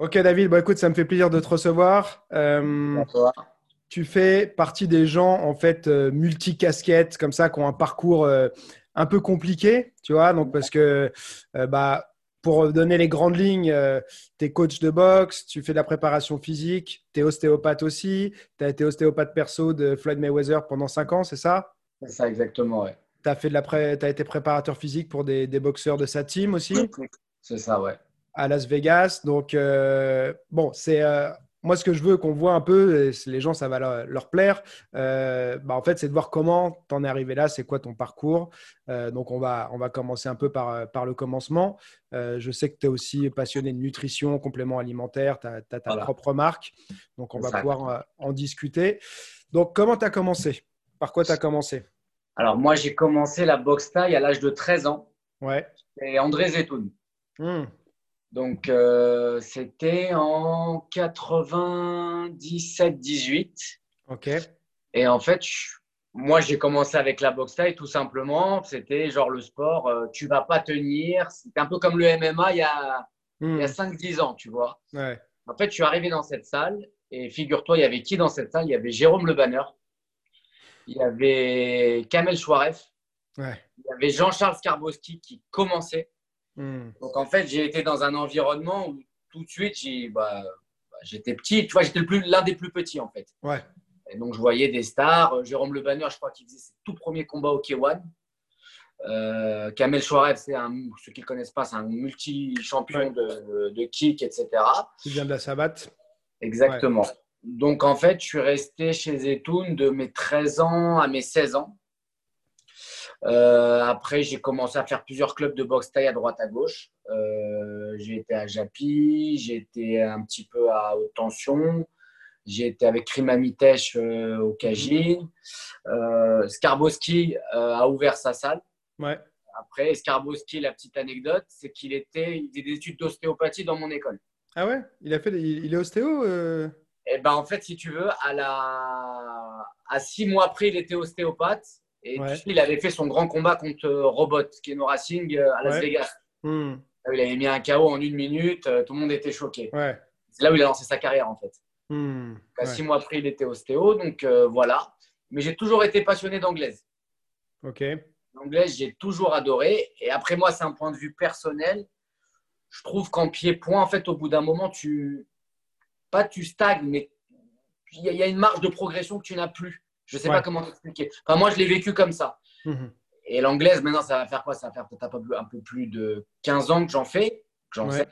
Ok David, bon, écoute, ça me fait plaisir de te recevoir. Euh, tu fais partie des gens en fait euh, multi-casquettes comme ça qui ont un parcours euh, un peu compliqué, tu vois, donc parce que bah, pour donner les grandes lignes, tu es coach de boxe, tu fais de la préparation physique, tu es ostéopathe aussi, tu as été ostéopathe perso de Floyd Mayweather pendant 5 ans, c'est ça? C'est ça, exactement, ouais. Tu as, la as été préparateur physique pour des, des boxeurs de sa team aussi? C'est ça, ouais à Las Vegas. Donc, euh, bon, c'est euh, moi ce que je veux qu'on voit un peu, et les gens, ça va leur, plaire. Euh, bah, en fait, c'est de voir comment tu en es arrivé là, c'est quoi ton parcours. donc, on va, on va commencer un peu par, par le commencement. je sais que tu es aussi passionné de nutrition, complément alimentaire, tu as, ta propre marque. Donc, on va pouvoir en discuter. Donc, comment tu as commencé? Par quoi tu as commencé? Alors, moi, j'ai commencé la boxe taille à l'âge de 13 ans. Ouais. Et André Zetoun. Hum. Donc, euh, c'était en 97-18. OK. Et en fait, moi, j'ai commencé avec la boxe taille tout simplement. C'était genre le sport, euh, tu vas pas tenir. C'était un peu comme le MMA il y a, il y a 5-10 hmm. ans, tu vois. Ouais. En fait, je suis arrivé dans cette salle et figure-toi, il y avait qui dans cette salle? Il y avait Jérôme Le Banner, il y avait Kamel Chouaref, ouais. il y avait Jean-Charles Skarbowski qui commençait. Hmm. Donc en fait, j'ai été dans un environnement où tout de suite, j'ai, bah, bah j'étais petit. Tu vois, j'étais l'un des plus petits en fait. Ouais. Et donc je voyais des stars. Euh, Jérôme Le Banner, je crois qu'il faisait ses tout premiers combats au K1. Euh, Kamel Chouarev, c'est un, ceux qui ne connaissent pas, c'est un multi-champion de, de, kick, etc. Qui vient de la Sabat. Exactement. Donc en fait, je suis resté chez Zetoun de mes 13 ans à mes 16 ans. Euh, après, j'ai commencé à faire plusieurs clubs de boxe taille à droite à gauche. Euh, j'ai été à Japi, j'ai été un petit peu à haute tension. J'ai été avec Rima Mitesh euh, au Kajin. Skarbowski a ouvert sa salle. Ouais. Après, Skarbowski, la petite anecdote, c'est qu'il était, il faisait des études d'ostéopathie dans mon école. Ah ouais? Il a fait, il, est ostéo Eh ben, en fait, si tu veux, à la, à six mois après, il était ostéopathe. Et il avait fait son grand combat contre euh, Robot, qui est no Racing euh, à Las Vegas. Hmm. Il avait mis un KO en une minute, euh, tout le monde était choqué. C'est là où il a lancé sa carrière en fait. Hmm. Six mois après, il était ostéo, donc voilà. Mais j'ai toujours été passionné d'anglaise. Ok. L'anglaise, j'ai toujours adoré. Et après moi, c'est un point de vue personnel. Je trouve qu'en pied-point, en fait, au bout d'un moment, tu. Pas tu stagnes, mais il y, a une marge de progression que tu n'as plus. Je ne sais pas comment t'expliquer. Enfin, moi, je l'ai vécu comme ça. Mhm. Et l'anglaise, maintenant, ça va faire quoi? Ça va faire peut-être un peu plus de 15 ans que j'en fais, que j'en sais,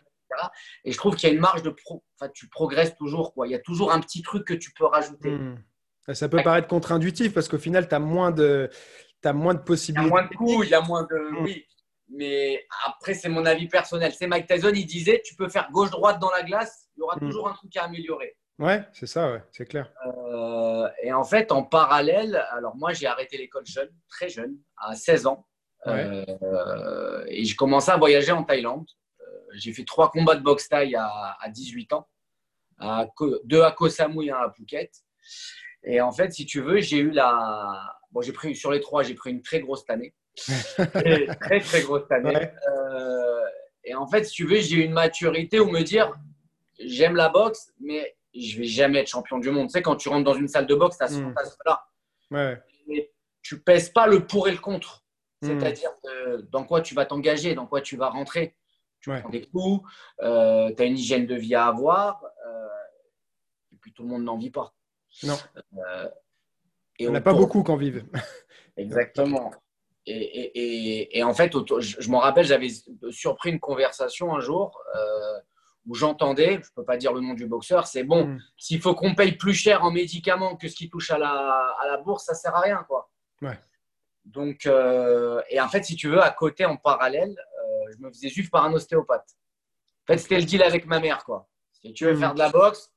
Et je trouve qu'il y a une marge de pro. Enfin, tu progresses toujours. Quoi. Il y a toujours un petit truc que tu peux rajouter. Mhm. Ça peut paraître contre-intuitif parce qu'au final, tu as moins de. As moins de possibilités. Il y a moins de coups, il y a moins de. Mhm. Oui. Mais après, c'est mon avis personnel. C'est Mike Tyson, il disait tu peux faire gauche-droite dans la glace, il y aura toujours un truc à améliorer. Ouais, c'est ça, ouais, c'est clair. Euh, et en fait, en parallèle, alors moi, j'ai arrêté l'école jeune, très jeune, à 16 ans. Euh, et j'ai commencé à voyager en Thaïlande. Euh, j'ai fait trois combats de boxe thaï à, 18 ans, à, deux à Koh Samui, un à Phuket. Et en fait, si tu veux, j'ai eu la. Bon, j'ai pris sur les trois, j'ai pris une très grosse année. très, très grosse année. et en fait, si tu veux, j'ai eu une maturité où me dire j'aime la boxe, mais je vais jamais être champion du monde. Tu sais, quand tu rentres dans une salle de boxe, tu as ce mm. là Ouais. Mais tu pèses pas le pour et le contre. Hmm. C'est-à-dire dans quoi tu vas t'engager, dans quoi tu vas rentrer. Tu prends des coups, euh, tu as une hygiène de vie à avoir, euh, et puis tout le monde n'en vit pas. Non. Euh, et On n'a pas beaucoup qui en vivent. Exactement. Et, et, et, en fait, je, je m'en rappelle, j'avais surpris une conversation un jour où j'entendais, je ne peux pas dire le nom du boxeur, c'est bon, hmm. s'il faut qu'on paye plus cher en médicaments que ce qui touche à la, à la bourse, ça ne sert à rien. Quoi. Ouais. Donc, euh, et en fait, si tu veux, à côté, en parallèle, euh, je me faisais suivre par un ostéopathe. En fait, c'était le deal avec ma mère. Quoi. Si tu veux hmm. faire de la boxe,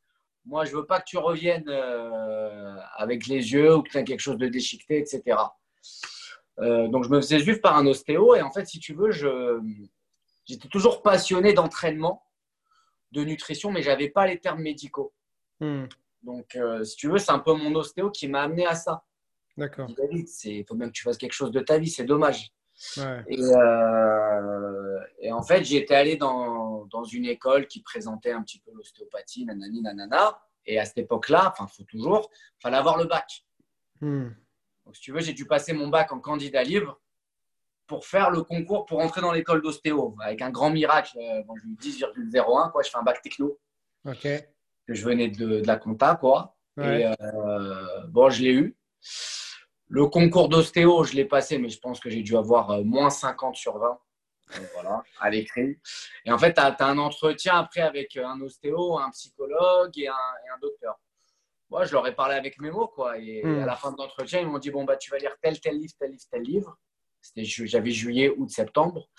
moi, je ne veux pas que tu reviennes euh, avec les yeux ou que tu as quelque chose de déchiqueté, etc. donc, je me faisais suivre par un ostéo. Et en fait, si tu veux, j'étais toujours passionné d'entraînement de nutrition, mais j'avais pas les termes médicaux. Hmm. Donc, euh, si tu veux, c'est un peu mon ostéo qui m'a amené à ça. D'accord. Il faut bien que tu fasses quelque chose de ta vie, c'est dommage. Ouais. Et, euh, et en fait, j'étais allé dans, dans, une école qui présentait un petit peu l'ostéopathie, nanani, nanana. Et à cette époque-là, enfin, il faut toujours, fallait avoir le bac. Hmm. Donc, si tu veux, j'ai dû passer mon bac en candidat libre pour faire le concours pour entrer dans l'école d'ostéo. Avec un grand miracle, euh, bon, j'ai eu 10,01, quoi. Je fais un bac techno. Ok. Que je venais de, de la compta, quoi. Et euh, bon, je l'ai eu. Le concours d'ostéo, je l'ai passé, mais je pense que j'ai dû avoir euh, moins 50 sur 20. voilà, à l'écrit. Et en fait, tu as, un entretien après avec un ostéo, un psychologue et un, docteur. Moi, je leur ai parlé avec mes mots, quoi. Et hmm. à la fin de l'entretien, ils m'ont dit Bon, bah, tu vas lire tel, tel livre, tel livre, tel livre. J'avais juillet, août, septembre.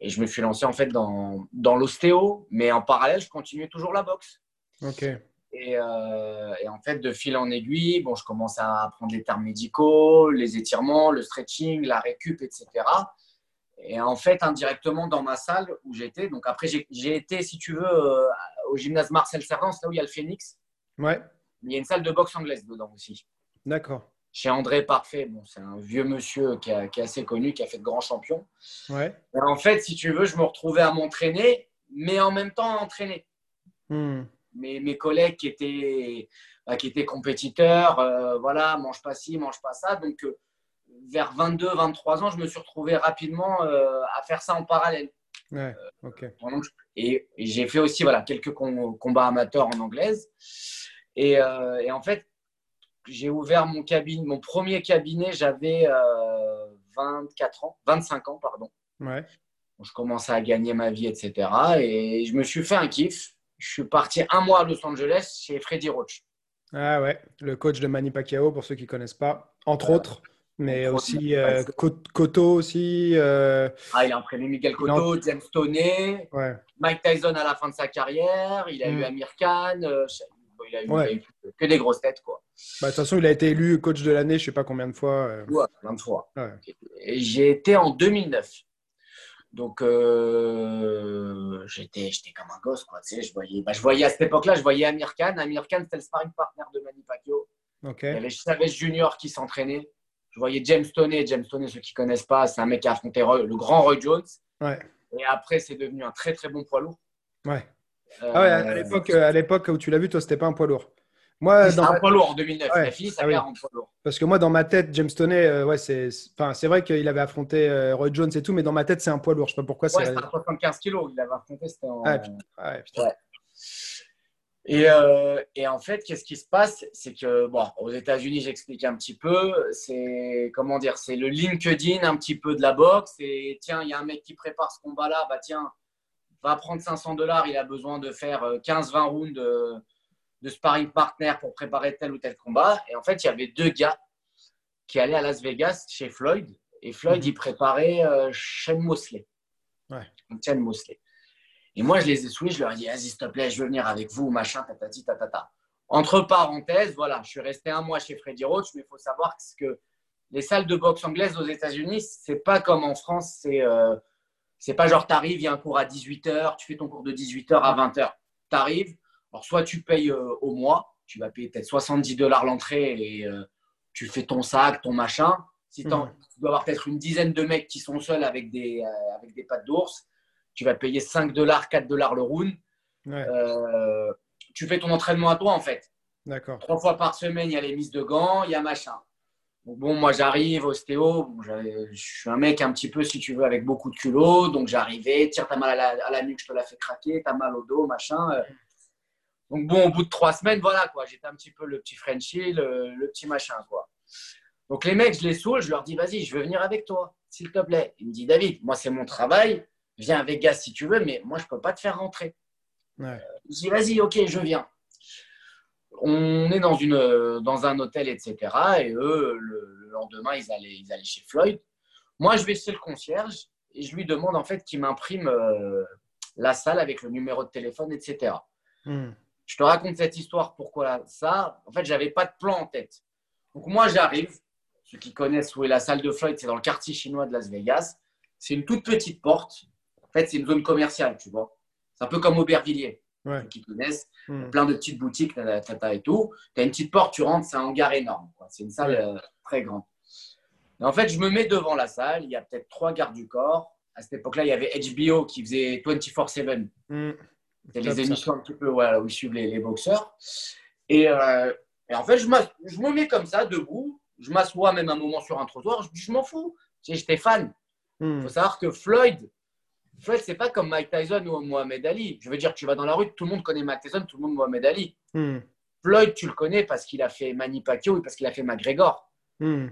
Et je me suis lancé en fait dans, dans l'ostéo. Mais en parallèle, je continuais toujours la boxe. Ok. Euh, et, en fait, de fil en aiguille, bon, je commence à apprendre les termes médicaux, les étirements, le stretching, la récup, etc. Et en fait, indirectement dans ma salle où j'étais, donc après, j'ai été, si tu veux, euh, au gymnase Marcel Cerdan, là où il y a le Phoenix. Ouais. Il y a une salle de boxe anglaise dedans aussi. D'accord. Chez André Parfait, bon, c'est un vieux monsieur qui, est assez connu, qui a fait de grands champions. Ouais. Et en fait, si tu veux, je me retrouvais à m'entraîner, mais en même temps à entraîner. Hmm mes, mes collègues qui étaient, bah, qui étaient compétiteurs, euh, voilà, mange pas ci, mange pas ça. Donc, euh, vers 22, 23 ans, je me suis retrouvé rapidement euh, à faire ça en parallèle. Ouais, ok. Et, j'ai fait aussi voilà, quelques combats amateurs en anglaise. Et, et en fait, j'ai ouvert mon cabinet, mon premier cabinet, j'avais 24 ans, 25 ans, pardon. Ouais. je commençais à gagner ma vie, etc. Et je me suis fait un kiff je suis parti un mois à Los Angeles chez Freddy Roach. Ah ouais, le coach de Manny Pacquiao, pour ceux qui ne connaissent pas, entre autres. Mais aussi euh, Cotto aussi. Euh, ah, il a entraîné Miguel Cotto, James Toney, Mike Tyson à la fin de sa carrière. Il a eu mm. Amir Khan. Euh, il, a eu, que des grosses têtes. Quoi. Bah, de toute façon, il a été élu coach de l'année, je ne sais pas combien de fois. Ouais, plein de fois. Et j'ai été en 2009. Donc, euh, j'étais, j'étais comme un gosse, quoi. Tu sais, je voyais, bah, je voyais à cette époque-là, je voyais Amir Khan. Amir Khan, c'était le sparring partner de Manny Pacquiao. Il y avait Chavez Junior qui s'entraînait. Je voyais James Toney. James Toney, ceux qui ne connaissent pas, c'est un mec qui a affronté le grand Roy Jones. Ouais. Et après, c'est devenu un très, très bon poids lourd. Ouais. Euh, ah ouais, à l'époque, à l'époque où tu l'as vu, toi, c'était pas un poids lourd. Moi, dans un poids lourd en 2009. Il a fini sa ah en poids lourd. Parce que moi, dans ma tête, James Toney, euh, ouais, c'est, enfin, c'est vrai qu'il avait affronté euh, Roy Jones et tout, mais dans ma tête, c'est un poids lourd. Je sais pas pourquoi. Ouais, c'est à 75 kilos. Il avait affronté, c'était en. Ouais, putain. Et, euh, et, en fait, qu'est-ce qui se passe? C'est que, bon, aux États-Unis, j'explique un petit peu, c'est, comment dire, c'est le LinkedIn un petit peu de la boxe. Et tiens, il y a un mec qui prépare ce combat-là, bah tiens, va prendre 500 dollars, il a besoin de faire 15-20 rounds de sparring partner pour préparer tel ou tel combat. Et en fait, il y avait deux gars qui allaient à Las Vegas chez Floyd. Et Floyd, mhm. il préparait euh, Shane Mosley. Ouais. Shane Mosley. Et moi, je les ai souillés, je leur ai dit, vas-y, s'il te plaît, je veux venir avec vous, machin, tatati, tatata. Entre parenthèses, voilà, je suis resté un mois chez Freddy Roach, mais il faut savoir que les salles de boxe anglaises aux États-Unis, c'est pas comme en France, c'est euh, c'est pas genre, tu arrives, il y a un cours à 18h, tu fais ton cours de 18h à 20h. Tu arrives, alors, soit tu payes euh, au mois, tu vas payer peut-être 70 dollars l'entrée et euh, tu fais ton sac, ton machin. Si tu dois avoir peut-être une dizaine de mecs qui sont seuls avec des, euh, avec des pattes d'ours, tu vas payer 5 dollars, 4 dollars le round. tu fais ton entraînement à toi en fait. D'accord. Trois fois par semaine, il y a les mises de gants, il y a machin. Bon, moi j'arrive, ostéo, je suis un mec un petit peu, si tu veux, avec beaucoup de culot. Donc j'arrivais, tire, ta mal à la, à la, nuque, je te la fais craquer, t'as mal au dos, machin. Donc bon, au bout de trois semaines, voilà quoi, j'étais un petit peu le petit Frenchie, le, petit machin quoi. Donc les mecs, je les saoule, je leur dis vas-y, je veux venir avec toi, s'il te plaît. Il me dit David, moi c'est mon travail, viens à Vegas si tu veux, mais moi je peux pas te faire rentrer. Ouais. Je dis vas-y, ok, je viens. On est dans, une, dans un hôtel, etc. Et eux, le, lendemain, ils allaient, ils allaient chez Floyd. Moi, je vais chez le concierge et je lui demande en fait qu'il m'imprime euh, la salle avec le numéro de téléphone, etc. Je te raconte cette histoire, pourquoi ça? En fait, je n'avais pas de plan en tête. Donc, moi, j'arrive. Ceux qui connaissent où est la salle de Floyd, c'est dans le quartier chinois de Las Vegas. C'est une toute petite porte. En fait, c'est une zone commerciale, tu vois. C'est un peu comme Aubervilliers, ouais. qui connaissent. Hmm. Plein de petites boutiques, tata et tout. Tu as une petite porte, tu rentres, c'est un hangar énorme. C'est une salle euh, très grande. Et en fait, je me mets devant la salle. Il y a peut-être trois gardes du corps À cette époque-là, il y avait HBO qui faisait 24-7. Hmm. C'était Top, les émissions un petit peu voilà, où ils suivent les, les boxeurs. Et, euh, et en fait, je, je me mets comme ça, debout. Je m'assois même un moment sur un trottoir. Je m'en fous. J'étais fan. Il Hmm. faut savoir que Floyd, Floyd, c'est pas comme Mike Tyson ou Mohamed Ali. Je veux dire, tu vas dans la rue, tout le monde connaît Mike Tyson, tout le monde Mohamed Ali. Hmm. Floyd, tu le connais parce qu'il a fait Manny Pacquiao et parce qu'il a fait McGregor. Hmm.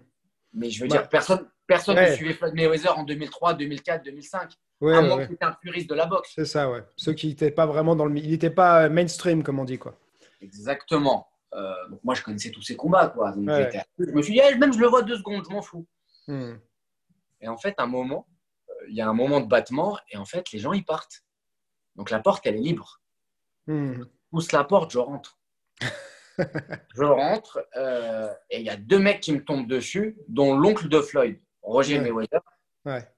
Mais je veux dire, personne personne Ouais. ne suivait Floyd Mayweather en 2003, 2004, 2005. Ouais, à ouais, moins que tu un puriste de la boxe. C'est ça, ouais. Ceux qui n'étaient pas vraiment dans le. Il n'était pas euh, mainstream, comme on dit, quoi. Exactement. Euh, donc moi, je connaissais tous ces combats. Quoi. Donc, Je me suis dit, eh, même je le vois deux secondes, je m'en fous. Hmm. Et en fait, un moment, il y a un moment de battement et en fait, les gens, ils partent. Donc la porte, elle est libre. Hmm. Je pousse la porte, je rentre. je rentre euh, et il y a deux mecs qui me tombent dessus, dont l'oncle de Floyd, Roger Ouais. Mayweather. Ouais.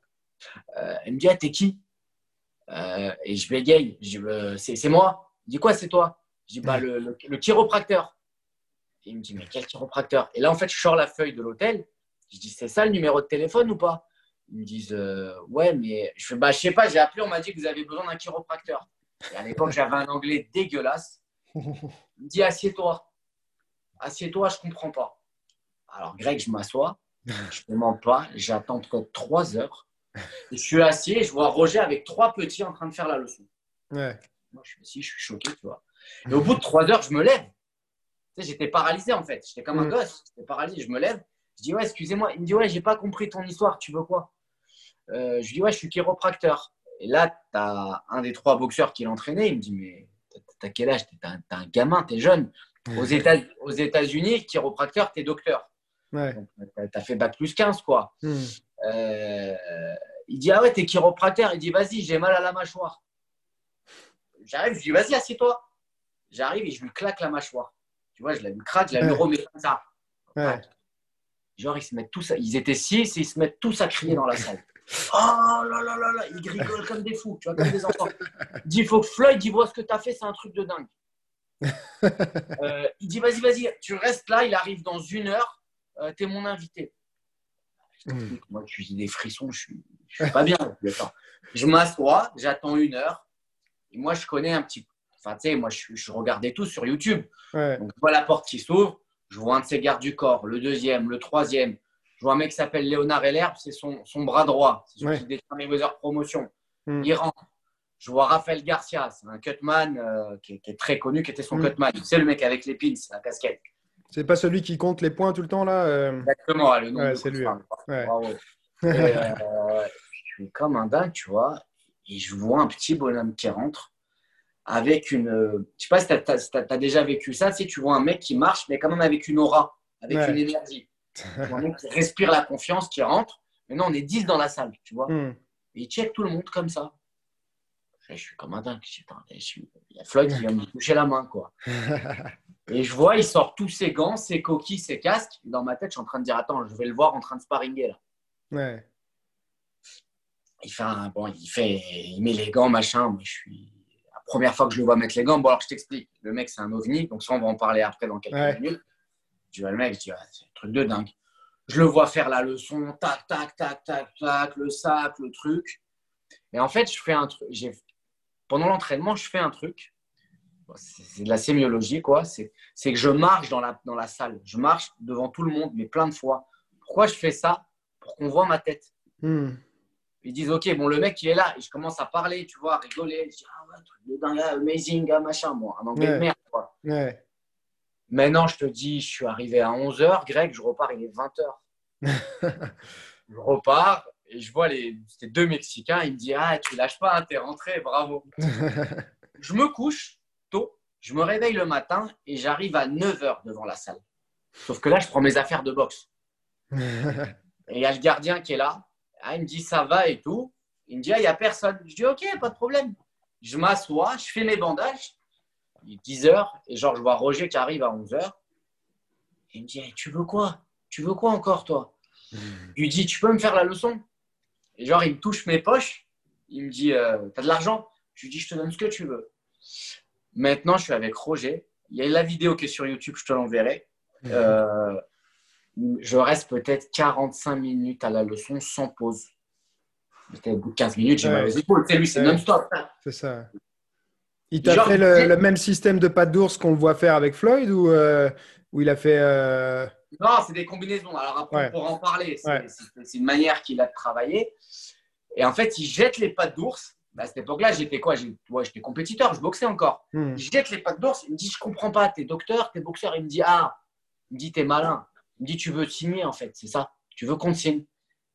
Euh, il me dit, ah, t'es qui? Euh, Et je bégaye. Je dis, c'est moi. Il dit, quoi, c'est toi? Je dis, bah, Ouais. le, le- le chiropracteur. Et il me dit, mais quel chiropracteur? Et là, en fait, je sors la feuille de l'hôtel. Je dis, c'est ça le numéro de téléphone ou pas? Ils me disent, euh, ouais, mais je fais, bah, je sais pas, j'ai appelé, on m'a dit que vous avez besoin d'un chiropracteur. Et à l'époque, j'avais un anglais dégueulasse. Il me dit, assieds-toi. Assieds-toi, je comprends pas. Alors, Greg, je m'assois. Je ne demande pas. J'attends peut-être trois heures. Et je suis assis et je vois Roger avec trois petits en train de faire la leçon. Ouais. Moi, je suis assis, je suis choqué, tu vois. Et au bout de trois heures, je me lève. Tu sais, j'étais paralysé en fait. J'étais comme un Mm. gosse. J'étais paralysé. Je me lève. Je dis, ouais, excusez-moi. Il me dit, ouais, j'ai pas compris ton histoire. Tu veux quoi? Euh, Je lui dis, ouais, je suis chiropracteur. Et là, tu as un des trois boxeurs qui l'entraînait. Il me dit, mais t'as- quel âge? T'es un, gamin, t'es jeune. Aux États- aux États-Unis, chiropracteur, t'es docteur. Ouais. T'as- fait bac plus 15, quoi. Hmm. Euh, il dit Ah ouais, t'es chiropracteur. Il dit Vas-y, j'ai mal à la mâchoire. J'arrive, je dis Vas-y, assieds-toi. J'arrive et je lui claque la mâchoire. Tu vois, je la lui craque, je la lui Ouais. remets comme ça. Ouais. Genre, ils se mettent tous à... Ils étaient six et ils se mettent tous à crier dans la salle. Oh là là là là, ils rigolent comme des fous, tu vois, comme des enfants. Il dit Il faut que Floyd il voit ce que tu as fait, c'est un truc de dingue. Euh, il dit Vas-y, vas-y, tu restes là, il arrive dans une heure, euh, t'es mon invité. T'explique, Moi, je suis des frissons, je suis, je suis pas bien. Je m'assois, j'attends une heure. Et moi, je connais un petit. Enfin, tu sais, moi, je, je regardais tout sur YouTube. Ouais. Donc, je vois la porte qui s'ouvre. Je vois un de ses gardes du corps, le deuxième, le troisième. Je vois un mec qui s'appelle Léonard Ellerbe, c'est son, son bras droit. C'est celui qui détient Mayweather Promotion. Mm. Il rentre. Je vois Raphaël Garcia, c'est un cutman euh, qui, est, qui est très connu, qui était son Mm. cutman. C'est le mec avec les pins, la casquette. C'est pas celui qui compte les points tout le temps, là euh, Exactement, le nom Ouais, c'est lui, ouais. Bravo. Et, euh, je suis comme un dingue, tu vois. Et je vois un petit bonhomme qui rentre avec une. Je sais pas si tu as, déjà vécu ça. Tu, sais, tu vois un mec qui marche, mais quand même avec une aura, avec Ouais. une énergie. Un mec qui respire la confiance, qui rentre. Maintenant, on est 10 dans la salle, tu vois. Hmm. Et il check tout le monde comme ça. Je suis comme un dingue. Je suis- Il y a Floyd qui vient me toucher la main, quoi. Et je vois, il sort tous ses gants, ses coquilles, ses casques. Dans ma tête, je suis en train de dire Attends, je vais le voir en train de sparringer là. ouais. il fait un, bon, il fait, il met les gants, machin. Moi, je suis la première fois que je le vois mettre les gants. Bon, alors je t'explique. Le mec, c'est un ovni, donc ça, on va en parler après dans quelques Ouais. minutes. Je vois le mec, je dis, ah, c'est un truc de dingue. Je le vois faire la leçon, tac, tac, tac, tac, tac, le sac, le truc. Et en fait, je fais un truc. Pendant l'entraînement, je fais un truc. Bon, C'est de la sémiologie, quoi. C'est que je marche dans la, dans la salle. Je marche devant tout le monde, mais plein de fois. Pourquoi je fais ça? Pour qu'on voit ma tête. Hmm. Ils disent, OK, bon, le mec, il est là. Et je commence à parler, tu vois, à rigoler. Je dis, ah ouais, truc de dingue, amazing, ah, machin, moi, un anglais de merde, quoi. Ouais. Maintenant, je te dis, je suis arrivé à 11h, Greg, je repars, il est 20h. je repars et je vois les c'était deux Mexicains. Il me dit, ah, tu lâches pas, hein, t'es rentré, bravo. Je me couche tôt, je me réveille le matin et j'arrive à 9h devant la salle. Sauf que là, je prends mes affaires de boxe. Et il y a le gardien qui est là. Ah, il me dit ça va et tout. Il me dit ah, il n'y a personne. Je dis ok, pas de problème. Je m'assois, je fais mes bandages. Il est 10 heures et genre je vois Roger qui arrive à 11 heures. Il me dit Eh, tu veux quoi? Tu veux quoi encore toi? Je lui dis tu peux me faire la leçon? Et genre il me touche mes poches. Il me dit euh, t'as de l'argent? Je lui dis je te donne ce que tu veux. Maintenant je suis avec Roger. Il y a la vidéo qui est sur YouTube, je te l'enverrai. Euh, je reste peut-être 45 minutes à la leçon sans pause. C'était au bout de 15 minutes, j'ai mal aux épaules. C'est lui, c'est non-stop. C'est ça. Il t'a fait le, même système de patte d'ours qu'on le voit faire avec Floyd ou, euh, il a fait. Euh, non, c'est des combinaisons. Alors après, pour en parler, c'est une manière qu'il a de travailler. Et en fait, il jette les pattes d'ours. Bah, à cette époque-là, j'étais quoi? J'étais compétiteur, je boxais encore. Hmm. Il jette les pattes d'ours. Il me dit Je comprends pas, t'es docteur, t'es boxeur. Il me dit Ah, il me dit T'es malin. Il me dit Tu veux signer en fait, c'est ça Tu veux qu'on te signe?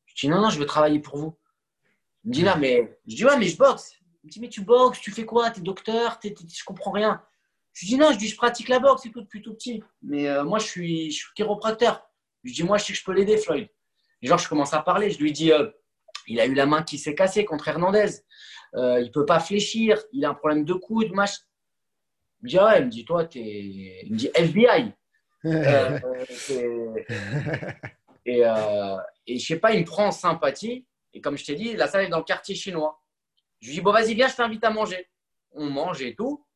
Je dis Non, non, je veux travailler pour vous. Il me dit là, mais je dis ouais, mais je boxe. Il me dit mais tu boxes, tu fais quoi? T'es docteur, es, je comprends rien. Je dis non, je dis je pratique la boxe et tout depuis tout petit. Mais euh, moi je suis, je suis chiropracteur. Je dis moi je sais que je peux l'aider Floyd. Et genre je commence à parler, je lui dis euh, il a eu la main qui s'est cassée contre Hernandez. Euh, il peut pas fléchir, il a un problème de coude, match. Il me dit ouais, il me dit toi t'es, il me dit FBI. Et, et je sais pas, il me prend en sympathie. Et comme je t'ai dit, la salle est dans le quartier chinois. Je lui dis, bon, vas-y, viens, je t'invite à manger. On mange et tout.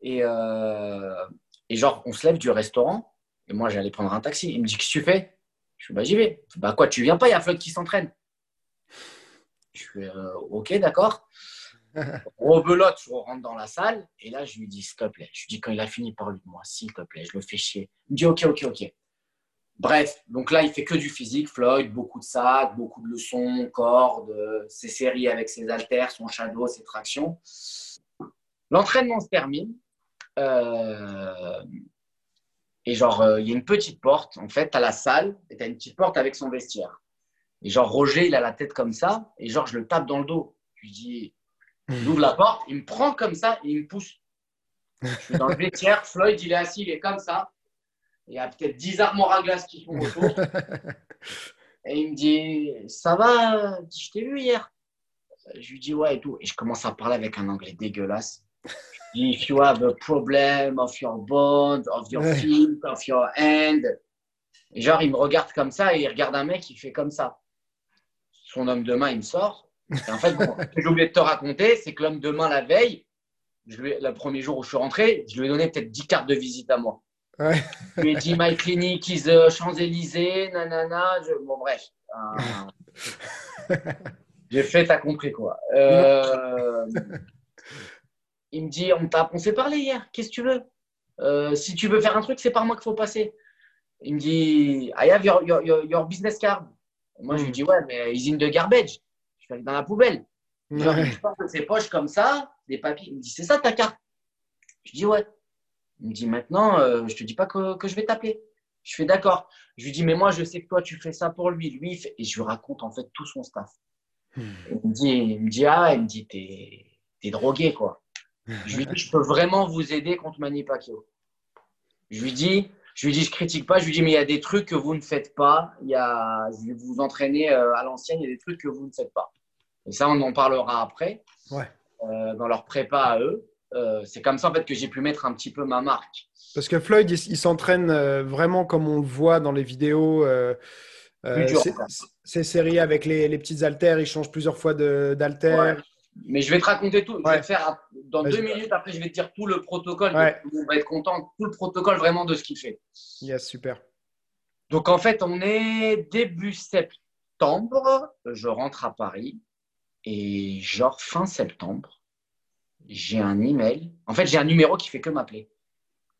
Et, euh, et genre, on se lève du restaurant. Et moi, j'allais prendre un taxi. Il me dit, qu'est-ce que tu fais? Je suis bah, j'y vais. Bah, quoi, tu viens pas? Il y a Floyd qui s'entraîne. Je suis, euh, ok, d'accord. Rebelote, je rentre dans la salle. Et là, je lui dis, s'il te plaît. Je lui dis, quand il a fini, par lui moi, s'il te plaît, je le fais chier. Il me dit, ok, ok, ok. Bref, donc là, il fait que du physique, Floyd, beaucoup de sacs, beaucoup de leçons, cordes, ses séries avec ses haltères, son shadow, ses tractions. L'entraînement se termine. Euh, et genre, euh, il y a une petite porte, en fait, à la salle, et tu as une petite porte avec son vestiaire. Et genre, Roger, il a la tête comme ça, et genre, je le tape dans le dos. Je lui dis, il ouvre la porte, il me prend comme ça, et il me pousse. Je suis dans le vestiaire, Floyd, il est assis, il est comme ça. Il y a peut-être 10 armoires à glace qui sont autour. et il me dit Ça va Je t'ai vu hier. Je lui dis Ouais, et tout. Et je commence à parler avec un anglais dégueulasse. Je dis If you have a problem of your bone, of your feet, of your hand. Et genre, il me regarde comme ça et il regarde un mec, il fait comme ça. Son homme de main, il me sort. Et en fait, bon, ce que j'ai oublié de te raconter, c'est que l'homme de main, la veille, je lui, le premier jour où je suis rentré, je lui ai donné peut-être 10 cartes de visite à moi. Ouais. Je lui ai dit My Clinic is uh, Champs-Élysées, nanana. Bon, bref. Euh, j'ai fait, t'as compris quoi. Euh, il me dit On, on s'est parlé hier, qu'est-ce que tu veux? Euh, Si tu veux faire un truc, c'est par moi qu'il faut passer. Il me dit I have your, your, your, business card. moi, je lui hmm. dis Ouais, mais is in the garbage. Je suis dans la poubelle. Genre, Je pense que ses poches comme ça, des papiers? Il me dit C'est ça ta carte Je dis Ouais. Il me dit maintenant, euh, je te dis pas que, je vais t'appeler. Je fais d'accord. Je lui dis, mais moi, je sais que toi, tu fais ça pour lui. Lui, fait... et je lui raconte en fait tout son staff. Hmm. Il, me dit, il me dit, ah, il me dit, t'es es drogué, quoi. je lui dis, je peux vraiment vous aider contre Manny Pacquiao. Je lui dis, je lui dis, je critique pas. Je lui dis, mais il y a des trucs que vous ne faites pas. Il y a, je vous entraîner euh, à l'ancienne. Il y a des trucs que vous ne faites pas. Et ça, on en parlera après. Ouais. Euh, dans leur prépa à eux. Euh, c'est comme ça en fait que j'ai pu mettre un petit peu ma marque. Parce que Floyd, il, s'entraîne euh, vraiment comme on le voit dans les vidéos. Euh, ces séries avec les, petites haltères, il change plusieurs fois d'haltères. Mais je vais te raconter tout. Je vais faire dans deux minutes. Après, je vais te dire tout le protocole. On va être content. Tout le protocole vraiment de ce qu'il fait. Yes, super. Donc en fait, on est début septembre. Je rentre à Paris et genre fin septembre j'ai un email. En fait, j'ai un numéro qui fait que m'appeler.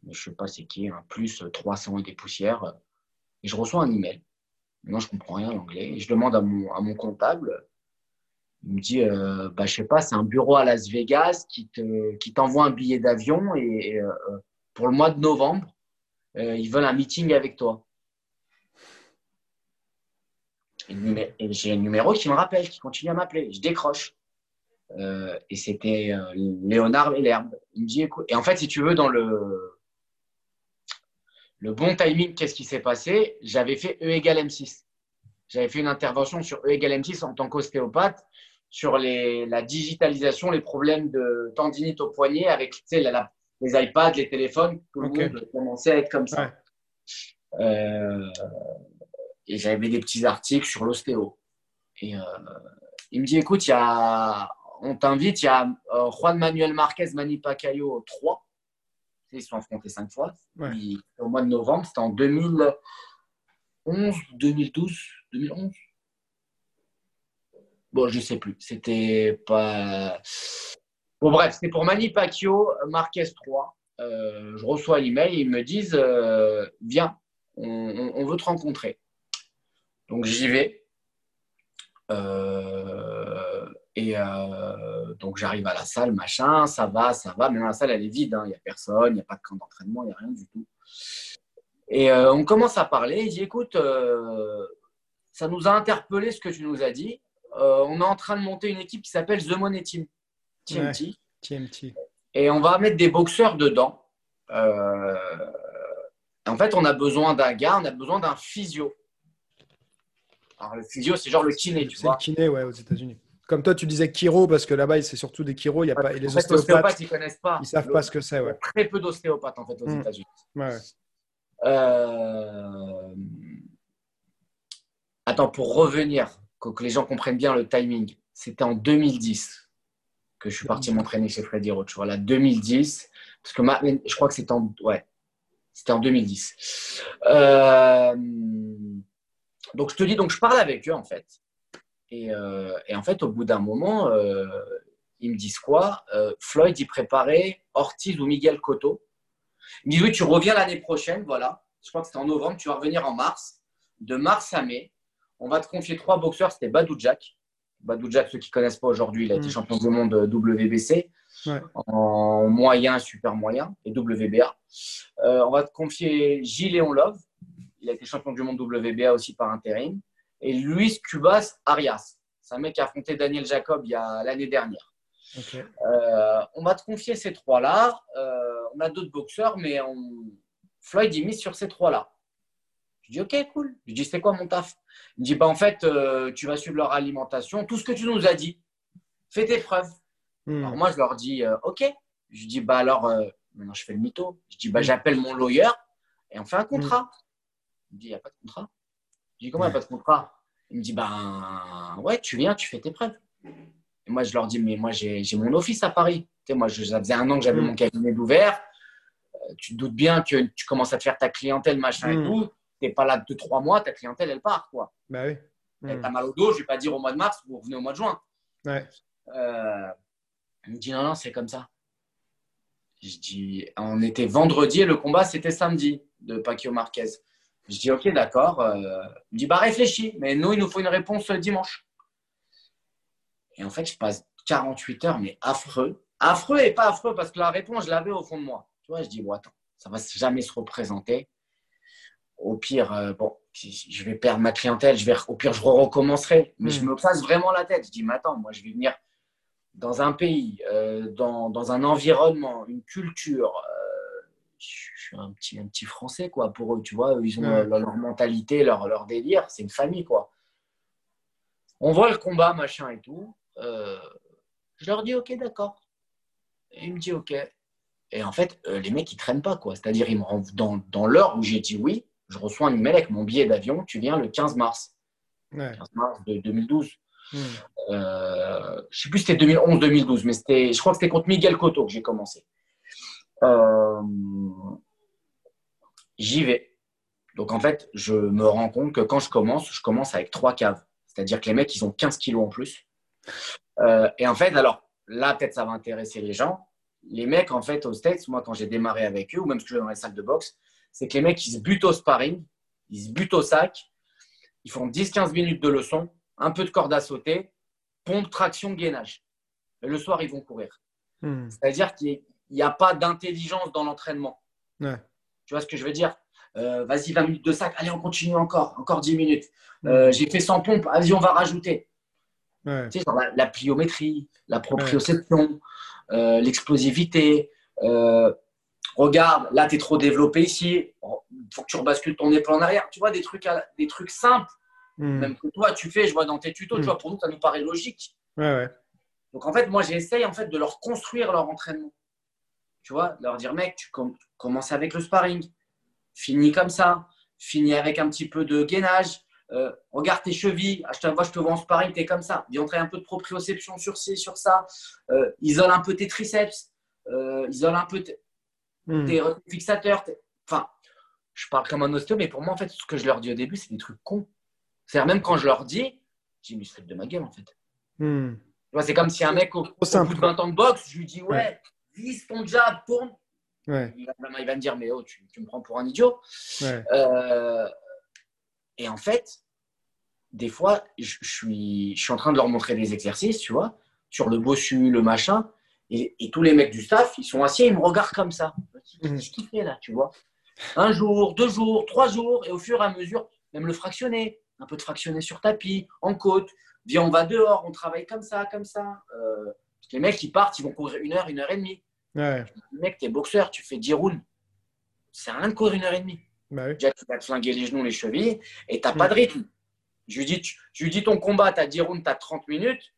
Je je sais pas c'est qui, un plus 300 et des poussières. Et je reçois un email. Moi, je comprends rien l'anglais. je demande à mon, à mon comptable. Il me dit, euh, bah, je sais pas, c'est un bureau à Las Vegas qui te, qui t'envoie un billet d'avion et, euh, pour le mois de novembre, euh, ils veulent un meeting avec toi. Et j'ai un numéro qui me rappelle, qui continue à m'appeler. Je décroche. Euh, et c'était euh, Léonard et l'herbe. Il me dit, écoute, et en fait, si tu veux, dans le, le bon timing, qu'est-ce qui s'est passé? J'avais fait E égale M6. J'avais fait une intervention sur E égale M6 en tant qu'ostéopathe sur les, la digitalisation, les problèmes de tendinite au poignet avec les iPads, les téléphones. Tout le monde commençait à être comme ça. Euh, et j'avais des petits articles sur l'ostéo. Et il me dit, écoute, il y a on t'invite. Il y a euh, Juan Manuel Marquez, Manny Pacquiao 3. Ils se sont affrontés cinq fois. au mois de novembre, c'était en 2011, 2012, 2011. Bon, je sais plus. C'était pas. Bon, bref, c'était pour Manny Pacquiao, Marquez 3. Euh, je reçois l'email et ils me disent euh, Viens, on, veut te rencontrer. Donc j'y vais. Euh, et donc j'arrive à la salle, machin, ça va, ça va. Mais la salle, elle est vide, hein. il n'y a personne, il n'y a pas de camp d'entraînement, il n'y a rien du tout. Et on commence à parler. Il dit Écoute, ça nous a interpellé ce que tu nous as dit. on est en train de monter une équipe qui s'appelle The Money Team. TMT. TMT. Et on va mettre des boxeurs dedans. Euh, en fait, on a besoin d'un gars, on a besoin d'un physio. Alors, le physio, c'est genre le kiné, tu vois. C'est le kiné, ouais, aux États-Unis. Comme toi, tu disais chiro, parce que là-bas, c'est surtout des chiro. Il y a pas, et les ostéopathes, ils connaissent pas. Ils savent pas ce que c'est, ouais. Très peu d'ostéopathes, en fait, aux hmm. États-Unis. Ouais. Euh... Attends, pour revenir, que les gens comprennent bien le timing, c'était en 2010 que je suis parti m'entraîner chez Freddy Roach. Voilà, 2010. Parce que je crois que c'était en, ouais, c'était en 2010. Euh, donc, je te dis, donc je parle avec eux, en fait. Et, euh, en fait, au bout d'un moment, euh, ils me disent quoi? Floyd, il préparait Ortiz ou Miguel Cotto. Ils me disent, oui, tu reviens l'année prochaine, voilà. Je crois que c'était en novembre, tu vas revenir en mars. De mars à mai, on va te confier trois boxeurs, c'était Badou Jack, Badou Jack, ceux qui ne connaissent pas aujourd'hui, il a été mm. champion du monde WBC en moyen, super moyen et WBA. Euh, on va te confier Gilles Léon Love. Il a été champion du monde WBA aussi par intérim. Et Luis Cubas Arias. C'est un mec qui a affronté Daniel Jacob il y a l'année dernière. Euh, on va te confier ces trois-là. Euh, on a d'autres boxeurs, mais on... Floyd, il mise sur ces trois-là. Je dis, OK, cool. Je dis, c'est quoi mon taf? Il me dit, bah, en fait, euh, tu vas suivre leur alimentation, tout ce que tu nous as dit. Fais tes preuves. Hmm. Alors, moi, je leur dis, OK. Je dis, bah, alors, maintenant, je fais le mytho. Je dis, bah, hmm. j'appelle mon lawyer et on fait un contrat. Il me dit, il n'y a pas de contrat. Je dis, comment il n'y a pas de contrat Il me dit, ben, ouais, tu viens, tu fais tes preuves. Et moi, je leur dis, mais moi, j'ai mon office à Paris. Tu sais, moi, ça faisait un an que j'avais hmm. mon cabinet d'ouvert. tu te doutes bien que tu commences à te faire ta clientèle, machin et tout n'es pas là deux, trois mois, ta clientèle, elle part. Quoi. Bah oui. Tu as mal au dos, je ne vais pas dire au mois de mars, vous revenez au mois de juin. Ouais. Euh, il me dit non, non, c'est comme ça. Je dis, on était vendredi et le combat, c'était samedi de Pacquiao Marquez. Je dis, ok, d'accord. Euh, il me dit, bah réfléchis, mais nous, il nous faut une réponse dimanche. Et en fait, je passe 48 heures, mais affreux. Affreux et pas affreux, parce que la réponse, je l'avais au fond de moi. Tu vois, je dis, bon, attends, ça va jamais se représenter au pire, euh, bon, je vais perdre ma clientèle, je vais, au pire, je recommencerai. Mais je hmm. me passe vraiment la tête. Je dis, mais attends, moi, je vais venir dans un pays, euh, dans, dans, un environnement, une culture. Euh, je suis un petit, un petit Français, quoi, pour eux, tu vois. Ils ont leur, mentalité, leur, leur délire. C'est une famille, quoi. On voit le combat, machin et tout. je leur dis, OK, d'accord. Et il me dit, OK. Et en fait, les mecs, ils traînent pas, quoi. C'est-à-dire, ils me rendent dans, dans l'heure où j'ai dit oui je reçois un email avec mon billet d'avion, tu viens le 15 mars. 15 mars de 2012. Hmm. Euh, je ne sais plus si c'était 2011-2012, mais c'était, je crois que c'était contre Miguel Cotto que j'ai commencé. Euh, j'y vais. Donc en fait, je me rends compte que quand je commence, je commence avec trois caves. C'est-à-dire que les mecs, ils ont 15 kilos en plus. Euh, et en fait, alors là, peut-être ça va intéresser les gens. Les mecs, en fait, aux States, moi, quand j'ai démarré avec eux, ou même ce que je dans les salles de boxe, c'est que les mecs, ils se butent au sparring, ils se butent au sac, ils font 10-15 minutes de leçon, un peu de corde à sauter, pompe, traction, gainage. Et le soir, ils vont courir. Hmm. C'est-à-dire qu'il n'y a pas d'intelligence dans l'entraînement. Tu vois ce que je veux dire? Euh, Vas-y, 20 minutes de sac, allez, on continue encore, encore 10 minutes. Euh, j'ai fait 100 pompes, vas-y, on va rajouter. Tu sais, la, pliométrie, la proprioception, euh, l'explosivité, regarde, là, tu es trop développé ici, il faut que tu rebascules ton épaule en arrière. Tu vois, des trucs, des trucs simples, hmm. même que toi, tu fais, je vois dans tes tutos, tu hmm. vois, pour nous, ça nous paraît logique. Donc, en fait, moi, j'essaye en fait, de leur construire leur entraînement. Tu vois, leur dire, mec, tu commences avec le sparring, finis comme ça, finis avec un petit peu de gainage. Euh, regarde tes chevilles, ah, je te vois, je te vois en sparring, tu es comme ça. Viens entrer un peu de proprioception sur ci, sur ça. Euh, isole un peu tes triceps. Euh, isole un peu. Hmm. tes fixateurs. Enfin, je parle comme un ostéo, mais pour moi, en fait, ce que je leur dis au début, c'est des trucs cons. C'est-à-dire, même quand je leur dis, j'ai mis se de ma gueule, en fait. Hmm. C'est comme si un mec au, bout de 20 ans de boxe, je lui dis Ouais, vise ton jab, tourne. Il, va, il, va, me dire Mais oh, tu, me prends pour un idiot. Euh, et en fait, des fois, je, suis, je suis en train de leur montrer des exercices, tu vois, sur le bossu, le machin. Et, tous les mecs du staff, ils sont assis, ils me regardent comme ça. Hmm. Qu'est-ce qu'il fait là, tu vois? Un jour, deux jours, trois jours, et au fur et à mesure, même le fractionner, un peu de fractionner sur tapis, en côte. Viens, on va dehors, on travaille comme ça, comme ça. Euh, les mecs, ils partent, ils vont courir une heure, une heure et demie. Ouais. Le mec, t'es boxeur, tu fais 10 rounds. C'est rien de courir une heure et demie. Bah Déjà, tu vas te flinguer les genoux, les chevilles, et t'as pas de rythme. Je lui dis, je lui dis ton combat, tu as 10 rounds, tu as 30 minutes.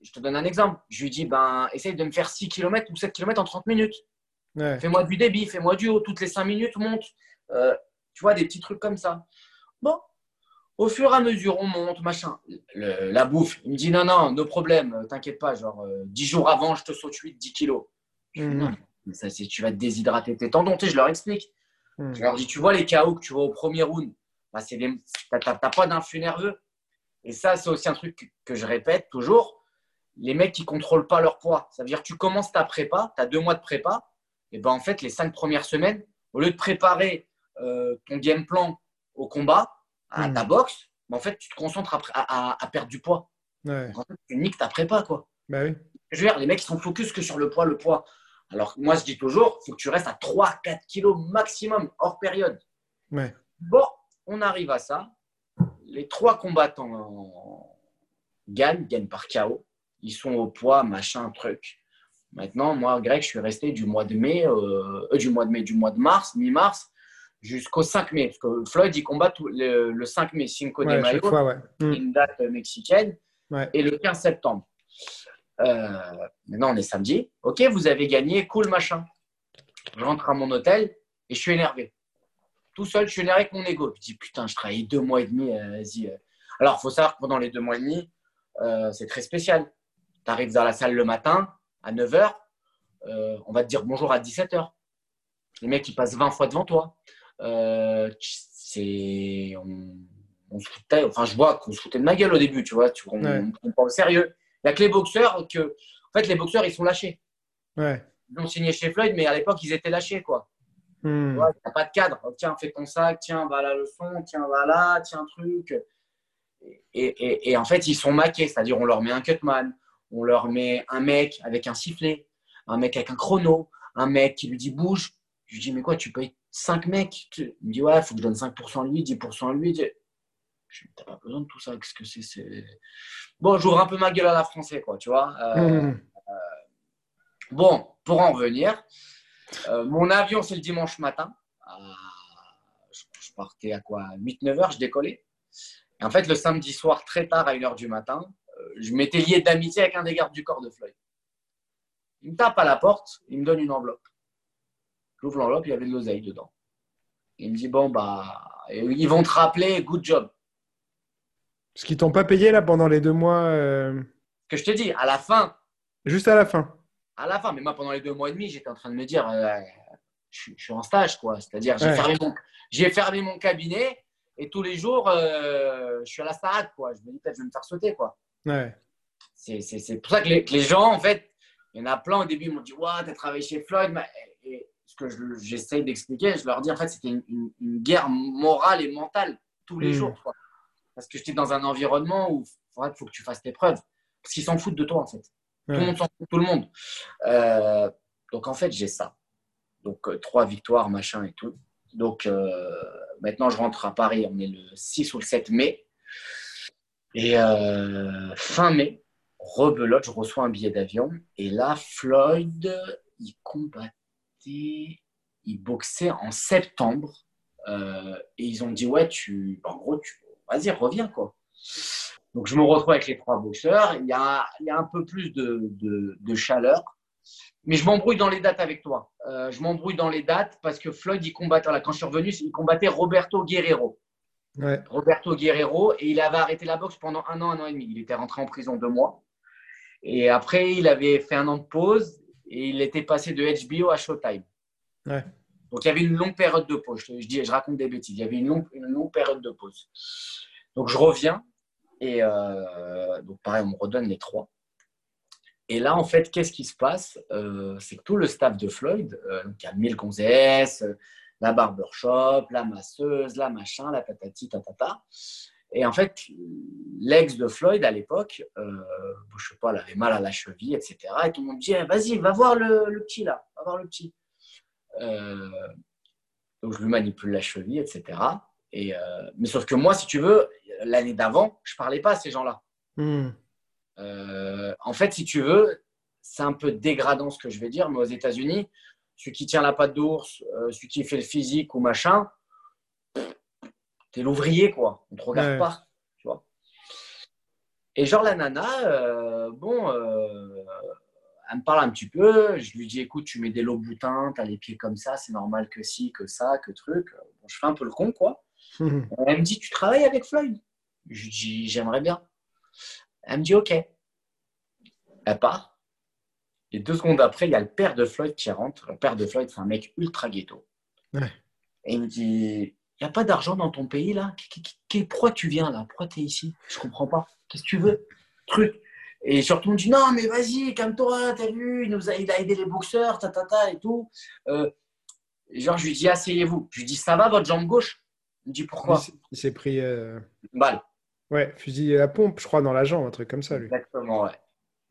Je te donne un exemple. Je lui dis, ben, essaye de me faire 6 km ou 7 km en 30 minutes. Fais-moi du débit, fais-moi du haut. Toutes les 5 minutes, monte. Euh, tu vois, des petits trucs comme ça. Bon, au fur et à mesure, on monte, machin. la bouffe, il me dit non, non, nos problèmes, t'inquiète pas, genre 10 euh, jours avant, je te saute 8, 10 kilos. Mhm. ça, tu vas te déshydrater tes tendons, je leur explique. Mhm. Je leur dis, tu vois les KO que tu vois au premier round, bah, tu n'as pas d'influx nerveux. Et ça, c'est aussi un truc que je répète toujours. Les mecs qui ne contrôlent pas leur poids. Ça veut dire que tu commences ta prépa, tu as deux mois de prépa, et ben en fait, les cinq premières semaines, au lieu de préparer euh, ton game plan au combat, à ta boxe, en fait, tu te concentres à, à, perdre du poids. en fait, tu niques ta prépa, quoi. Bah oui. Je veux dire, les mecs, ils sont focus que sur le poids, le poids. Alors, moi, je dis toujours, il faut que tu restes à 3-4 kilos maximum, hors période. Ouais. Bon, on arrive à ça. Les trois combattants gagnent, gagnent par KO. Ils sont au poids, machin, truc. Maintenant, moi, Greg, je suis resté du mois de mai, euh, euh, du mois de mai, du mois de mars, mi-mars, jusqu'au 5 mai. Parce que Floyd, il combat le, 5 mai, Cinco de Mayo, hmm. une date mexicaine, et le 15 septembre. Euh, maintenant, on est samedi. Ok, vous avez gagné, cool, machin. Je rentre à mon hôtel et je suis énervé. Tout seul, je suis énervé avec mon ego. Je dis, putain, je travaille deux mois et demi, euh, vas-y. Euh. Alors, il faut savoir que pendant les deux mois et demi, c'est très spécial. Tu arrives dans la salle le matin, à 9h, on va te dire bonjour à 17h. Les mecs, ils passent 20 fois devant toi. Euh, c'est on, se foutait, enfin je vois qu'on se foutait de ma gueule au début, tu vois, tu, on, on, sérieux. Il n'y a que les boxeurs que, en fait, les boxeurs ils sont lâchés. Ouais. Ils ont signé chez Floyd, mais à l'époque ils étaient lâchés quoi. Hmm. Tu pas de cadre. Oh, tiens, fais ton sac, tiens, va la leçon, tiens, va là, tiens, truc. Et, et, et, en fait, ils sont maqués, c'est-à-dire on leur met un cutman, on leur met un mec avec un sifflet, un mec avec un chrono, un mec qui lui dit bouge. Je lui dis, mais quoi, tu payes 5 mecs. Il me dit, ouais, il faut que je donne 5% à lui, 10% à lui. Je n'ai pas besoin de tout ça. Qu'est-ce que c'est Bon, j'ouvre un peu ma gueule à la français, quoi, tu vois. Euh, mmh. euh, bon, pour en revenir, euh, mon avion, c'est le dimanche matin. je, partais à quoi 8-9 heures, je décollais. Et en fait, le samedi soir, très tard, à 1 heure du matin, je m'étais lié d'amitié avec un des gardes du corps de Floyd. Il me tape à la porte, il me donne une enveloppe. J'ouvre l'enveloppe, il y avait de l'oseille dedans. Il me dit Bon, bah, ils vont te rappeler, good job. Parce qu'ils t'ont pas payé là pendant les deux mois euh, Que je te dis, à la fin. Juste à la fin. À la fin, mais moi pendant les deux mois et demi, j'étais en train de me dire euh, je, suis en stage, quoi. C'est-à-dire, j'ai fermé, mon, fermé mon cabinet et tous les jours, euh, je suis à la salade, quoi. Je me dis peut-être je vais me faire sauter, quoi. Ouais. C'est pour ça que les, gens, en fait, il y en a plein au début, ils m'ont dit Ouais, tu as travaillé chez Floyd. Et, ce que j'essaye d'expliquer, je leur dis en fait, c'était une, guerre morale et mentale tous les hmm. jours. Parce que j'étais dans un environnement où il faut que tu fasses tes preuves. Parce qu'ils s'en foutent de toi, en fait. Tout le monde s'en fout, tout le monde. Euh, donc, en fait, j'ai ça. Donc, euh, trois victoires, machin et tout. Donc, euh, maintenant, je rentre à Paris. On est le 6 ou le 7 mai. Et fin mai, rebelote, je reçois un billet d'avion. Et là, Floyd, il combat ils boxaient en septembre. Euh, et ils ont dit, ouais, tu, en gros, tu, vas-y, reviens, quoi. Donc, je me retrouve avec les trois boxeurs. Il y a, il y a un peu plus de, de, chaleur. Mais je m'embrouille dans les dates avec toi. Euh, je m'embrouille dans les dates parce que Floyd, il combattait, là, quand je suis revenu, il combattait Roberto Guerrero. Roberto Guerrero. Et il avait arrêté la boxe pendant un an, un an et demi. Il était rentré en prison deux mois. Et après, il avait fait un an de pause et il était passé de HBO à Showtime. Donc il y avait une longue période de pause. Je, dis, je raconte des bêtises. Il y avait une longue, une longue période de pause. Donc je reviens Et donc, pareil, on me redonne les trois. Et là, en fait, qu'est-ce qui se passe C'est que tout le staff de Floyd, donc il y a Mille Gonzès, la barbershop, la masseuse, la machin, la patati, tatata. Et en fait, l'ex de Floyd à l'époque, euh, je sais pas, elle avait mal à la cheville, etc. Et tout le monde dit eh, Vas-y, va voir le, petit là, va voir le petit. Euh, donc je lui manipule la cheville, etc. Et, euh, mais sauf que moi, si tu veux, l'année d'avant, je parlais pas à ces gens-là. Hmm. Euh, en fait, si tu veux, c'est un peu dégradant ce que je vais dire, mais aux États-Unis, celui qui tient la patte d'ours, celui qui fait le physique ou machin, t'es l'ouvrier, quoi. On te regarde pas, tu vois. Et genre, la nana, euh, bon, euh, elle me parle un petit peu. Je lui dis, écoute, tu mets des lots boutins, t'as les pieds comme ça, c'est normal que si, que ça, que truc. Bon, je fais un peu le con, quoi. elle me dit, tu travailles avec Floyd? Je lui dis, j'aimerais bien. Elle me dit, ok. Elle part. Et deux secondes après, il y a le père de Floyd qui rentre. Le père de Floyd, c'est un mec ultra ghetto. Et il me dit n'y a pas d'argent dans ton pays là? Pourquoi tu viens là? Pourquoi tu es ici? Je comprends pas. Qu'est-ce que tu veux? Truc. Et surtout, on me dit Non, mais vas-y, calme-toi, t'as vu, il, nous a, il a aidé les boxeurs, ta, ta, ta et tout. Euh, genre, je lui dis Asseyez-vous. Je lui dis Ça va votre jambe gauche? Il me dit Pourquoi? Il s'est pris. Euh... Une balle. Ouais, fusil à pompe, je crois, dans la jambe, un truc comme ça, lui. Exactement, ouais.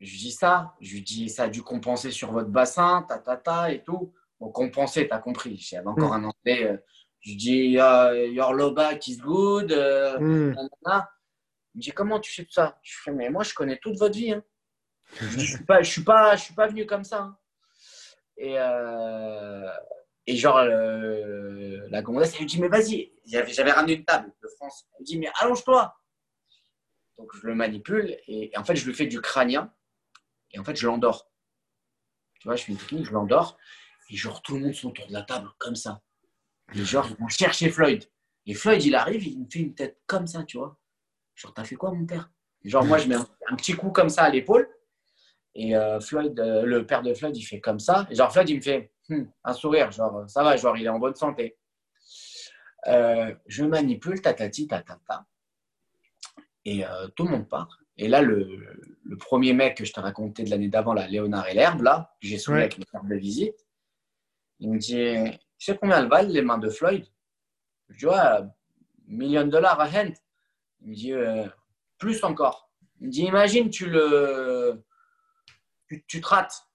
Je lui dis ça. Je lui dis, ça a dû compenser sur votre bassin, ta, ta, ta, et tout. Bon, compenser, t'as compris. J'avais encore mm. un anglais. Euh, je lui dis, your low back is good. Euh, mm. Il me dit, comment tu sais tout ça? Je fais, mais moi, je connais toute votre vie. Hein. je ne suis, pas, je suis, pas, je suis pas venu comme ça. Hein. Et, euh, et genre, la gonzesse, elle lui dit, mais vas-y. J'avais ramené une table de France. Elle me dit, mais allonge-toi. Donc, je le manipule et, et, en fait, je lui fais du crânien. Et en fait, je l'endors. Tu vois, je fais une technique, je l'endors. Et genre, tout le monde autour de la table, comme ça. Genre, ils vont chercher Floyd. Et Floyd, il arrive, il me fait une tête comme ça, tu vois. Genre, t'as fait quoi, mon père? Et Genre, moi, je mets un, petit coup comme ça à l'épaule. Et euh, Floyd, euh, le père de Floyd, il fait comme ça. Et genre, Floyd, il me fait hmm, un sourire. Genre, ça va, genre, il est en bonne santé. Euh, je manipule, tatati, tatata. Et tout le monde part. Et là, le, premier mec que je t'ai raconté de l'année d'avant, là, Léonard et l'herbe, là, j'ai soumis avec une carte de visite, il me dit Tu sais combien elles valent les mains de Floyd? Je dis Ouais, million de dollars à hand. Il me dit euh, Plus encore. Il me dit Imagine, tu le. Tu, te rates.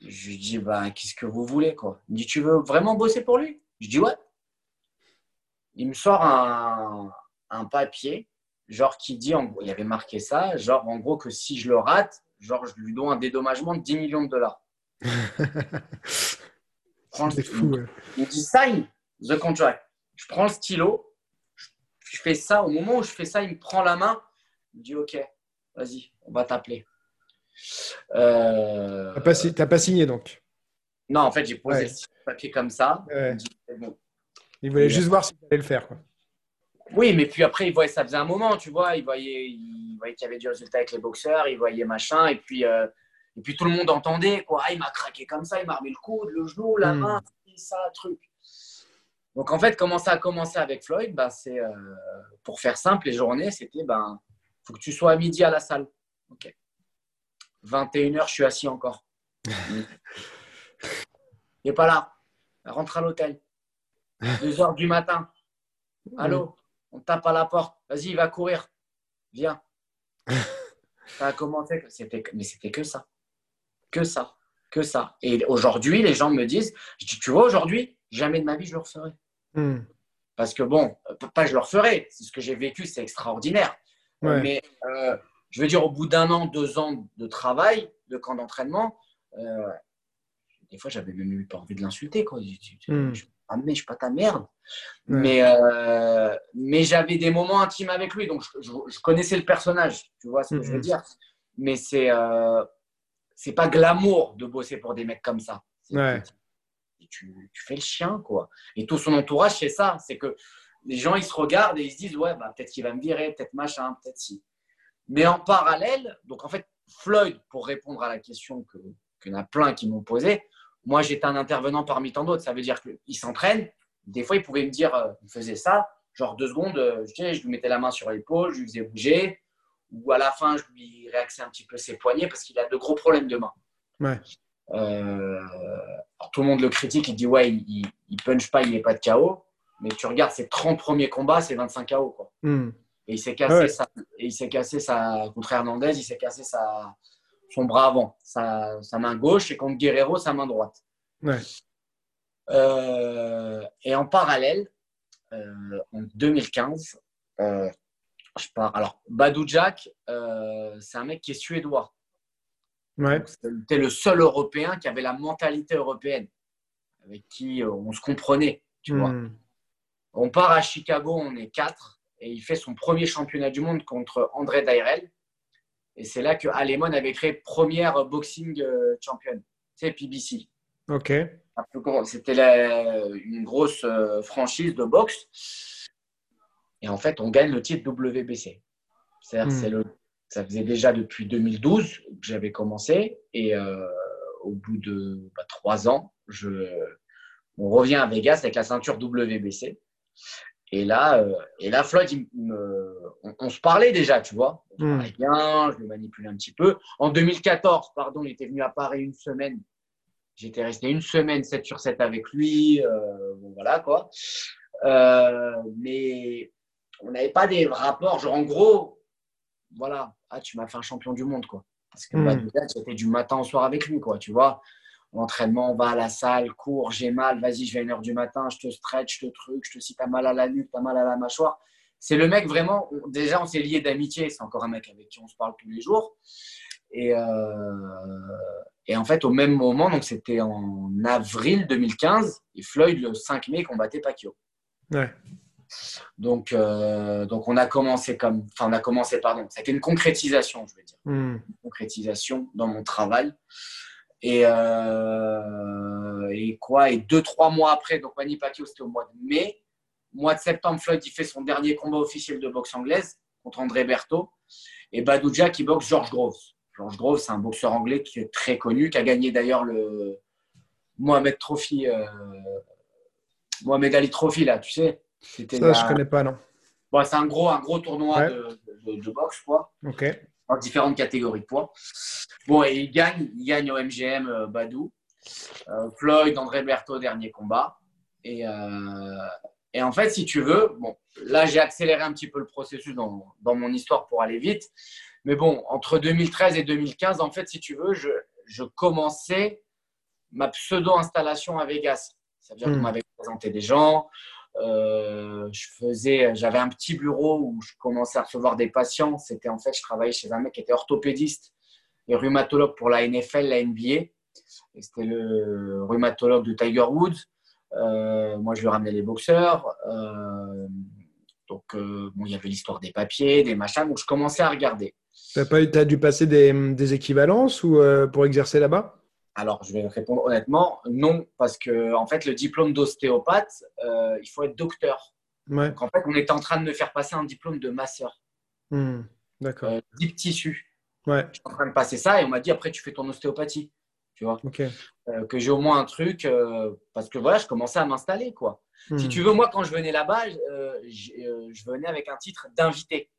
Je lui dis bah, Qu'est-ce que vous voulez quoi? Il me dit Tu veux vraiment bosser pour lui? Je dis Ouais. Il me sort un, papier genre qui dit, en, il y avait marqué ça, genre en gros que si je le rate, genre je lui dois un dédommagement de 10 millions de dollars. Fou. Il dit sign the contract. Je prends le stylo, je fais ça. Au moment où je fais ça, il me prend la main. Il me dit ok, vas-y, on va t'appeler. Euh... T'as pas, signé donc Non, en fait, j'ai posé le papier comme ça. Il, voulait juste voir si tu allais le faire. Quoi. Oui, mais puis après, il voyait, ça faisait un moment, tu vois. Il voyait, il voyait qu'il y avait du résultat avec les boxeurs, il voyait machin. Et puis, euh, et puis tout le monde entendait, quoi. Ah, il m'a craqué comme ça, il m'a remis le coude, le genou, la hmm. main, ça, truc. Donc, en fait, comment ça a commencé avec Floyd? Bah, c'est, euh, Pour faire simple, les journées, c'était ben, faut que tu sois à midi à la salle. OK. 21h, je suis assis encore. il n'est pas là. rentre à l'hôtel. 2h du matin. Allô? On tape à la porte. Vas-y, il va courir. Viens. ça a commencé. C'était, mais c'était que ça. Que ça. Que ça. Et aujourd'hui, les gens me disent, je dis, tu vois, aujourd'hui, jamais de ma vie, je le referai. Hmm. Parce que bon, pas je le referai. C'est ce que j'ai vécu, c'est extraordinaire. Mais euh, je veux dire, au bout d'un an, deux ans de travail, de camp d'entraînement, euh, des fois, j'avais même eu pas envie de l'insulter. Quoi. Hmm ah mais je suis pas ta merde. Mais, euh, mais j'avais des moments intimes avec lui, donc je, connaissais le personnage, tu vois ce que je veux mm-hmm. dire. Mais c'est euh, c'est pas glamour de bosser pour des mecs comme ça. Tu, tu, fais le chien, quoi. Et tout son entourage, c'est ça. C'est que les gens, ils se regardent et ils se disent, ouais, bah, peut-être qu'il va me virer, peut-être machin, peut-être si. Mais en parallèle, donc en fait, Floyd, pour répondre à la question que qu'il y en a plein qui m'ont posée, moi, j'étais un intervenant parmi tant d'autres. Ça veut dire qu'il s'entraîne. Des fois, il pouvait me dire, euh, il faisait ça. genre deux secondes, je, je lui mettais la main sur l'épaule, je lui faisais bouger, ou à la fin, je lui réaxais un petit peu ses poignets parce qu'il a de gros problèmes de main. Ouais. tout le monde le critique, il dit ouais, il, il, punch pas, il n'est pas de KO. Mais tu regardes ses 30 premiers combats, c'est 25 KO. Quoi. Hmm. Et il s'est cassé, sa, et il s'est cassé sa, contre Hernandez, il s'est cassé sa, son bras avant, sa, sa, main gauche, et contre Guerrero, sa main droite. Ouais. Euh, et en parallèle, euh, en 2015, euh, je pars. Alors, Badou Jack, c'est un mec qui est suédois. Ouais. C'était le seul Européen qui avait la mentalité européenne, avec qui on se comprenait, tu vois. Hmm. On part à Chicago, on est quatre, et il fait son premier championnat du monde contre André Dairel. Et c'est là que Alemon avait créé première boxing champion, c'est PBC. Ok. C'était une grosse euh, franchise de boxe. Et en fait, on gagne le titre WBC. cest hmm. le, ça faisait déjà depuis 2012 que j'avais commencé. Et euh, au bout de bah, trois ans, je, on revient à Vegas avec la ceinture WBC. Et là, euh, et là Floyd, on, se parlait déjà, tu vois. On hmm. parlait bien, je le manipulais un petit peu. En 2014, pardon, il était venu à Paris une semaine. J'étais resté une semaine 7 sur 7 avec lui. Euh, bon, voilà quoi. Euh, mais on n'avait pas des rapports, genre en gros, voilà, ah, tu m'as fait un champion du monde, quoi. Parce que mmh. c'était du matin au soir avec lui, quoi, tu vois. L'entraînement, on va à la salle, cours, j'ai mal, vas-y, je vais à 1h du matin, je te stretch, je te truc, je te cite, t'as mal à la nuque, t'as mal à la mâchoire. C'est le mec vraiment, déjà, on s'est lié d'amitié, c'est encore un mec avec qui on se parle tous les jours. Et, euh, et en fait, au même moment, donc c'était en avril 2015, et Floyd, le 5 mai, combattait Pacquiao. Ouais. Donc, euh, donc on a commencé comme, enfin on a commencé, pardon, c'était une concrétisation, je veux dire, hmm. une concrétisation dans mon travail. Et, euh, et quoi Et deux, trois mois après, donc Manny Pacquiao, c'était au mois de mai. Mois de septembre, Floyd, il fait son dernier combat officiel de boxe anglaise contre André Berthaud. Et Badouja qui boxe George Groves. George Groves, c'est un boxeur anglais qui est très connu, qui a gagné d'ailleurs le Mohamed Trophy, euh, Mohamed Ali Trophy, là, tu sais. Ça, je connais pas, non. Bon, c'est un gros, un gros tournoi de, boxe, quoi. Ok. Dans différentes catégories de poids. Bon, et il gagne, il gagne au MGM euh, Badou. Euh, Floyd, André Berthaud, dernier combat. Et, et, en fait, si tu veux, bon, là, j'ai accéléré un petit peu le processus dans, dans mon histoire pour aller vite. Mais bon, entre 2013 et 2015, en fait, si tu veux, je, commençais ma pseudo-installation à Vegas. C'est-à-dire qu'on hmm. m'avait présenté des gens. Euh, je faisais, j'avais un petit bureau où je commençais à recevoir des patients. C'était en fait, je travaillais chez un mec qui était orthopédiste et rhumatologue pour la NFL, la NBA. c'était le rhumatologue de Tiger Woods. Euh, moi, je lui ramenais les boxeurs. Euh, donc, bon, il y avait l'histoire des papiers, des machins. Donc, je commençais à regarder. Tu as, dû passer des, équivalences ou, pour exercer là-bas? Alors, je vais répondre honnêtement, non, parce que en fait, le diplôme d'ostéopathe, euh, il faut être docteur. Donc, en fait, on était en train de me faire passer un diplôme de masseur. Hmm, D'accord. Euh, deep tissu. Ouais. Je suis en train de passer ça et on m'a dit après, tu fais ton ostéopathie. Tu vois euh, Que j'ai au moins un truc, parce que voilà, je commençais à m'installer. quoi. Si hmm. tu veux, moi, quand je venais là-bas, je venais avec un titre d'invité.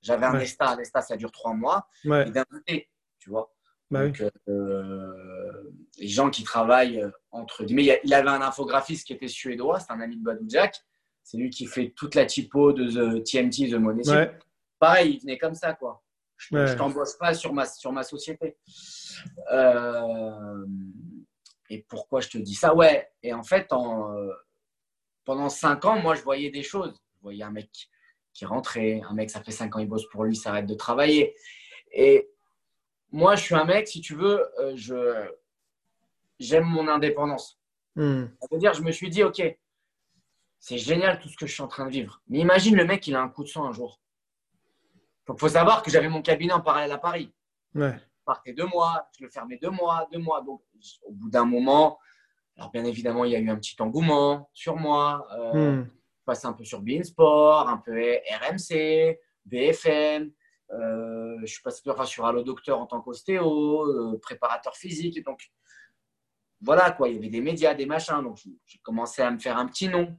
J'avais un ESTA, l'ESTA ça dure trois mois, et d'un côté, tu vois. Bah Donc, euh, les gens qui travaillent euh, entre guillemets, il avait un infographiste qui était suédois, c'est un ami de Badou Jack. C'est lui qui fait toute la typo de The TMT, The Money. Pareil, il venait comme ça, quoi. Je ne t'embauche pas sur ma, sur ma société. Euh, et pourquoi je te dis ça? Ouais, et en fait, en, pendant cinq ans, moi, je voyais des choses. Je voyais un mec qui rentrait. Un mec, ça fait 5 ans, il bosse pour lui, ça arrête de travailler. Et moi, je suis un mec, si tu veux, euh, je j'aime mon indépendance. Hmm. Ça veut dire, je me suis dit, OK, c'est génial tout ce que je suis en train de vivre. Mais imagine le mec, il a un coup de sang un jour. Il faut savoir que j'avais mon cabinet en parallèle à Paris. Ouais. Je partais deux mois, je le fermais deux mois, deux mois. Donc, au bout d'un moment, alors bien évidemment, il y a eu un petit engouement sur moi. Euh, hmm passé un peu sur Beansport, un peu RMC, BFM. Euh, je suis passé sur Allo Docteur en tant qu'ostéo, euh, préparateur physique. Donc, voilà, quoi. Il y avait des médias, des machins. Donc, j'ai commencé à me faire un petit nom.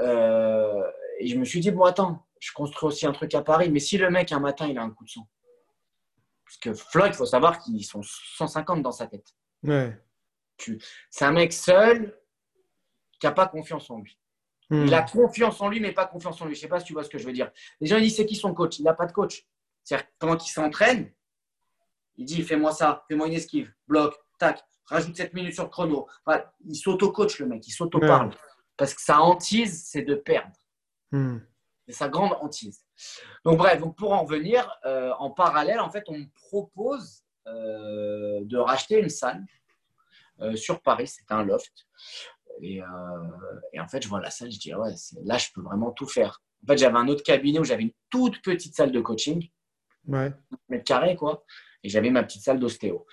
Euh, et je me suis dit, bon, attends, je construis aussi un truc à Paris, mais si le mec, un matin, il a un coup de sang. Parce que Floyd, il faut savoir qu'ils sont 150 dans sa tête. Ouais. C'est un mec seul qui n'a pas confiance en lui. Hmm. Il a confiance en lui, mais pas confiance en lui. Je ne sais pas si tu vois ce que je veux dire. Les gens ils disent c'est qui son coach? Il n'a pas de coach. C'est-à-dire pendant qu'il s'entraîne, il dit fais-moi ça, fais-moi une esquive, bloc, tac, rajoute 7 minutes sur le chrono. Il s'auto-coach le mec, il s'auto-parle. Parce que sa hantise, c'est de perdre. Hmm. C'est sa grande hantise. Donc bref, donc pour en revenir, euh, en parallèle, en fait, on me propose euh, de racheter une salle euh, sur Paris. C'est un loft. Et, et, en fait, je vois la salle, je dis, ah ouais, là, je peux vraiment tout faire. En fait, j'avais un autre cabinet où j'avais une toute petite salle de coaching, ouais. mètre carré, quoi. Et j'avais ma petite salle d'ostéo.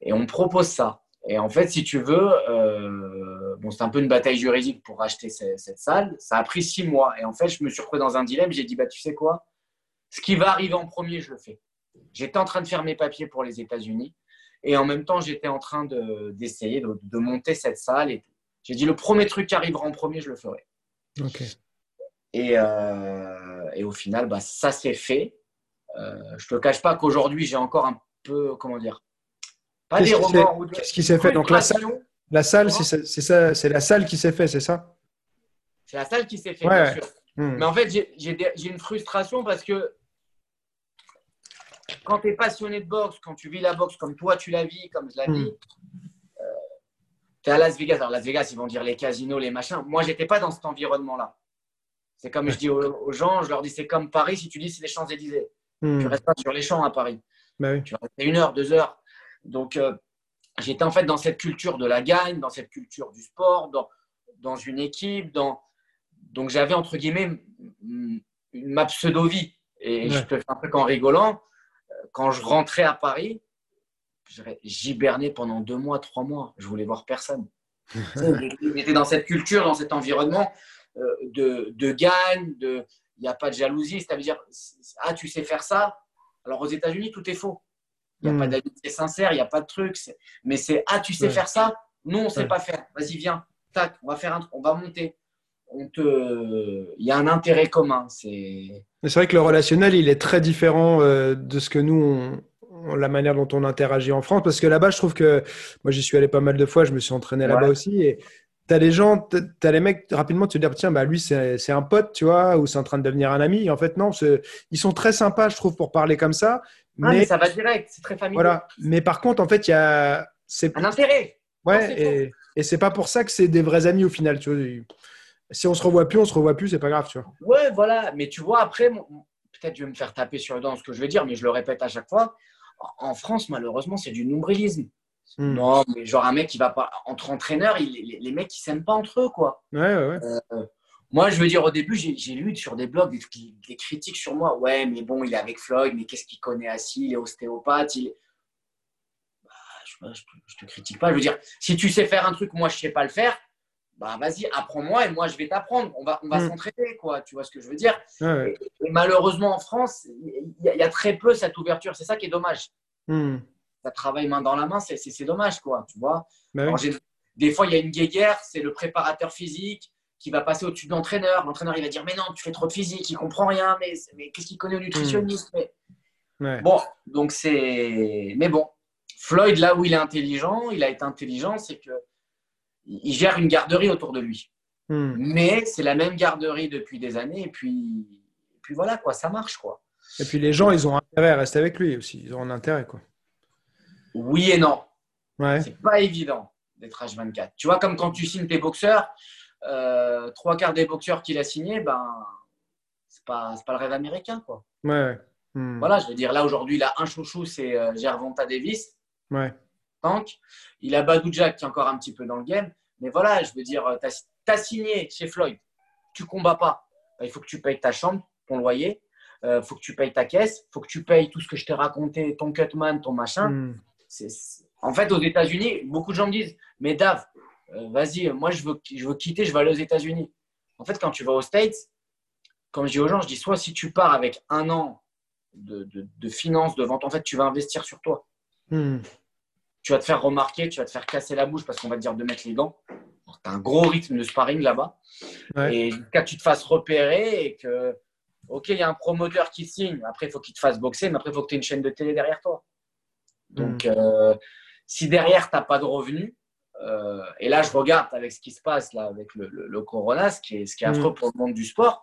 Et on me propose ça. Et en fait, si tu veux, euh, bon, c'est un peu une bataille juridique pour racheter cette, cette, salle. Ça a pris six mois. Et en fait, je me suis retrouvé dans un dilemme. J'ai dit, bah, tu sais quoi? Ce qui va arriver en premier, je le fais. J'étais en train de faire mes papiers pour les États-Unis. Et en même temps, j'étais en train d'essayer de, de, de, monter cette salle et. J'ai dit, le premier truc qui arrivera en premier, je le ferai. Et, euh, et au final, bah, ça s'est fait. Euh, je ne te cache pas qu'aujourd'hui, j'ai encore un peu, comment dire, pas des remords. Qu'est-ce qui s'est fait? Donc la salle, la salle c'est ça, c'est la salle qui s'est fait, c'est ça? C'est la salle qui s'est fait, ouais. bien sûr. Hmm. Mais en fait, j'ai une frustration parce que quand tu es passionné de boxe, quand tu vis la boxe comme toi tu la vis, comme je la vis, Hmm. euh, tu es à Las Vegas. Alors, Las Vegas, ils vont dire les casinos, les machins. Moi, j'étais pas dans cet environnement-là. C'est comme je dis aux, aux, gens, je leur dis c'est comme Paris si tu dis c'est les Champs-Élysées. Hmm. Tu restes pas sur les champs à Paris. Bah oui. Tu vas rester une heure, deux heures. Donc, euh, j'étais en fait dans cette culture de la gagne, dans cette culture du sport, dans, dans une équipe. Dans... Donc, j'avais entre guillemets ma pseudo-vie. Et Ouais. je te fais un truc en rigolant. Euh, Quand je rentrais à Paris, j'hibernais pendant deux mois, trois mois. Je voulais voir personne. J'étais dans cette culture, dans cet environnement euh, de, de gagne, de il n'y a pas de jalousie. C'est-à-dire, ah, tu sais faire ça? Alors aux États-Unis, tout est faux. Il n'y a pas d'amitié sincère, il n'y a pas de truc. Mais c'est, ah, tu sais Ouais. faire ça? Non, on ne sait Ouais. pas faire. Vas-y, viens. Tac, on va faire un truc, on va monter. On te... Il y a un intérêt commun. C'est... Vrai que le relationnel, il est très différent euh, de ce que nous, on, la manière dont on interagit en France. Parce que là-bas, je trouve que moi, j'y suis allé pas mal de fois, je me suis entraîné là-bas Ouais. aussi. Et tu as les gens, tu as les mecs, rapidement, tu te dis, tiens, bah, lui, c'est un pote, tu vois, ou c'est en train de devenir un ami. Et en fait, non, ils sont très sympas, je trouve, pour parler comme ça. Ah, mais Mais ça va direct, c'est très familier. voilà. Mais par contre, en fait, il y a. c'est- Un intérêt. Ouais, et, et c'est pas pour ça que c'est des vrais amis au final, tu vois. Si on se revoit plus, on se revoit plus, c'est pas grave, tu vois. Ouais, voilà. Mais tu vois, après, peut-être je vais me faire taper sur le dent ce que je vais dire, mais je le répète à chaque fois. En France, malheureusement, c'est du nombrilisme. Hmm. Non, mais genre un mec qui va pas. Entre entraîneurs, il- les, les mecs, ils s'aiment pas entre eux, quoi. Ouais, ouais, ouais. Moi, je veux dire, au début, j'ai lu sur des blogs des, des critiques sur moi. Ouais, mais bon, il est avec Floyd, mais qu'est-ce qu'il connaît assis Il est ostéopathe. Il. Bah, je, je te critique pas. Je veux dire, si tu sais faire un truc, moi, je sais pas le faire, bah vas-y, apprends-moi et moi, je vais t'apprendre. On va, on va Mm. s'entraider, quoi. Tu vois ce que je veux dire? Ouais. et, et malheureusement, en France, il y, a- il y a très peu cette ouverture. C'est ça qui est dommage. Hmm. Ça travaille main dans la main, c'est- dommage, quoi. Tu vois? Bah oui. des fois, il y a une guéguerre, c'est le préparateur physique qui va passer au-dessus de l'entraîneur. L'entraîneur, il va dire Mais non, tu fais trop de physique, il comprend rien, mais, mais qu'est-ce qu'il connaît au nutritionniste mais... Ouais. Bon, donc c'est. Mais bon, Floyd, là où il est intelligent, il a été intelligent, c'est que il gère une garderie autour de lui. Hmm. Mais c'est la même garderie depuis des années, et puis, et puis voilà, quoi, ça marche, quoi. Et puis les gens, ils ont intérêt à rester avec lui aussi. Ils ont un intérêt, quoi. Oui et non. Ouais. C'est pas évident d'être H24. Tu vois, comme quand tu signes tes boxeurs, euh, trois quarts des boxeurs qu'il a signés, ben, c'est pas, pas le rêve américain, quoi. Ouais, ouais. Hmm. Voilà, je veux dire, là aujourd'hui, il a un chouchou, c'est euh, Gervonta Davis, Ouais. tank. Il a Badou Jack qui est encore un petit peu dans le game. Mais voilà, je veux dire, tu as, signé chez Floyd, tu combats pas. Ben, il faut que tu payes ta chambre, ton loyer, il faut que tu payes ta caisse, il faut que tu payes tout ce que je t'ai raconté, ton cutman, ton machin. Hmm. En fait, aux États-Unis, beaucoup de gens me disent Mais Dave, euh, vas-y, moi je veux, je veux quitter, je veux aller aux États-Unis. En fait, quand tu vas aux States, comme je dis aux gens, je dis soit si tu pars avec un an de, de, de finances, de vente, en fait, tu vas investir sur toi. Hmm. Tu vas te faire remarquer, tu vas te faire casser la bouche parce qu'on va te dire de mettre les gants. Tu as un gros rythme de sparring là-bas. Et quand tu te fasses repérer et que, ok, il y a un promoteur qui signe, après il faut qu'il te fasse boxer, mais après il faut que tu aies une chaîne de télé derrière toi. Donc, mm. euh, si derrière tu n'as pas de revenus, euh, et là je regarde avec ce qui se passe là avec le, corona, ce qui est, ce qui est affreux mm. pour le monde du sport,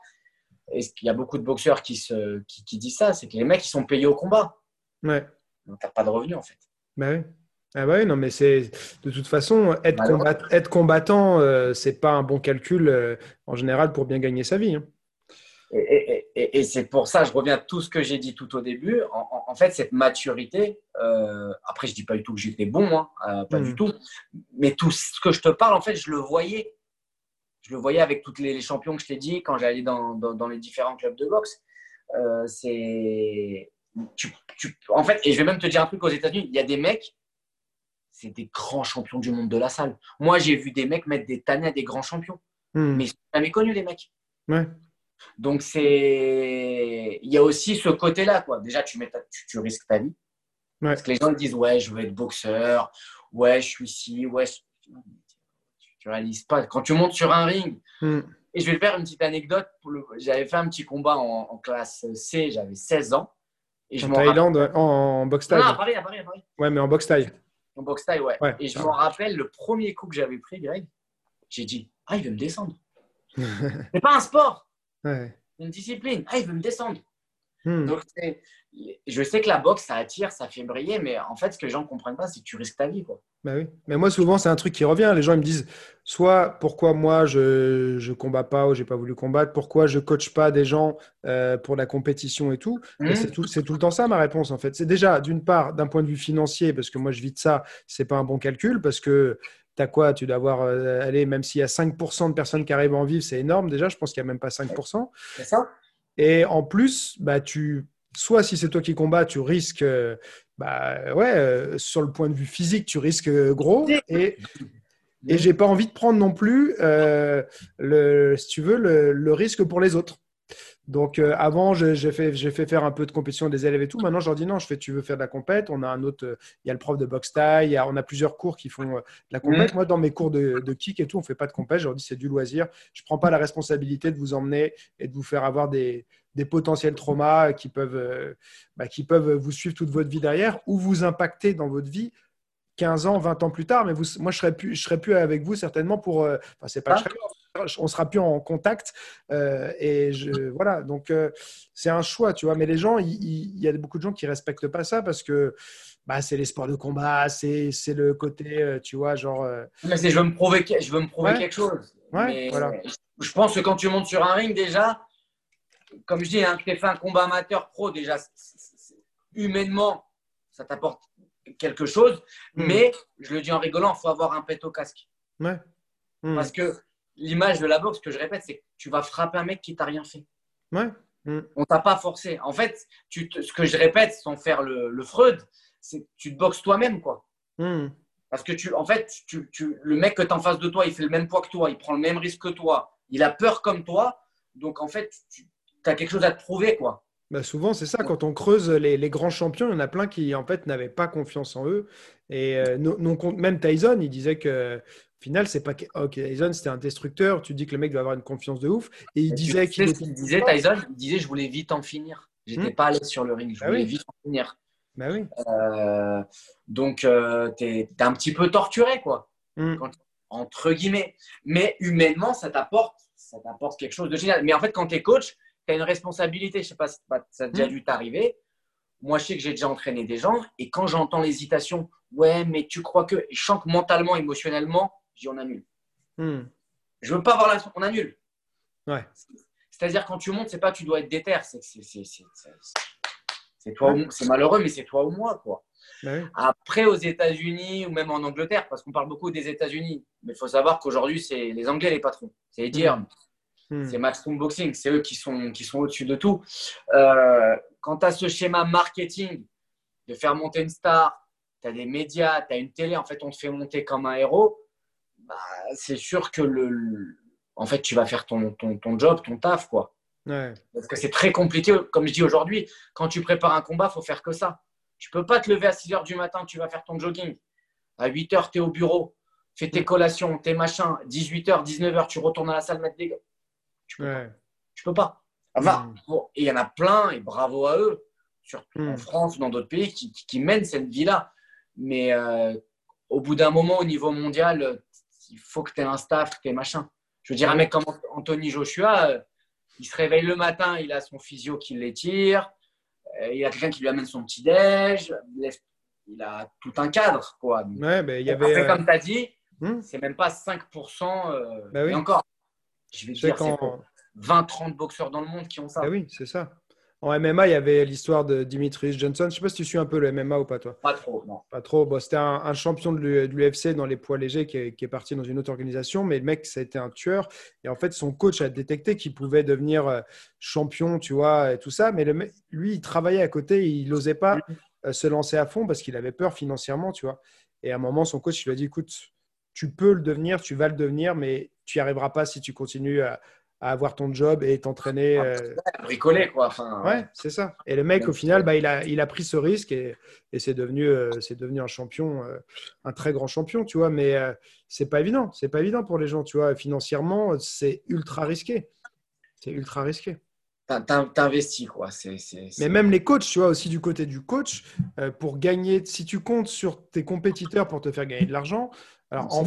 et il y a beaucoup de boxeurs qui, se, qui, disent ça, c'est que les mecs ils sont payés au combat. Ouais. Donc tu n'as pas de revenus en fait. Bah oui. Ah bah oui, non, mais c'est de toute façon, être, être combattant, euh, c'est pas un bon calcul euh, en général pour bien gagner sa vie. Hein. Et, c'est pour ça, je reviens à tout ce que j'ai dit tout au début. En, fait, cette maturité, euh, après, je dis pas du tout que j'étais bon, hein, pas du hmm. tout, mais tout ce que je te parle, en fait, je le voyais. Je le voyais avec tous les, champions que je t'ai dit quand j'allais dans, dans, les différents clubs de boxe. c'est. en fait, et je vais même te dire un truc aux États-Unis, il y a des mecs c'est des grands champions du monde de la salle. Moi, j'ai vu des mecs mettre des tannées à des grands champions. Hmm. Mais ils n'ont jamais connu, les mecs. Donc, c'est. Il y a aussi ce côté-là, quoi. Déjà, tu, mets tu, risques ta vie. Parce que les gens disent, ouais, je veux être boxeur, ouais, je suis ici, ouais. Tu, ne réalises pas. Quand tu montes sur un ring, hmm. et je vais faire une petite anecdote. Le... J'avais fait un petit combat en, classe C, j'avais 16 ans. Et en Thaïlande, en, boxe taille. Non, à Paris, à Paris, à Paris. Ouais, mais en boxe taille. En boxe taille, ouais. Et je me rappelle, le premier coup que j'avais pris, Greg, j'ai dit Ah, il veut me descendre. c'est pas un sport. Une discipline. Ah, il veut me descendre. Hmm. Donc, je sais que la boxe, ça attire, ça fait briller, mais en fait, ce que les gens ne comprennent pas, c'est que tu risques ta vie. Quoi. Bah oui. Mais moi, souvent, c'est un truc qui revient. Les gens ils me disent soit pourquoi moi je ne combats pas ou j'ai pas voulu combattre, pourquoi je coach pas des gens euh, pour la compétition et tout? Mmh. C'est tout, tout, le temps ça ma réponse en fait. C'est déjà d'une part d'un point de vue financier parce que moi je vis de ça, c'est pas un bon calcul parce que tu as quoi? Tu dois avoir, euh, allez, même s'il y a 5% de personnes qui arrivent en vivre, c'est énorme déjà. Je pense qu'il n'y a même pas 5%. C'est ça. Et en plus, bah, tu, soit si c'est toi qui combats, tu risques, euh, bah, ouais, euh, sur le point de vue physique, tu risques gros. Et, et j'ai pas envie de prendre non plus, euh, le, si tu veux, le, risque pour les autres. Donc avant, j'ai fait, fait, faire un peu de compétition des élèves et tout. Maintenant, je leur dis non, je fais, tu veux faire de la compète? On a un autre, il y a le prof de boxe taille, on a plusieurs cours qui font de la compète. Moi, dans mes cours de, de, kick et tout, on fait pas de compète. Je leur dis c'est du loisir. Je prends pas la responsabilité de vous emmener et de vous faire avoir des, des potentiels traumas qui peuvent, euh, bah, qui peuvent vous suivre toute votre vie derrière ou vous impacter dans votre vie 15 ans, 20 ans plus tard. Mais vous, moi, je ne serais, plus, je serais plus avec vous certainement pour. Euh, enfin, c'est pas on sera plus en contact. Euh, et je, voilà, donc c'est un choix, tu vois. Mais les gens, il y, a beaucoup de gens qui respectent pas ça parce que bah, c'est les sports de combat, c'est le côté, tu vois, genre. Mais je veux me prouver, je veux me prouver quelque chose. Ouais, voilà. Je pense que quand tu montes sur un ring, déjà, comme je dis, hein, tu fait un combat amateur pro, déjà, humainement, ça t'apporte quelque chose. Hmm. Mais, je le dis en rigolant, il faut avoir un pet au casque. Ouais. Hmm. Parce que l'image de la boxe, que je répète, c'est que tu vas frapper un mec qui t'a rien fait. Ouais. Hmm. On t'a pas forcé. En fait, tu ce que je répète sans faire le, Freud, c'est que tu te boxes toi-même, quoi. Parce que tu, en fait, tu, tu, le mec que tu en face de toi, il fait le même poids que toi, il prend le même risque que toi, il a peur comme toi. Donc, en fait, tu, as quelque chose à te prouver, quoi. Bah souvent, c'est ça, quand on creuse les, grands champions, il y en a plein qui, en fait, n'avaient pas confiance en eux. Et euh, non, même Tyson, il disait que, au final, c'est pas. Ok, Tyson, c'était un destructeur. Tu dis que le mec doit avoir une confiance de ouf. Et il disait qu'il. disait, Tyson? Il disait, je voulais vite en finir. J'étais hmm? pas allé sur le ring. Je bah voulais vite en finir. Bah oui. Euh, donc, euh, tu es, un petit peu torturé, quoi. Hmm. entre guillemets. Mais humainement, ça t'apporte ça t'apporte quelque chose de génial. Mais en fait, quand tu es coach, tu as une responsabilité. Je sais pas si ça a déjà hmm. dû t'arriver. Moi, je sais que j'ai déjà entraîné des gens et quand j'entends l'hésitation, ouais, mais tu crois que. Je sens que mentalement, émotionnellement, je dis on annule. Hmm. Je veux pas avoir la. On annule. Ouais. C'est-à-dire, quand tu montes, c'est pas tu dois être déter. C'est toi C'est malheureux, mais c'est toi ou moi, quoi. Ben Après, aux États-Unis ou même en Angleterre, parce qu'on parle beaucoup des États-Unis, mais il faut savoir qu'aujourd'hui, c'est les Anglais les patrons. C'est dire hmm. Hmm. C'est Matchroom Boxing, c'est eux qui sont, qui sont au-dessus de tout. Euh, quand tu as ce schéma marketing de faire monter une star, tu as des médias, tu as une télé, en fait, on te fait monter comme un héros, bah, c'est sûr que le, en fait, tu vas faire ton, ton, ton job, ton taf, quoi. Parce que c'est très compliqué, comme je dis aujourd'hui, quand tu prépares un combat, il faut faire que ça. Tu peux pas te lever à 6 heures du matin, tu vas faire ton jogging. À 8 heures, tu es au bureau, fais tes hmm. collations, tes machins. 18 h 19 h tu retournes à la salle mettre des Tu peux pas. Tu peux pas. Enfin, mm. et il y en a plein, et bravo à eux, surtout en mm. France ou dans d'autres pays, qui, mènent cette vie-là. Mais euh, au bout d'un moment, au niveau mondial, il faut que tu aies un staff, que tu aies machin. Je veux dire, un mec comme Anthony Joshua, euh, il se réveille le matin, il a son physio qui l'étire, euh, il a quelqu'un qui lui amène son petit-déj, il a tout un cadre. Quoi. Ouais, il y avait, Après, comme tu as dit, hmm? c'est même pas 5%. Euh, ben Et encore, je vais dire, c'est 20-30 boxeurs dans le monde qui ont ça. Ben oui, c'est ça. En MMA, il y avait l'histoire de Dimitri Johnson. Je ne sais pas si tu suis un peu le MMA ou pas, toi. Pas trop, non. Pas trop. Bon, C'était un, champion de l'UFC dans les poids légers qui est, parti dans une autre organisation, mais le mec, ça a été un tueur. Et en fait, son coach a détecté qu'il pouvait devenir euh, champion, tu vois, et tout ça. Mais le, lui, il travaillait à côté, il n'osait pas euh, se lancer à fond parce qu'il avait peur financièrement, tu vois. Et à un moment, son coach, il lui a dit, écoute, tu peux le devenir, tu vas le devenir, mais tu n'y arriveras pas si tu continues à, à avoir ton job et t'entraîner. Euh... bricoler, quoi. Enfin, ouais, c'est ça. Et le mec, au final, bah, il, a, il a pris ce risque et, et c'est devenu, euh, c'est devenu un champion, euh, un très grand champion, tu vois. Mais euh, c'est pas évident. C'est pas évident pour les gens, tu vois. Financièrement, c'est ultra risqué. C'est ultra risqué. T'investis, quoi. C'est, Mais même les coachs, tu vois, aussi du côté du coach, pour gagner, si tu comptes sur tes compétiteurs pour te faire gagner de l'argent, alors en,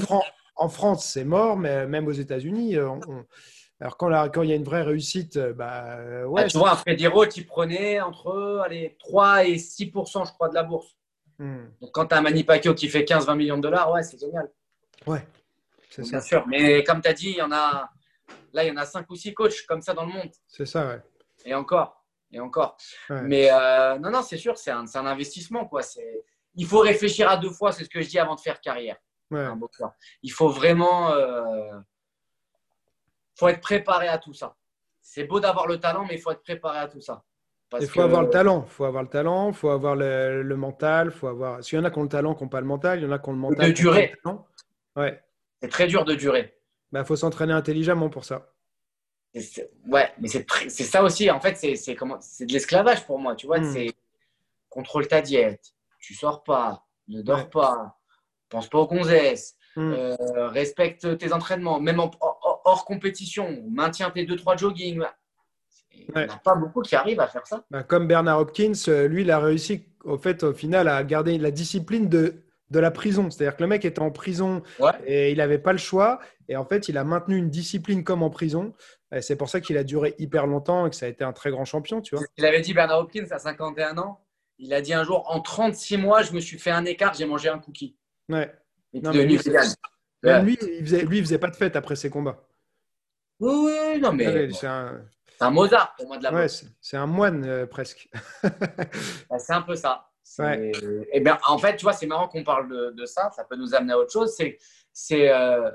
en France, c'est mort, mais même aux États-Unis, on alors, quand, quand il y a une vraie réussite, euh, bah, euh, ouais. Ah, tu vois, un Freddy Roth, il prenait entre allez, 3 et 6 je crois, de la bourse. Hmm. Donc, quand tu as un Manny Pacquiao qui fait 15-20 millions de dollars, ouais, c'est génial. Ouais, c'est ça. Bien sûr. Mais comme tu as dit, il y en a, là, il y en a 5 ou 6 coachs comme ça dans le monde. C'est ça, ouais. Et encore. Et encore. Mais euh, non, non, c'est sûr, c'est un, un, investissement. Quoi. Il faut réfléchir à deux fois, c'est ce que je dis avant de faire carrière. Ouais. Il faut vraiment faut être préparé à tout ça. C'est beau d'avoir le talent, mais il faut être préparé à tout ça. il faut avoir le talent, il faut avoir le talent, il faut avoir le, mental, faut avoir. S'il y en a qui ont le talent, qui n'ont pas le mental, il y en a qui ont le mental. De durer. Ouais. C'est très dur de durer. Il bah, faut s'entraîner intelligemment pour ça. Ouais, mais c'est ça aussi. En fait, c'est de l'esclavage pour moi. Tu vois, hmm. c'est contrôle ta diète, tu sors pas, ne dors pas, pense pas aux gonzesses, hmm. euh, respecte tes entraînements, même en, hors compétition, maintient tes 2-3 jogging. Il n'y en a pas beaucoup qui arrivent à faire ça. Bah, comme Bernard Hopkins, euh, lui, il a réussi au fait, au final, à garder la discipline de, de la prison. C'est-à-dire que le mec était en prison et il n'avait pas le choix. Et en fait, il a maintenu une discipline comme en prison. C'est pour ça qu'il a duré hyper longtemps et que ça a été un très grand champion, tu vois. Il avait dit Bernard Hopkins à 51 ans. Il a dit un jour, en 36 mois, je me suis fait un écart, j'ai mangé un cookie. Ouais. Et lui, il faisait, lui, il faisait pas de fête après ses combats. Oui, non, mais. c'est un... Mozart pour moi de la ouais, C'est un moine euh, presque. Bah, c'est un peu ça. Et eh bien, en fait, tu vois, c'est marrant qu'on parle de, ça. Ça peut nous amener à autre chose. C'est, c'est, euh,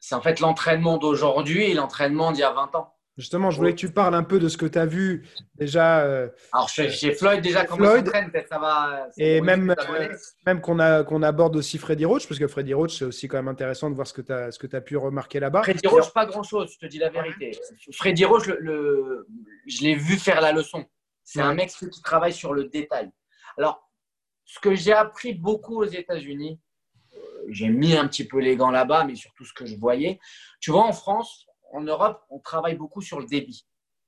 c'est en fait l'entraînement d'aujourd'hui et l'entraînement d'il y a 20 ans. Justement, je voulais que tu parles un peu de ce que tu as vu déjà. Euh, Alors, chez, Floyd, déjà, comment Floyd, peut-être ça va. Et même, euh, même qu'on qu'on aborde aussi Freddy Roach, parce que Freddy Roach, c'est aussi quand même intéressant de voir ce que tu as, ce que as pu remarquer là-bas. Freddy Roach, pas grand-chose, je te dis la vérité. Freddy Roach, le, je l'ai vu faire la leçon. C'est un mec qui travaille sur le détail. Alors, ce que j'ai appris beaucoup aux États-Unis, euh, j'ai mis un petit peu les gants là-bas, mais surtout ce que je voyais. Tu vois, en France, en Europe, on travaille beaucoup sur le débit,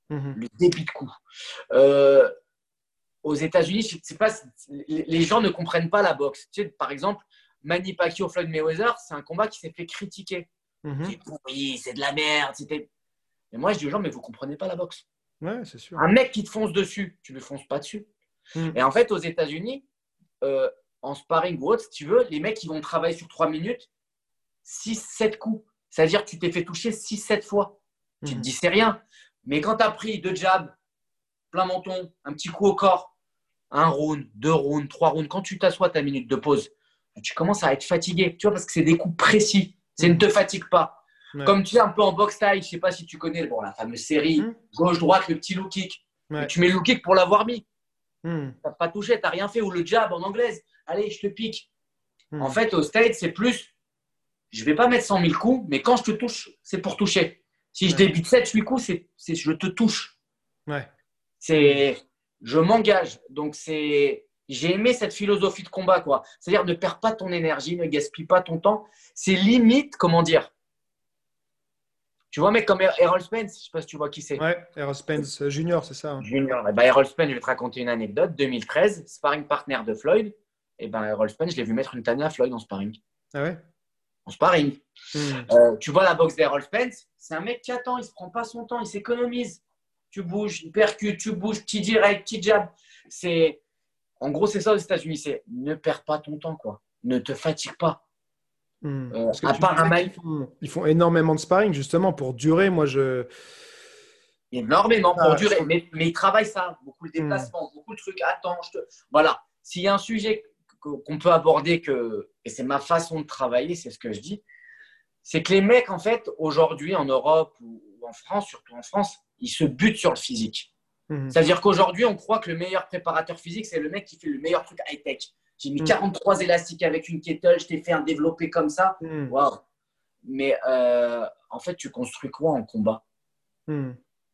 mhm. le débit de coup. Euh, aux États-Unis, pas, les gens ne comprennent pas la boxe. Tu sais, par exemple, Manny Pacquiao, Floyd Mayweather, c'est un combat qui s'est fait critiquer. Mhm. C'est pourri, c'est de la merde. C'était. Et moi, je dis aux gens, mais vous comprenez pas la boxe. Ouais, c'est sûr. Un mec qui te fonce dessus, tu ne le fonces pas dessus. Mhm. Et en fait, aux États-Unis, euh, en sparring ou autre, si tu veux, les mecs, ils vont travailler sur 3 minutes, 6-7 coups. C'est-à-dire que tu t'es fait toucher 6-7 fois. Tu te mhm. dis, c'est rien. Mais quand tu as pris deux jabs, plein menton, un petit coup au corps, un round, deux rounds, trois rounds, quand tu t'assois ta minute de pause, tu commences à être fatigué. Tu vois, parce que c'est des coups précis. Ça ne te fatigue pas. Comme tu es un peu en box style, je ne sais pas si tu connais bon, la fameuse série mhm. gauche-droite, le petit low kick. Tu mets le low kick pour l'avoir mis. Mhm. Tu n'as pas touché, tu n'as rien fait. Ou le jab en anglaise. Allez, je te pique. En fait, au States, c'est plus je ne vais pas mettre 100 000 coups, mais quand je te touche, c'est pour toucher. Si je débute 7-8 coups, c'est je te touche. Ouais. C'est je m'engage. Donc c'est j'ai aimé cette philosophie de combat quoi. C'est-à-dire ne perds pas ton énergie, ne gaspille pas ton temps. C'est limite comment dire? Tu vois, mec comme Errol Spence, je sais pas si tu vois qui c'est. Ouais, Errol Spence euh, Junior, c'est ça. Hein. Junior. Et eh ben, Errol Spence, je vais te raconter une anecdote. 2013, sparring partner de Floyd. Et eh ben, Errol Spence, je l'ai vu mettre une tannée à Floyd en sparring. Ah ouais? En sparring. Hmm. Euh, tu vois la boxe d'Errol Spence, c'est un mec qui attend, il se prend pas son temps, il s'économise. Tu bouges, il percute, tu bouges, petit direct, petit jab. C'est, en gros, c'est ça aux États-Unis, c'est ne perds pas ton temps, quoi. Ne te fatigue pas. Euh, à part un ils font, ils font, énormément de sparring justement pour durer. Moi, je. Énormément pour ah, durer. Mais, mais, ils travaillent ça. Beaucoup de hmm. déplacements, beaucoup de trucs. Attends, je te... Voilà. S'il y a un sujet qu'on peut aborder, que, et c'est ma façon de travailler, c'est ce que je dis, c'est que les mecs, en fait, aujourd'hui, en Europe ou en France, surtout en France, ils se butent sur le physique. Hmm. C'est-à-dire qu'aujourd'hui, on croit que le meilleur préparateur physique, c'est le mec qui fait le meilleur truc high-tech. J'ai mis 43 hmm. élastiques avec une kettle, je t'ai fait un développé comme ça. Hmm. Mais euh, en fait, tu construis quoi en combat?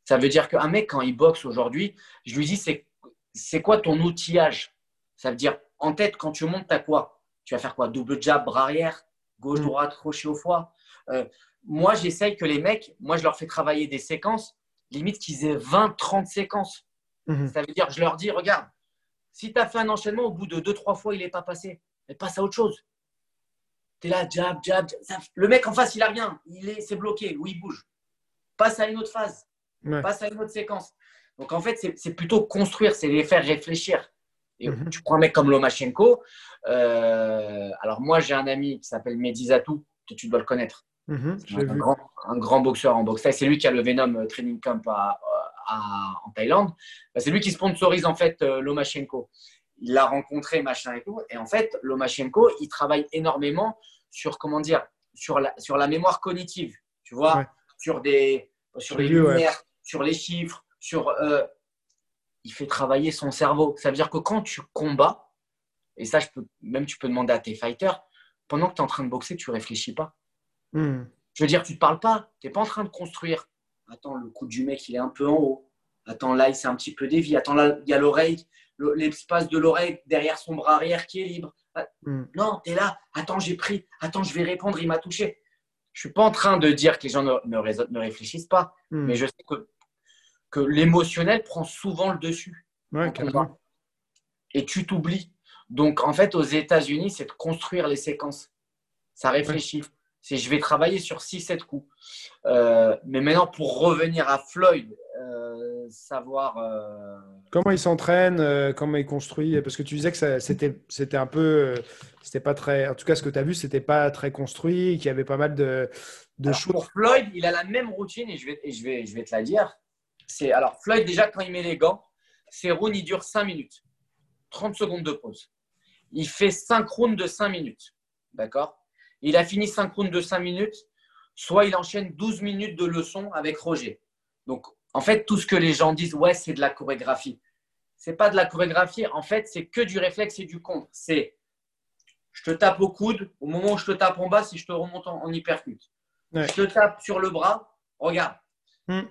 Ça veut dire qu'un mec, quand il boxe aujourd'hui, je lui dis c'est quoi ton outillage? Ça veut dire en tête, quand tu montes, tu as quoi? Tu vas faire quoi? Double jab, bras arrière, gauche, droite, crochet au foie. Euh, moi, j'essaye que les mecs, moi, je leur fais travailler des séquences, limite qu'ils aient 20, 30 séquences. Ça veut dire, je leur dis, regarde, si tu as fait un enchaînement, au bout de deux, trois fois, il n'est pas passé. Mais passe à autre chose. Tu es là, jab, jab, Le mec en face, il n'a rien. Il est, c'est bloqué ou il bouge. Passe à une autre phase. Passe à une autre séquence. Donc en fait, c'est, plutôt construire, c'est les faire réfléchir. Et mhm. tu prends un mec comme Lomachenko. Euh, alors moi, j'ai un ami qui s'appelle Medizatou, que tu dois le connaître. Mhm, un, grand, un, grand, boxeur en boxe. C'est lui qui a le Venom Training Camp à, en Thaïlande, bah, c'est lui qui sponsorise en fait euh, Lomachenko. Il l'a rencontré, machin et tout. Et en fait, Lomachenko, il travaille énormément sur, comment dire, sur la, sur la mémoire cognitive, tu vois, sur, des, sur les lumières, sur les chiffres, sur. Euh, il fait travailler son cerveau. Ça veut dire que quand tu combats, et ça, je peux, même tu peux demander à tes fighters, pendant que tu es en train de boxer, tu réfléchis pas. Hmm. Je veux dire, tu ne te parles pas, tu n'es pas en train de construire. Attends, le coup du mec, il est un peu en haut. Attends, là, il s'est un petit peu dévié. Attends, là, il y a l'oreille, l'espace de l'oreille derrière son bras arrière qui est libre. Ah, hmm. Non, tu es là. Attends, j'ai pris. Attends, je vais répondre, il m'a touché. Je ne suis pas en train de dire que les gens ne, ne, réfléchissent pas, hmm. mais je sais que, que l'émotionnel prend souvent le dessus. Ouais, et tu t'oublies. Donc, en fait, aux États-Unis, c'est de construire les séquences. Ça réfléchit. C'est je vais travailler sur 6-7 coups. Euh, mais maintenant, pour revenir à Floyd, euh, savoir. Euh, comment il s'entraîne, comment il construit Parce que tu disais que c'était, un peu. c'était pas très. En tout cas, ce que tu as vu, c'était pas très construit, qu'il y avait pas mal de, de choses. Pour Floyd, il a la même routine et je vais, je vais, je vais te la dire. C'est, alors, Floyd, déjà, quand il met les gants, ses rounds, ils durent 5 minutes. 30 secondes de pause. Il fait 5 rounds de 5 minutes. D'accord? Il a fini 5 rounds de 5 minutes, soit il enchaîne 12 minutes de leçons avec Roger. Donc, en fait, tout ce que les gens disent, ouais, c'est de la chorégraphie. C'est pas de la chorégraphie, en fait, c'est que du réflexe et du contre. C'est je te tape au coude, au moment où je te tape en bas, si je te remonte en, en hypercute. Je te tape sur le bras, regarde. Hmm.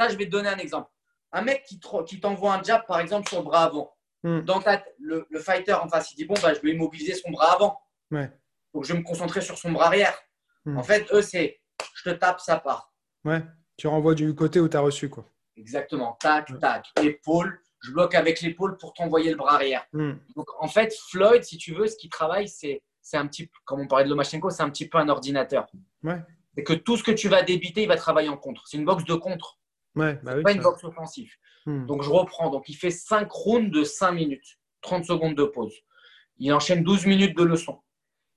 Ça, je vais te donner un exemple. Un mec qui, t'envoie un jab, par exemple, sur le bras avant. Hmm. Dans ta, le, fighter en face, il dit Bon, bah, je vais immobiliser son bras avant. Ouais. Donc, je vais me concentrer sur son bras arrière. Hmm. En fait, eux, c'est je te tape, ça part. Ouais, tu renvoies du côté où tu as reçu. quoi. Exactement. Tac, tac. Épaule. Je bloque avec l'épaule pour t'envoyer le bras arrière. Hmm. Donc, en fait, Floyd, si tu veux, ce qu'il travaille, c'est un petit comme on parlait de Lomachenko, c'est un petit peu un ordinateur. Ouais. C'est que tout ce que tu vas débiter, il va travailler en contre. C'est une boxe de contre. Ouais, bah pas une boxe offensive. Hmm. Donc, je reprends. Donc, il fait 5 rounds de 5 minutes, 30 secondes de pause. Il enchaîne 12 minutes de leçon.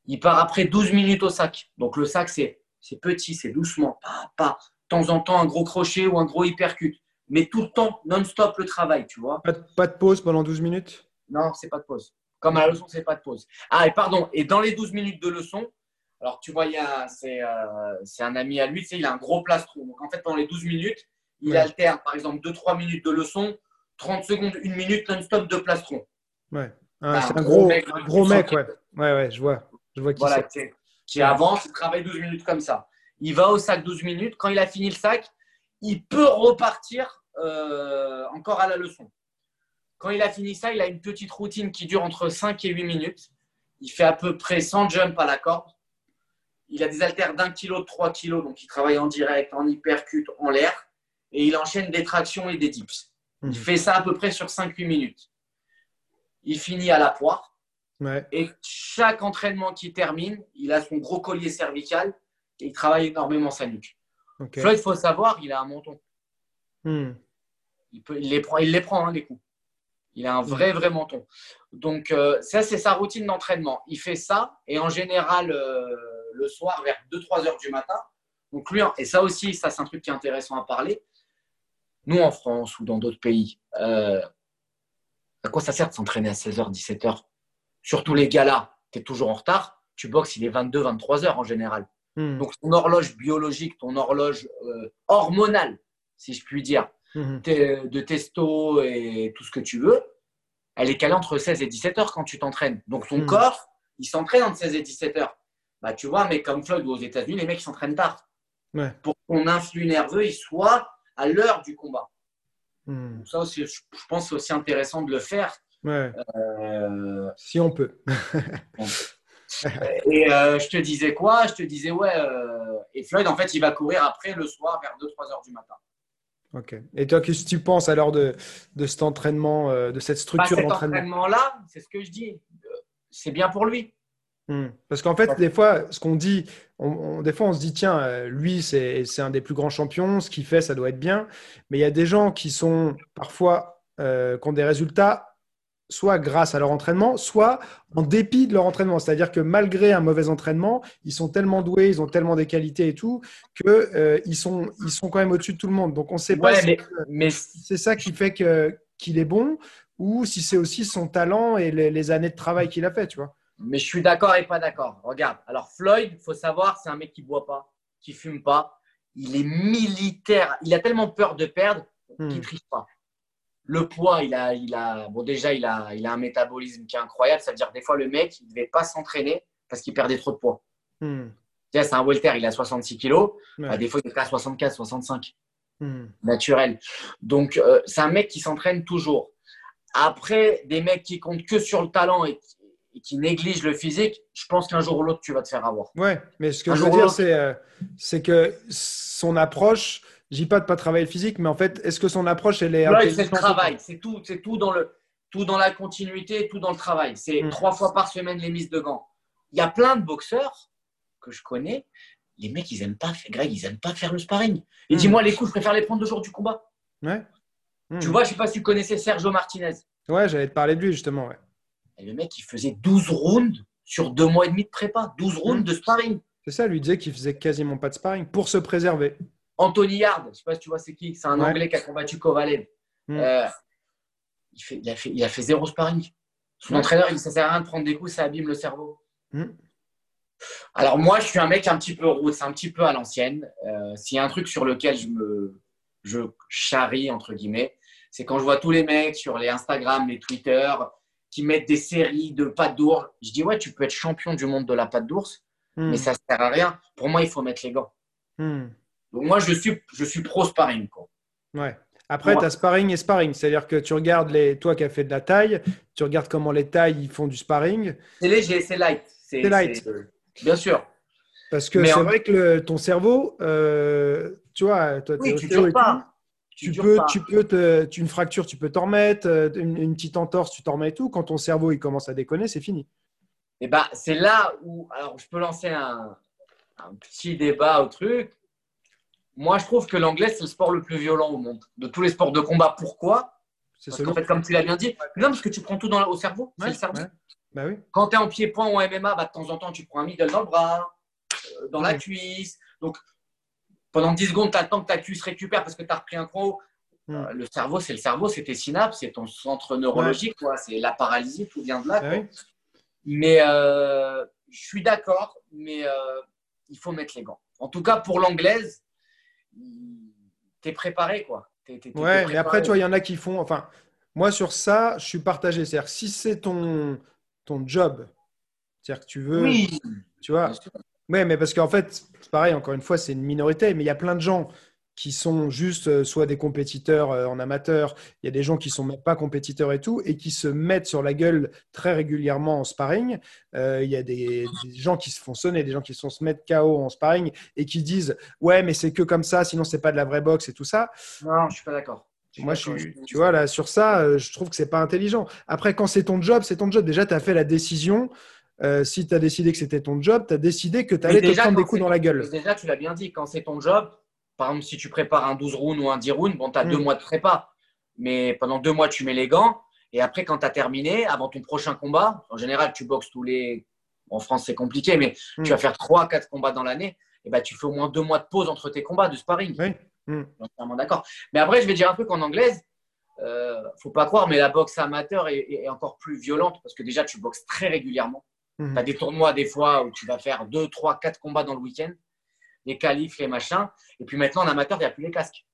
Il part après 12 minutes au sac. Donc le sac, c'est petit, c'est doucement, pas, pas. De temps en temps, un gros crochet ou un gros hypercute. Mais tout le temps, non-stop le travail, tu vois. Pas de, pause pendant 12 minutes? Non, c'est pas de pause. Comme à la leçon, c'est pas de pause. Ah, et pardon, et dans les 12 minutes de leçon, alors tu vois, euh, c'est un ami à lui, tu sais, il a un gros plastron. Donc en fait, pendant les 12 minutes, il alterne par exemple 2-3 minutes de leçon, 30 secondes, 1 minute non-stop de plastron. Ouais. Ah, c'est un, gros, mec, gros mec ouais. Ouais, ouais, je vois. Je vois qui voilà, qui, avance, il travaille 12 minutes comme ça. Il va au sac 12 minutes. Quand il a fini le sac, il peut repartir euh, encore à la leçon. Quand il a fini ça, il a une petite routine qui dure entre 5 et 8 minutes. Il fait à peu près 100 jumps à la corde. il a des haltères d'un kilo, de 3 kilos, donc il travaille en direct, en hypercute, en l'air, et il enchaîne des tractions et des dips. Il Mhm. fait ça à peu près sur 5-8 minutes. Il finit à la poire, Ouais. et chaque entraînement qui termine, il a son gros collier cervical, et il travaille énormément sa nuque. Floyd, il faut savoir, il a un menton. Hmm. Il, peut, il les prend, il les, prend hein, les coups. Il a un vrai, vrai menton. Donc, euh, ça, c'est sa routine d'entraînement. Il fait ça, et en général, euh, le soir, vers 2-3 heures du matin. Donc, lui, et ça aussi, ça, c'est un truc qui est intéressant à parler. Nous, en France ou dans d'autres pays, euh, à quoi ça sert de s'entraîner à 16h, 17h Surtout les gars-là, tu es toujours en retard. Tu boxes, il est 22, 23 heures en général. Hmm. Donc, ton horloge biologique, ton horloge euh, hormonale, si je puis dire, te- de testo et tout ce que tu veux, elle est calée entre 16 et 17 heures quand tu t'entraînes. Donc ton Mm. corps, il s'entraîne entre 16 et 17 heures. Bah, tu vois, mais comme Floyd ou aux États-Unis, les mecs ils s'entraînent tard. Ouais. Pour que ton influx nerveux il soit à l'heure du combat. Hmm. Donc ça aussi, je pense c'est aussi intéressant de le faire. Ouais. Euh, Si on peut. et euh, je te disais quoi? Je te disais, ouais, euh, et Floyd, en fait, il va courir après le soir vers 2-3 heures du matin. Ok. Et toi, qu'est-ce que tu penses alors de, de cet entraînement, de cette Bah, structure cet d'entraînement? entraînement-là, c'est ce que je dis, c'est bien pour lui. Hmm. Parce qu'en fait, des fois, ce qu'on dit, on, on- des fois, on se dit, tiens, euh, lui, c'est un des plus grands champions, ce qu'il fait, ça doit être bien. Mais il y a des gens qui sont parfois, euh, qui ont des résultats, soit grâce à leur entraînement, soit en dépit de leur entraînement. C'est-à-dire que malgré un mauvais entraînement, ils sont tellement doués, ils ont tellement des qualités et tout, que euh, sont, ils sont quand même au-dessus de tout le monde. Donc, on ne sait pas si mais, mais c'est ça qui fait qu'il est bon, ou si c'est aussi son talent et les, les années de travail qu'il a fait, tu vois. Mais je suis d'accord et pas d'accord. Regarde, alors Floyd, il faut savoir, c'est un mec qui boit pas, qui fume pas. Il est militaire. Il a tellement peur de perdre qu'il Hmm. ne triche pas. Le poids, il a, il a, bon déjà, il a, il a un métabolisme qui est incroyable. Ça veut dire que des fois, le mec, il ne devait pas s'entraîner parce qu'il perdait trop de poids. Hmm. C'est un welter, il a 66 kilos. Ouais. Bah, des fois, il est à 64, 65 Hmm. naturel. Donc, euh, c'est un mec qui s'entraîne toujours. Après, des mecs qui comptent que sur le talent et et qui négligent le physique, je pense qu'un jour ou l'autre, tu vas te faire avoir. Ouais, mais ce que Un je veux dire, c'est euh, c'est que son approche, je dis pas de pas travailler le physique, mais en fait, est-ce que son approche, elle est Là, c'est le travail. C'est tout, c'est tout dans le, tout dans la continuité, tout dans le travail. C'est Mm. trois fois par semaine les mises de gants. Il y a plein de boxeurs que je connais. Les mecs, ils aiment pas, faire- Greg, ils aiment pas faire le sparring. Et Mm. dis-moi, les coups, je préfère les prendre le jour du combat. Ouais. Tu vois, je sais pas si tu connaissais Sergio Martinez. Ouais, j'allais te parler de lui justement. Ouais. Et le mec, il faisait 12 rounds sur deux mois et demi de prépa. 12 rounds Mm. de sparring. C'est ça, lui disait qu'il faisait quasiment pas de sparring pour se préserver. Anthony Yard, je sais pas si tu vois c'est qui, c'est un Ouais. Anglais qui a combattu Kovalev. Mm. Euh, il, fait, il, a fait, il a fait zéro sparring. Son Ouais. entraîneur, il ne sert à rien de prendre des coups, ça abîme le cerveau. Mm. Alors moi, je suis un mec un petit peu un petit peu à l'ancienne. Euh, S'il y a un truc sur lequel je me je charrie, entre guillemets, c'est quand je vois tous les mecs sur les Instagram, les Twitter, qui mettent des séries de pattes d'ours. Je dis, ouais, tu peux être champion du monde de la patte d'ours, Hmm. mais ça ne sert à rien. Pour moi, il faut mettre les gants. Hmm. Donc moi, je suis, je suis pro sparring. Quoi. Ouais. Après, tu as sparring et sparring. C'est-à-dire que tu regardes les, toi qui as fait de la taille, tu regardes comment les tailles ils font du sparring. C'est léger, c'est light. C'est light. c'est- Bien sûr. Parce que c'est en- vrai que le- ton cerveau, euh, tu vois, toi, Oui, tu ostéo dures et pas. Tu peux, pas. tu peux te, tu- une fracture, tu peux t'en remettre, euh, une, une petite entorse, tu t'en remets et tout. Quand ton cerveau il commence à déconner, c'est fini. Et ben, c'est là où, alors je peux lancer un, un petit débat au truc. Moi, je trouve que l'anglais, c'est le sport le plus violent au monde. De tous les sports de combat. Pourquoi? C'est Parce qu'en fait, comme tu l'as bien dit, non, parce que tu prends tout dans, au cerveau. Ouais, le cerveau. ouais. Bah oui. Quand tu es en pied-point ou en MMA, bah, de temps en temps, tu prends un middle dans le bras, euh, dans la cuisse. Donc, pendant 10 secondes, tu attends que ta cuisse récupère parce que tu as repris un croc. Mm. Euh, le cerveau, c'est le cerveau, c'est tes synapses, c'est ton centre neurologique. C'est la paralysie, tout vient de là. Oui. Mais euh, je suis d'accord, mais euh, il faut mettre les gants. En tout cas, pour l'anglaise, tu es préparé. quoi. Ouais, mais après, tu vois, il y en a qui font. Enfin, moi, sur ça, je suis partagé. C'est-à-dire, si c'est ton, ton job, c'est-à-dire que tu veux. Oui, Tu vois. Ouais, mais parce qu'en fait, pareil, encore une fois, c'est une minorité, mais il y a plein de gens qui sont juste euh, soit des compétiteurs euh, en amateur, il y a des gens qui sont même pas compétiteurs et tout, et qui se mettent sur la gueule très régulièrement en sparring. Euh, il y a des, gens qui se font sonner, des gens qui se font se mettre KO en sparring et qui disent ouais mais c'est que comme ça, sinon c'est pas de la vraie boxe et tout ça. Non, je suis pas d'accord. Moi, je tu vois, là, sur ça, je trouve que c'est pas intelligent. Après, quand c'est ton job, c'est ton job. Déjà, tu as fait la décision. Si tu as décidé que c'était ton job, tu as décidé que tu allais te prendre des coups dans la gueule. Déjà, tu l'as bien dit, quand c'est ton job, par exemple, si tu prépares un 12 rounds ou un 10 rounds, bon, tu as deux mm. mois de prépa. Mais pendant deux mois, tu mets les gants. Et après, quand tu as terminé, avant ton prochain combat, en général, tu boxes tous les. En France, c'est compliqué, mais tu mm. vas faire trois, quatre combats dans l'année. Et ben, tu fais au moins deux mois de pause entre tes combats de sparring. Oui. Mm. d'accord. Mais après, je vais dire un truc en anglaise. Euh, faut pas croire, mais la boxe amateur est, encore plus violente parce que déjà, tu boxes très régulièrement. Tu as des tournois, des fois, où tu vas faire deux, trois, quatre combats dans le week-end les qualifs, les machins. Et puis maintenant, en amateur, il n'y a plus les casques.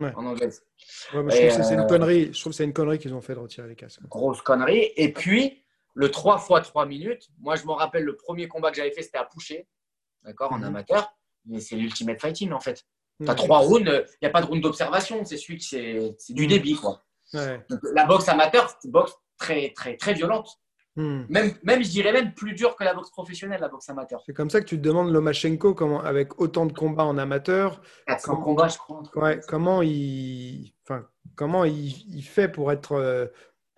En anglaise. je, trouve que c'est une euh, connerie. Je trouve c'est une connerie qu'ils ont fait de retirer les casques. Grosse connerie. Et puis, le 3 x 3 minutes, moi, je me rappelle le premier combat que j'avais fait, c'était à Poucher, d'accord, en mhm. amateur. Mais c'est l'ultimate fighting, en fait. Tu as trois rounds, il n'y a pas de round d'observation. C'est celui qui c'est du mhm. débit, quoi. la boxe amateur, c'est une boxe très, très, très violente. Hmm. Même, même, je dirais même plus dur que la boxe professionnelle, la boxe amateur. C'est comme ça que tu te demandes Lomachenko, comment, avec autant de combats en amateur, 400 combats, je crois. Ouais, comment il, enfin, comment il, il, fait pour être. Euh,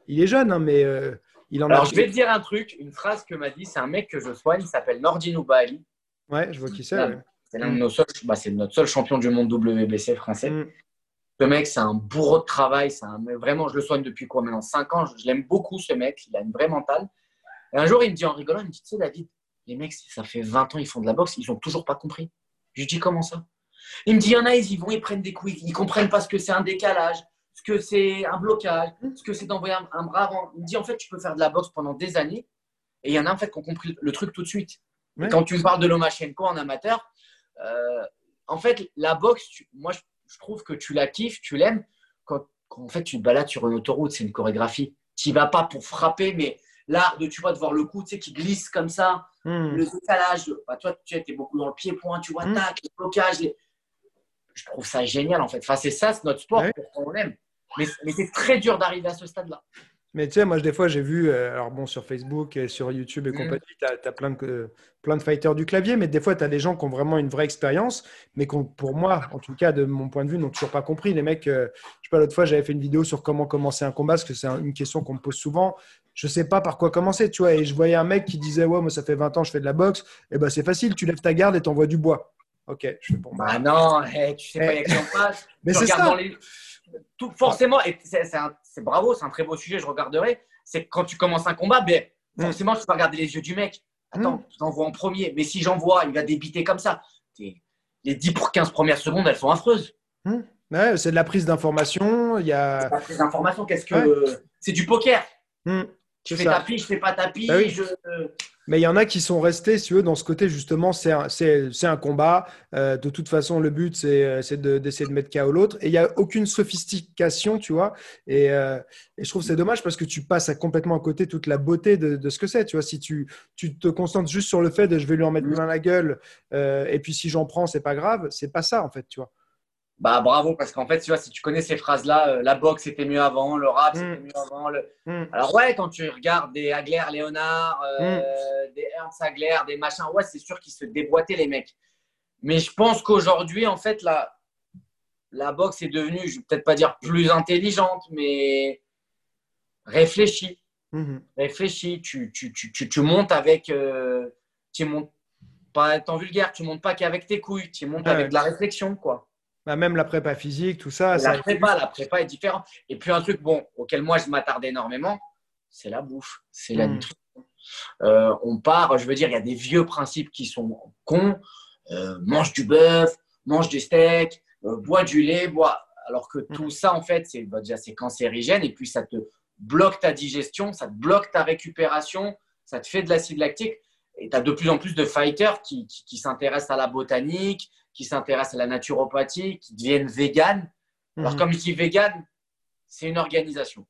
il est jeune, hein, mais euh, il en Alors, je vais te dire un truc, une phrase que m'a dit, c'est un mec que je soigne, il s'appelle Nordin Oubaali. Ouais, je vois qui c'est. C'est l'un de nos seuls, bah, c'est notre seul champion du monde WBC français. Hmm. Ce mec, c'est un bourreau de travail. Un... Vraiment, je le soigne depuis quoi maintenant 5 ans. Je, l'aime beaucoup, ce mec. Il a une vraie mentale. Et un jour, il me dit en rigolant, il me dit, tu sais, David, les mecs, ça fait 20 ans, ils font de la boxe, ils n'ont toujours pas compris. Je lui dis, comment ça? Il me dit, il y en a, ils y vont, ils prennent des coups, ils ne comprennent pas ce que c'est un décalage, ce que c'est un blocage, ce que c'est d'envoyer un, bras avant. Il me dit, en fait, tu peux faire de la boxe pendant des années. Et il y en a, en fait, qui ont compris le truc tout de suite. Quand tu me parles de Lomachenko en amateur, euh, en fait, la boxe, moi, je je trouve que tu la kiffes, tu l'aimes. Quand, en fait tu te balades sur une autoroute, c'est une chorégraphie. Tu vas pas pour frapper, mais l'art de tu vois de voir le coup, tu sais, qui glisse comme ça, hmm. le décalage. Bah, toi, tu étais beaucoup dans le pied-point, tu vois, hmm. tac, les blocages. Je trouve ça génial en fait. Enfin, c'est ça, c'est notre sport, on l'aime. Mais, mais c'est très dur d'arriver à ce stade-là. Mais tu sais, moi, des fois, j'ai vu, euh, alors bon, sur Facebook sur YouTube et mm. compagnie, tu as, plein, de, plein de fighters du clavier, mais des fois, tu as des gens qui ont vraiment une vraie expérience, mais qui, pour moi, en tout cas, de mon point de vue, n'ont toujours pas compris. Les mecs, euh, je sais pas, l'autre fois, j'avais fait une vidéo sur comment commencer un combat, parce que c'est une question qu'on me pose souvent. Je sais pas par quoi commencer, tu vois. Et je voyais un mec qui disait, ouais, moi, ça fait 20 ans, je fais de la boxe. Et eh ben, c'est facile, tu lèves ta garde et t'envoies du bois. Ok, je fais bon. Bah, bah non, tu sais pas, il y a qui en passe. Mais c'est ça. Tout, forcément, et c'est bravo, c'est un très beau sujet, je regarderai c'est quand tu commences un combat, ben, mm. forcément, tu vas regarder les yeux du mec. Attends, mm. j'envoie en premier. Mais si j'envoie, il va débiter comme ça. Les 10 pour 15 premières secondes, elles sont affreuses. Mm. c'est de la prise d'information. Il y a... La prise d'information, qu'est-ce que. C'est du poker. Tu fais tapis, je fais pas tapis. Bah je... Mais il y en a qui sont restés, si tu veux, dans ce côté, justement, c'est un, combat. Euh, de toute façon, le but, c'est euh, d'essayer de, mettre KO l'autre. Et il n'y a aucune sophistication, tu vois. Et, euh, je trouve c'est dommage parce que tu passes à complètement à côté toute la beauté de, ce que c'est. Tu vois, si tu, tu, te concentres juste sur le fait de je vais lui en mettre plein la gueule, et puis si j'en prends, c'est pas grave, c'est pas ça, en fait, tu vois. Bah bravo, parce qu'en fait, tu vois, si tu connais ces phrases-là, euh, la boxe c'était mieux avant, le rap c'était mm. mieux avant. Le... Mm. Alors ouais, quand tu regardes des Agler Léonard, euh, mm. des Ernst Agler, des machins, ouais, c'est sûr qu'ils se déboîtaient les mecs. Mais je pense qu'aujourd'hui, en fait, la, la boxe est devenue, je vais peut-être pas dire plus intelligente, mais réfléchie. Mm-hmm. Réfléchie, tu, tu, tu, tu, montes avec... Euh, tu montes pas étant vulgaire, tu montes pas qu'avec tes couilles, tu montes avec de la réflexion, quoi. Bah, même la prépa physique, tout ça. La prépa, la prépa est différente. Et puis un truc bon auquel moi je m'attarde énormément, c'est la bouffe, c'est la hmm. nutrition. Euh, on part, je veux dire, il y a des vieux principes qui sont cons. Euh, mange du bœuf, mange du steak, euh, bois du lait, bois. Alors que tout hmm. ça, en fait, c'est bah, déjà c'est cancérigène et puis ça te bloque ta digestion, ça te bloque ta récupération, ça te fait de l'acide lactique. Et tu as de plus en plus de fighters qui, qui s'intéressent à la botanique, qui s'intéressent à la naturopathie, qui deviennent véganes. Alors, mhm. comme je dis vegan, c'est une organisation.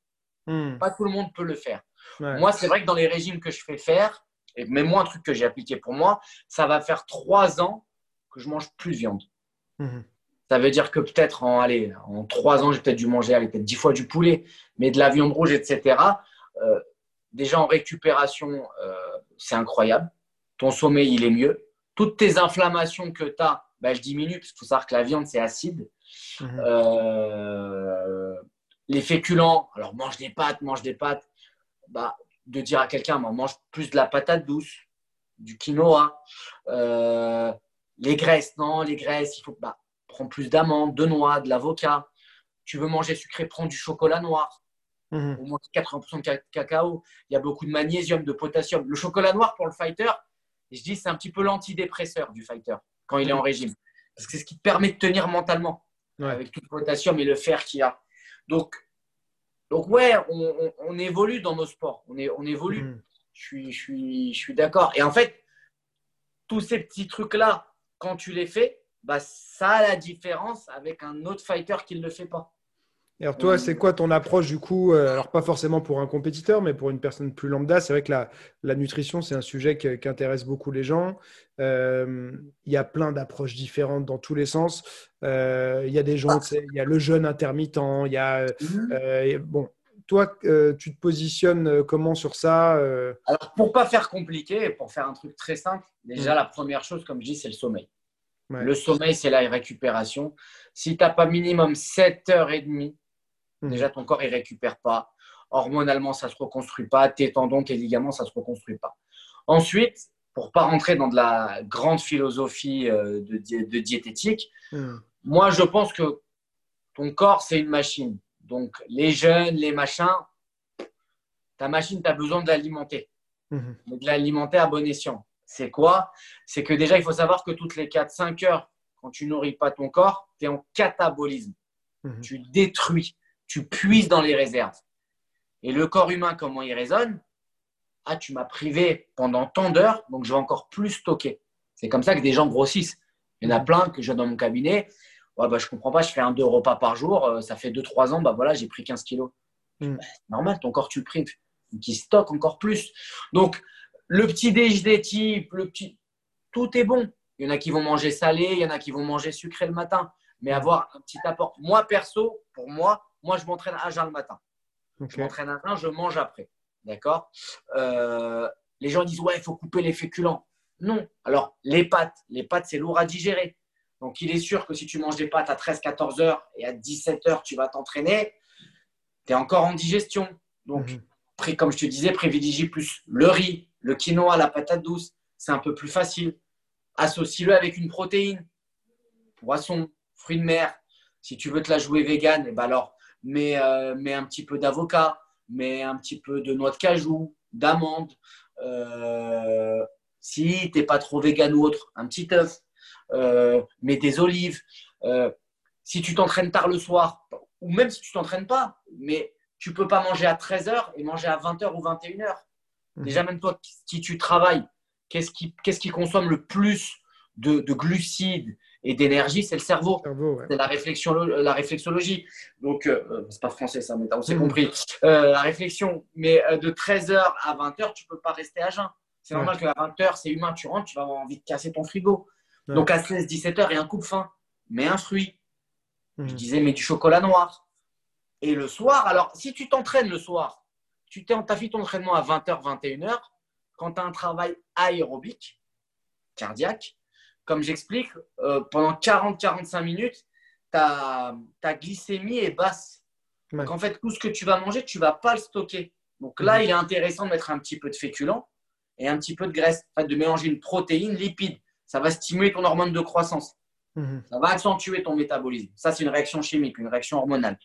Mhm. Pas tout le monde peut le faire. Moi, c'est vrai que dans les régimes que je fais faire, et même moi, un truc que j'ai appliqué pour moi, ça va faire trois ans que je mange plus de viande. Mhm. Ça veut dire que peut-être en, allez, en trois ans, j'ai peut-être dû manger peut-être dix fois du poulet, mais de la viande rouge, etc. Euh, déjà en récupération, euh, c'est incroyable. Ton sommeil, il est mieux. Toutes tes inflammations que tu as, bah, elles diminuent, parce qu'il faut savoir que la viande, c'est acide. Mhm. Euh, les féculents, alors mange des pâtes, mange des pâtes. Bah, de dire à quelqu'un, mange plus de la patate douce, du quinoa. les graisses, non, les graisses, il faut. Bah, prends plus d'amandes, de noix, de l'avocat. Tu veux manger sucré, prends du chocolat noir. Mmh. Au moins 80% de cacao. Il y a beaucoup de magnésium, de potassium. Le chocolat noir pour le fighter, je dis c'est un petit peu l'antidépresseur du fighter quand il est en régime. Parce que c'est ce qui te permet de tenir mentalement avec tout le potassium et le fer qu'il y a. Donc, donc ouais, on, évolue dans nos sports. On, est, on évolue. Mhm. Je suis, je suis, je suis d'accord. Et en fait, tous ces petits trucs-là, quand tu les fais, bah, ça a la différence avec un autre fighter qui ne le fait pas. Et alors toi, c'est quoi ton approche du coup euh, Alors pas forcément pour un compétiteur, mais pour une personne plus lambda? C'est vrai que la, la nutrition, c'est un sujet qui, intéresse beaucoup les gens. Euh, il y a plein d'approches différentes dans tous les sens. Euh, il y a des gens, il y a le jeûne intermittent, il y a... Mhm. bon, toi, tu te positionnes comment sur ça Alors pour pas faire compliqué, pour faire un truc très simple, déjà la première chose, comme je dis, c'est le sommeil. Le sommeil, c'est la récupération. Si tu n'as pas minimum 7 mhm. déjà ton corps ne récupère pas. Hormonalement, ça ne se reconstruit pas. Tes tendons, tes ligaments, ça ne se reconstruit pas. Ensuite, pour pas rentrer dans de la grande philosophie euh, de, de diététique, mhm. moi, je pense que ton corps, c'est une machine. Donc, les jeunes, les machins, ta machine, tu as besoin de l'alimenter. Mhm. De l'alimenter à bon escient. C'est quoi? C'est que déjà, il faut savoir que toutes les 4-5 heures, quand tu nourris pas ton corps, tu es en catabolisme. Tu détruis, tu puises dans les réserves. Et le corps humain, comment il résonne? Ah, tu m'as privé pendant tant d'heures, donc je vais encore plus stocker. C'est comme ça que des gens grossissent. Il y en a plein que j'ai dans mon cabinet. Ouais, bah, je comprends pas, je fais un, deux repas par jour, euh, ça fait 2-3 ans, bah voilà, j'ai pris 15 kilos. Mhm. Bah, normal, ton corps, tu le prives. Donc, il stocke encore plus. Donc, le petit déj types, le petit, tout est bon. Il y en a qui vont manger salé, il y en a qui vont manger sucré le matin, mais avoir un petit apport. Moi, perso, pour moi, moi, je m'entraîne à jeun le matin. Je m'entraîne à jeun, je mange après. D'accord? Euh, Les gens disent, ouais, il faut couper les féculents. Non. Alors, les pâtes, les pâtes, c'est lourd à digérer. Donc, il est sûr que si tu manges des pâtes à 13-14 heures et à 17 heures, tu vas t'entraîner, tu es encore en digestion. Donc, mhm. comme je te disais, privilégie plus le riz, le quinoa, la patate douce, c'est un peu plus facile. Associe-le avec une protéine, poisson, fruits de mer. Si tu veux te la jouer vegan, eh ben alors mets, euh, mets, un petit peu d'avocat, mets un petit peu de noix de cajou, d'amande. Euh, si tu n'es pas trop vegan ou autre, un petit œuf, euh, mets des olives. si tu t'entraînes tard le soir, ou même si tu t'entraînes pas, mais tu peux pas manger à 13h et manger à 20h ou 21h. Mhm. Déjà, même toi, si tu travailles, qu'est-ce qui, qu'est-ce qui consomme le plus de, glucides et d'énergie C'est le cerveau. C'est la, réflexion, la réflexologie. Donc, euh, euh, c'est pas français ça, mais on s'est compris. Euh, la réflexion. Mais de 13h à 20h, tu peux pas rester à jeun. C'est normal qu'à 20h, c'est humain, tu rentres, tu vas avoir envie de casser ton frigo. Donc, à 16-17h, il y a un coup de faim. Mais un fruit. Je mhm. disais, mais du chocolat noir. Et le soir, alors, si tu t'entraînes le soir, tu as fait ton entraînement à 20h, 21h, quand tu as un travail aérobique, cardiaque, comme j'explique, euh, pendant 40-45 minutes, ta, ta, glycémie est basse. Donc en fait, tout ce que tu vas manger, tu ne vas pas le stocker. Donc là, mhm. il est intéressant de mettre un petit peu de féculent et un petit peu de graisse, en fait, de mélanger une protéine lipide. Ça va stimuler ton hormone de croissance. Mhm. Ça va accentuer ton métabolisme. Ça, c'est une réaction chimique, une réaction hormonale.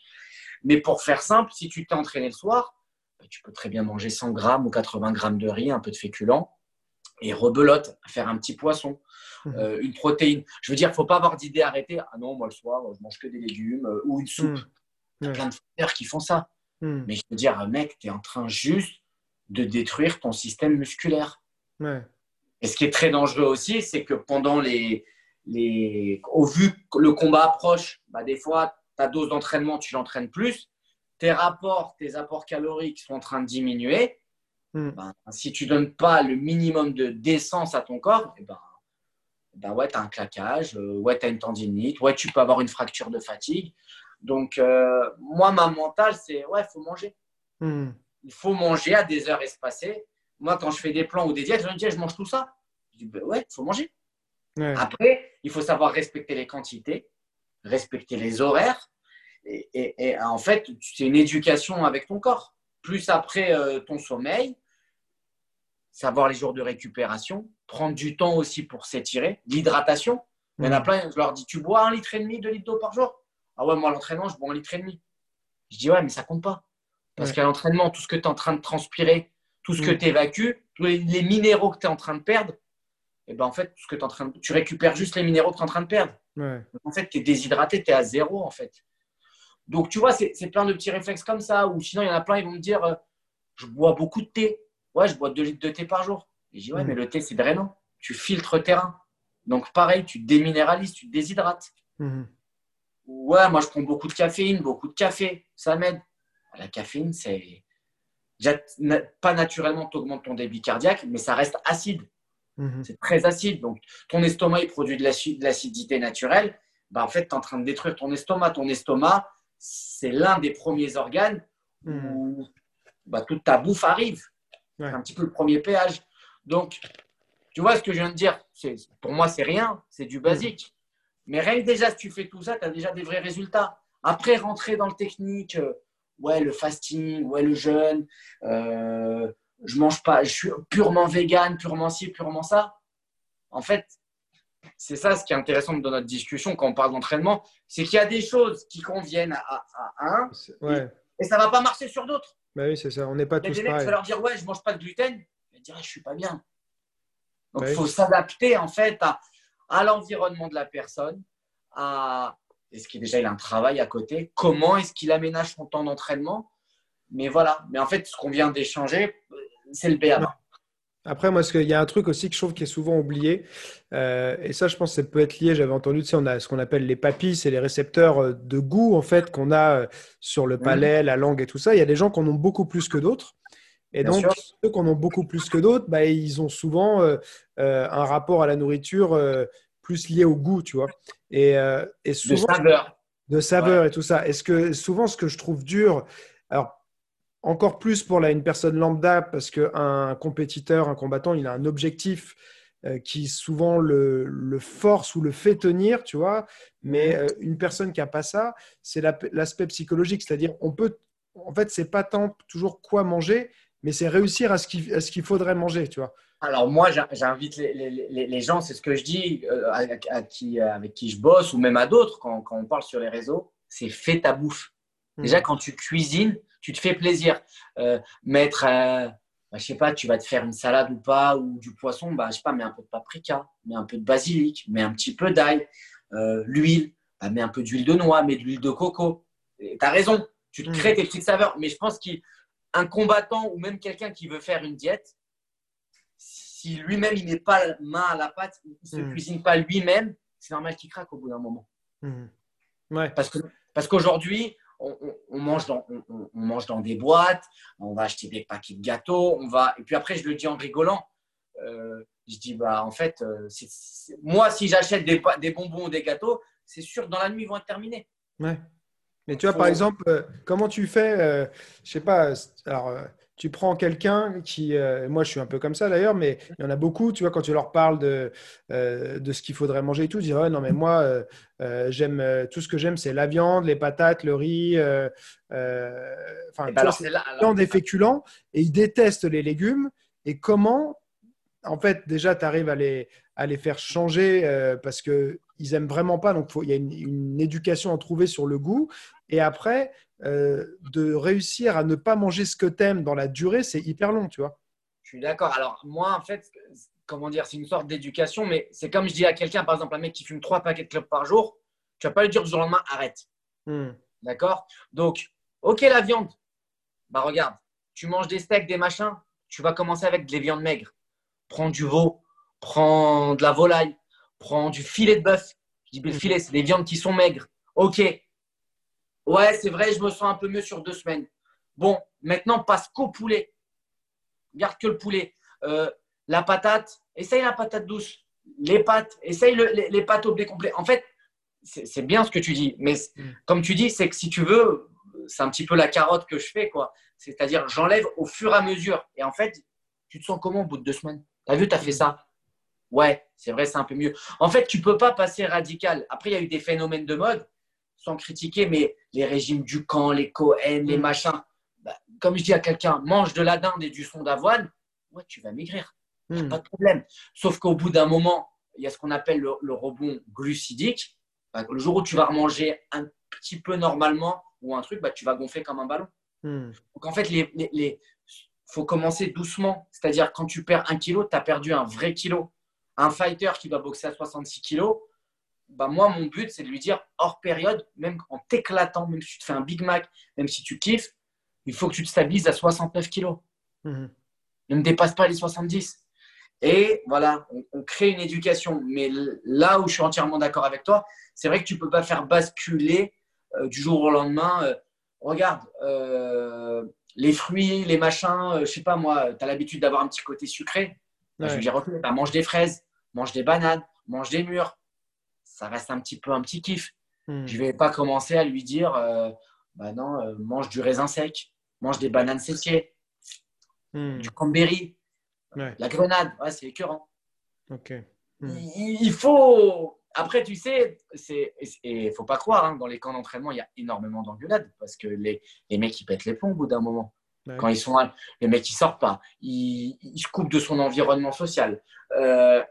Mais pour faire simple, si tu t'es entraîné le soir, bah, tu peux très bien manger 100 grammes ou 80 grammes de riz, un peu de féculent, et rebelote, faire un petit poisson. euh, une protéine. Je veux dire, il ne faut pas avoir d'idée arrêtée. Ah non, moi le soir, je mange que des légumes euh, ou une soupe. Il y a plein de frères qui font ça. Mmh. Mais je veux dire, mec, tu es en train juste de détruire ton système musculaire. Et ce qui est très dangereux aussi, c'est que pendant les, les. Au vu que le combat approche, bah, des fois, ta dose d'entraînement, tu l'entraînes plus tes rapports, tes apports caloriques sont en train de diminuer, hmm. ben, si tu ne donnes pas le minimum de d'essence à ton corps, eh ben, ben ouais, tu as un claquage, ouais, tu as une tendinite, ouais, tu peux avoir une fracture de fatigue. Donc, euh, moi, ma mentale, c'est ouais, il faut manger. Hmm. Il faut manger à des heures espacées. Moi, quand je fais des plans ou des diètes, je me dis, je mange tout ça. Je dis, ben ouais, il faut manger. Après, il faut savoir respecter les quantités, respecter les horaires. Et, en fait, c'est une éducation avec ton corps. Plus après euh, ton sommeil, savoir les jours de récupération, prendre du temps aussi pour s'étirer, l'hydratation. Il y en a hmm. plein, je leur dis, tu bois un litre et demi, deux litres d'eau par jour ah ouais, moi, l'entraînement, je bois un litre et demi. Je dis, ouais, mais ça compte pas. Parce qu'à l'entraînement, tout ce que tu es en train de transpirer, tout ce que mm. tu évacues, tous les, minéraux que tu es en train de perdre, et eh ben en fait, ce que es en train tu récupères juste les minéraux que tu es en train de perdre. en fait, tu es déshydraté, tu es à zéro en fait. Donc, tu vois, c'est plein de petits réflexes comme ça. Ou sinon, il y en a plein, ils vont me dire euh, Je bois beaucoup de thé. Ouais, je bois 2 litres de thé par jour. Et je dis Ouais, mm. mais le thé, c'est drainant. Tu filtres terrain. Donc, pareil, tu déminéralises, tu déshydrates. Mm. Ouais, moi je prends beaucoup de caféine, beaucoup de café, ça m'aide. La caféine, c'est pas naturellement tu augmentes ton débit cardiaque, mais ça reste acide. Mhm. C'est très acide. Donc ton estomac il produit de l'acidité naturelle. Bah, en fait, tu es en train de détruire ton estomac. Ton estomac, c'est l'un des premiers organes mhm. où bah, toute ta bouffe arrive. C'est un petit peu le premier péage. Donc, tu vois ce que je viens de dire? Pour moi, c'est rien, c'est du basique. Mais rien que déjà, si tu fais tout ça, tu as déjà des vrais résultats. Après, rentrer dans le technique, euh, ouais, le fasting, ouais, le jeûne, euh, je mange pas, je suis purement vegan, purement ci, purement ça. En fait, c'est ça ce qui est intéressant dans notre discussion quand on parle d'entraînement, c'est qu'il y a des choses qui conviennent à, un et, ça ne va pas marcher sur d'autres. Bah oui, c'est ça, on n'est pas tous pareils. Tu vas leur dire, ouais, je mange pas de gluten, ils vont dire, je suis pas bien. Donc, il bah faut s'adapter en fait à, à l'environnement de la personne, à est-ce qu'il déjà il a un travail à côté, comment est-ce qu'il aménage son temps d'entraînement? Mais voilà, mais en fait, ce qu'on vient d'échanger, c'est le BABA. Après, moi, il y a un truc aussi que je trouve qui est souvent oublié, euh, et ça, je pense que ça peut être lié. J'avais entendu, tu sais, on a ce qu'on appelle les papilles, c'est les récepteurs euh, de goût, en fait, qu'on a euh, sur le palais, la langue et tout ça. Il y a des gens qui en ont beaucoup plus que d'autres. Et donc, ceux qui en ont beaucoup plus que d'autres, bah, ils ont souvent euh, euh, un rapport à la nourriture plus lié au goût, tu vois. Et, et souvent, de saveur. De saveur et tout ça. Est-ce que souvent, ce que je trouve dur, alors encore plus pour une personne lambda, parce qu'un compétiteur, un combattant, il a un objectif qui souvent le, le, force ou le fait tenir, tu vois. Mais mhm. une personne qui n'a pas ça, c'est l'aspect psychologique. C'est-à-dire, on peut, en fait, c'est pas tant toujours quoi manger, mais c'est réussir à ce qu'il faudrait manger, tu vois. Alors moi, j'invite les, gens, c'est ce que je dis euh, à, qui, avec qui je bosse ou même à d'autres quand, on parle sur les réseaux, c'est fais ta bouffe. Hmm. Déjà, quand tu cuisines, tu te fais plaisir. Euh, mettre, euh, bah, je sais pas, tu vas te faire une salade ou pas, ou du poisson, bah, je sais pas, mets un peu de paprika, mets un peu de basilic, mets un petit peu d'ail, l'huile, bah, mets un peu d'huile de noix, mets de l'huile de coco. Tu as raison, tu te hmm. crées tes petites saveurs. Mais je pense qu'il un combattant ou même quelqu'un qui veut faire une diète, si lui-même il n'est pas main à la pâte, il ne se hmm. cuisine pas lui-même, c'est normal qu'il craque au bout d'un moment. Hmm. Ouais. Parce que parce qu'aujourd'hui, on, mange dans, on, mange dans des boîtes, on va acheter des paquets de gâteaux, on va et puis après je le dis en rigolant. Euh, je dis bah en fait, euh, moi si j'achète des, des bonbons ou des gâteaux, c'est sûr que dans la nuit ils vont être terminés. Ouais. Mais tu vois, par exemple, euh, comment tu fais euh, Je sais pas. Alors, tu prends quelqu'un qui, moi, je suis un peu comme ça d'ailleurs, mais il y en a beaucoup. Tu vois, quand tu leur parles de de ce qu'il faudrait manger et tout, ils disent ouais, non, mais moi, j'aime tout ce que j'aime, c'est la viande, les patates, le riz, enfin, la viande des féculents, et ils détestent les légumes. Et comment, en fait, déjà, tu arrives à les à les faire changer parce que ils aiment vraiment pas. Donc, il y a une, une, éducation à trouver sur le goût. Et après, euh, de réussir à ne pas manger ce que tu aimes dans la durée, c'est hyper long, tu vois. Je suis d'accord. Alors, moi, en fait, comment dire, c'est une sorte d'éducation, mais c'est comme je dis à quelqu'un, par exemple, un mec qui fume trois paquets de clopes par jour, tu vas pas lui dire du jour au lendemain, arrête. Hmm. D'accord? Donc, ok, la viande. Bah, regarde, tu manges des steaks, des machins, tu vas commencer avec des viandes maigres. Prends du veau, prends de la volaille, prends du filet de bœuf. Je dis, le filet, c'est des viandes qui sont maigres. Ok, Ouais, c'est vrai, je me sens un peu mieux sur deux semaines. Bon, maintenant, passe qu'au poulet. Garde que le poulet. Euh, la patate, essaye la patate douce. Les pâtes, essaye les, les, pâtes au blé complet. En fait, c'est bien ce que tu dis, mais mm. comme tu dis, c'est que si tu veux, c'est un petit peu la carotte que je fais, quoi. C'est-à-dire, j'enlève au fur et à mesure. Et en fait, tu te sens comment au bout de deux semaines? Tu as vu, tu as fait ça? Ouais, c'est vrai, c'est un peu mieux. En fait, tu peux pas passer radical. Après, il y a eu des phénomènes de mode, sans critiquer, mais les régimes du camp, les Cohen, les mm. machins. Bah, comme je dis à quelqu'un, mange de la dinde et du son d'avoine, ouais, tu vas maigrir. Mm. Pas de problème. Sauf qu'au bout d'un moment, il y a ce qu'on appelle le, rebond glucidique. Bah, le jour où tu vas remanger un petit peu normalement ou un truc, bah, tu vas gonfler comme un ballon. Mm. Donc en fait, il les, faut commencer doucement. C'est-à-dire, quand tu perds un kilo, tu as perdu un vrai kilo un fighter qui va boxer à 66 kilos, bah moi, mon but, c'est de lui dire hors période, même en t'éclatant, même si tu te fais un Big Mac, même si tu kiffes, il faut que tu te stabilises à 69 kilos. Mhm. Ne dépasse pas les 70. Et voilà, on, crée une éducation. Mais là où je suis entièrement d'accord avec toi, c'est vrai que tu ne peux pas faire basculer euh, du jour au lendemain. Euh, regarde, euh, les fruits, les machins, je sais pas moi, tu as l'habitude d'avoir un petit côté sucré. Bah, je vais dire, ok, bah, mange des fraises mange des bananes, mange des mûres. Ça reste un petit peu un petit kiff. Hmm. Je ne vais pas commencer à lui dire euh, bah non, euh, mange du raisin sec, mange des bananes séchées, hmm. du cranberry, la grenade. Ouais, c'est écœurant. Hmm. Il, faut. Après, tu sais, c'est et il faut pas croire, hein, dans les camps d'entraînement, il y a énormément d'engueulades parce que les, les mecs, ils pètent les plombs au bout d'un moment. Quand ils sont les mecs, ils sortent pas, ils, se coupent de son environnement social. Euh,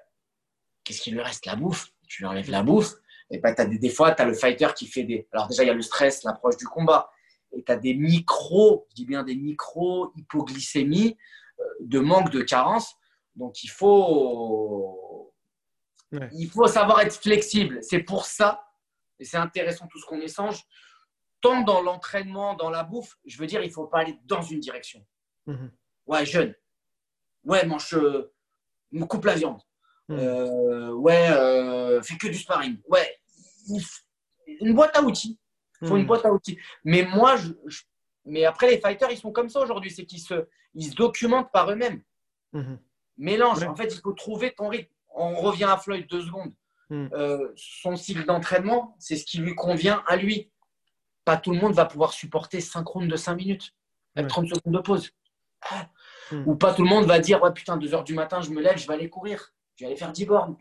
qu'est-ce qu'il lui reste? La bouffe. Tu lui enlèves la bouffe. Et bah, as des, des fois, tu as le fighter qui fait des. Alors, déjà, il y a le stress, l'approche du combat. Et tu as des micros, je dis bien des micros hypoglycémies, euh, de manque de carence. Donc, il faut, il faut savoir être flexible. C'est pour ça, et c'est intéressant tout ce qu'on échange, tant dans l'entraînement, dans la bouffe, je veux dire, il ne faut pas aller dans une direction. Mhm. Ouais, jeune. Ouais, mange, euh, me coupe la viande. Hmm. Euh, ouais, euh, fais que du sparring. Ouais, une boîte à outils. Il faut une hmm. boîte à outils. Mais moi, je, mais après, les fighters, ils sont comme ça aujourd'hui. C'est qu'ils se, ils se documentent par eux-mêmes. Hmm. Mélange. En fait, il faut trouver ton rythme. On revient à Floyd deux secondes. Euh, son cycle d'entraînement, c'est ce qui lui convient à lui. Pas tout le monde va pouvoir supporter synchrone de 5 minutes, avec 30 secondes de pause. Ou pas tout le monde va dire Ouais, putain, 2 heures du matin, je me lève, je vais aller courir je vais aller faire 10 bornes.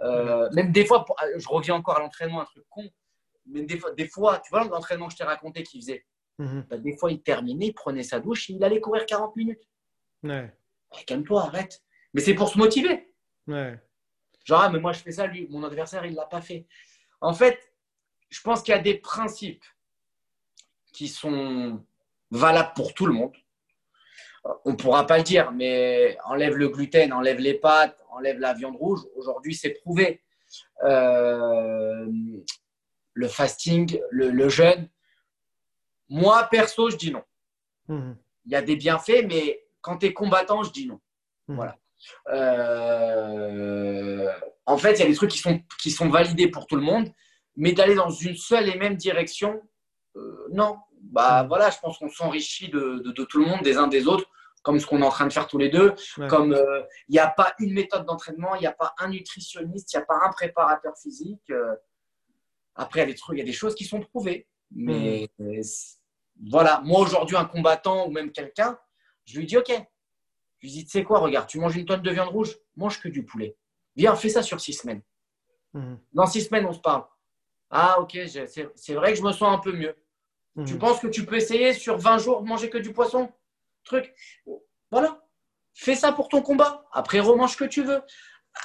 Euh, même des fois, euh, je reviens encore à l'entraînement, un truc con, mais des fois, des fois tu vois l'entraînement que je t'ai raconté qu'il faisait, mhm. bah, des fois il terminait, il prenait sa douche, il allait courir 40 minutes. Ouais. Bah, calme-toi, arrête. Mais c'est pour se motiver. Ouais. Genre, ah, mais moi je fais ça, lui, mon adversaire, il ne l'a pas fait. En fait, je pense qu'il y a des principes qui sont valables pour tout le monde. On ne pourra pas le dire, mais enlève le gluten, enlève les pâtes, enlève la viande rouge. Aujourd'hui, c'est prouvé. Euh, le fasting, le, jeûne. Moi, perso, je dis non. Mhm. Il y a des bienfaits, mais quand tu es combattant, je dis non. Mhm. Voilà. Euh, en fait, il y a des trucs qui sont, qui sont validés pour tout le monde, mais d'aller dans une seule et même direction, euh, non. Bah mhm. voilà, je pense qu'on s'enrichit de, de, tout le monde, des uns des autres comme ce qu'on est en train de faire tous les deux. Comme euh, il n'y a pas une méthode d'entraînement, il n'y a pas un nutritionniste, il n'y a pas un préparateur physique. Euh. après, il y a des trucs, il y a des choses qui sont prouvées. Mais mhm. voilà, moi aujourd'hui, un combattant ou même quelqu'un, je lui dis OK. Je lui dis, tu sais quoi, regarde, tu manges une tonne de viande rouge, mange que du poulet. Viens, fais ça sur six semaines. Mhm. Dans six semaines, on se parle. Ah, ok, c'est vrai que je me sens un peu mieux. Tu mhm. penses que tu peux essayer sur 20 jours de manger que du poisson? Truc. Voilà. Fais ça pour ton combat. Après, remange ce que tu veux.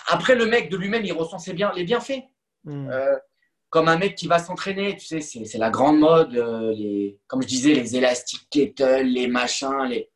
Après, le mec de lui-même, il ressent ses bien, les bienfaits. Hmm. Euh, comme un mec qui va s'entraîner, tu sais, c'est la grande mode. Euh, les, comme je disais, les élastiques kettle, les machins, les.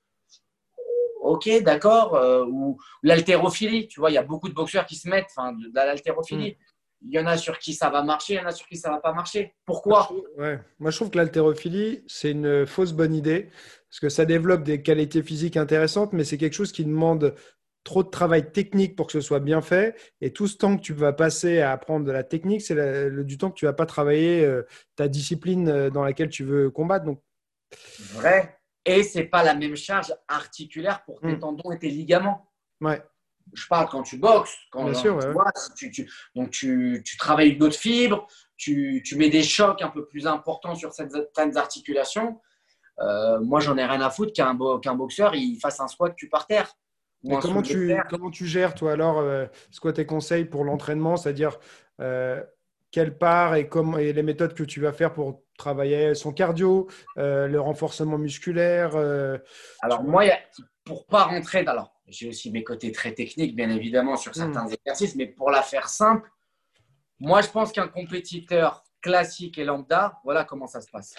Ok, d'accord. Euh, ou l'haltérophilie. Tu vois, il y a beaucoup de boxeurs qui se mettent enfin, de, l'haltérophilie. Il y en a sur qui ça va marcher, il y en a sur qui ça va pas marcher. Pourquoi? Ouais. Moi, je trouve que l'haltérophilie, c'est une fausse bonne idée parce que ça développe des qualités physiques intéressantes, mais c'est quelque chose qui demande trop de travail technique pour que ce soit bien fait. Et tout ce temps que tu vas passer à apprendre de la technique, c'est du temps que tu vas pas travailler euh, ta discipline euh, dans laquelle tu veux combattre. Donc... Vrai. Et c'est pas la même charge articulaire pour tes hmm. tendons et tes ligaments. Ouais. Je parle quand tu boxes. Quand, Bien sûr, tu ouais. vois, si tu- tu- donc, tu, tu travailles une autre fibre, tu, tu mets des chocs un peu plus importants sur certaines articulations. Euh, moi, j'en ai rien à foutre qu'un bo- qu'un boxeur il fasse un squat tu par terre. Un comment tu, comment tu gères, toi, alors euh, C'est quoi tes conseils pour l'entraînement C'est-à-dire, euh, quelle part et, comment, et les méthodes que tu vas faire pour travailler son cardio, euh, le renforcement musculaire Alors, moi, pour pas rentrer, alors j'ai aussi mes côtés très techniques, bien évidemment, sur certains exercices, mais pour la faire simple, moi, je pense qu'un compétiteur classique et lambda, voilà comment ça se passe.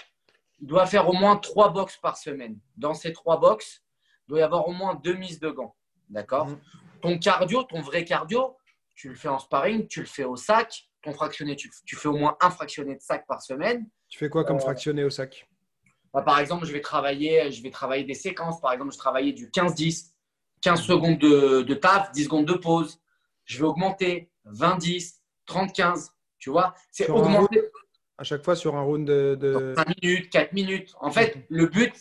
Il doit faire au moins trois box par semaine. Dans ces trois box, il doit y avoir au moins deux mises de gants. D'accord Mhm. Ton cardio, ton vrai cardio, tu le fais en sparring, tu le fais au sac. Ton fractionné, tu, tu fais au moins un fractionné de sac par semaine. Tu fais quoi comme Euh, fractionné au sac? Bah, par exemple, je vais, travailler, je vais travailler des séquences. Par exemple, je travaillais du 15-10, 15 secondes de, de taf, 10 secondes de pause. Je vais augmenter 20-10, 30-15. Tu vois, c'est augmenter À chaque fois sur un round de. de- 5 minutes, 4 minutes. En fait, le but,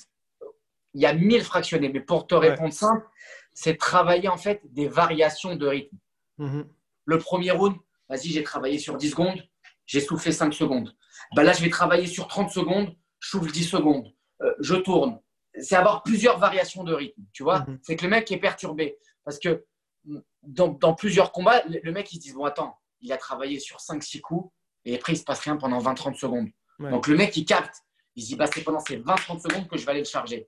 il y a 1000 fractionnés. Mais pour te répondre simple, c'est travailler en fait des variations de rythme. Mhm. Le premier round, vas-y, j'ai travaillé sur 10 secondes, j'ai soufflé 5 secondes. Bah là, je vais travailler sur 30 secondes, je souffle 10 secondes, Euh, je tourne. C'est avoir plusieurs variations de rythme, tu vois. Mhm. C'est que le mec est perturbé. Parce que mm, dans, dans plusieurs combats, le, le mec, il se dit, bon, attends, il a travaillé sur 5-6 coups et après, il se passe rien pendant 20-30 secondes. Ouais. Donc, le mec, il capte. Il se dit, bah, c'est pendant ces 20-30 secondes que je vais aller le charger.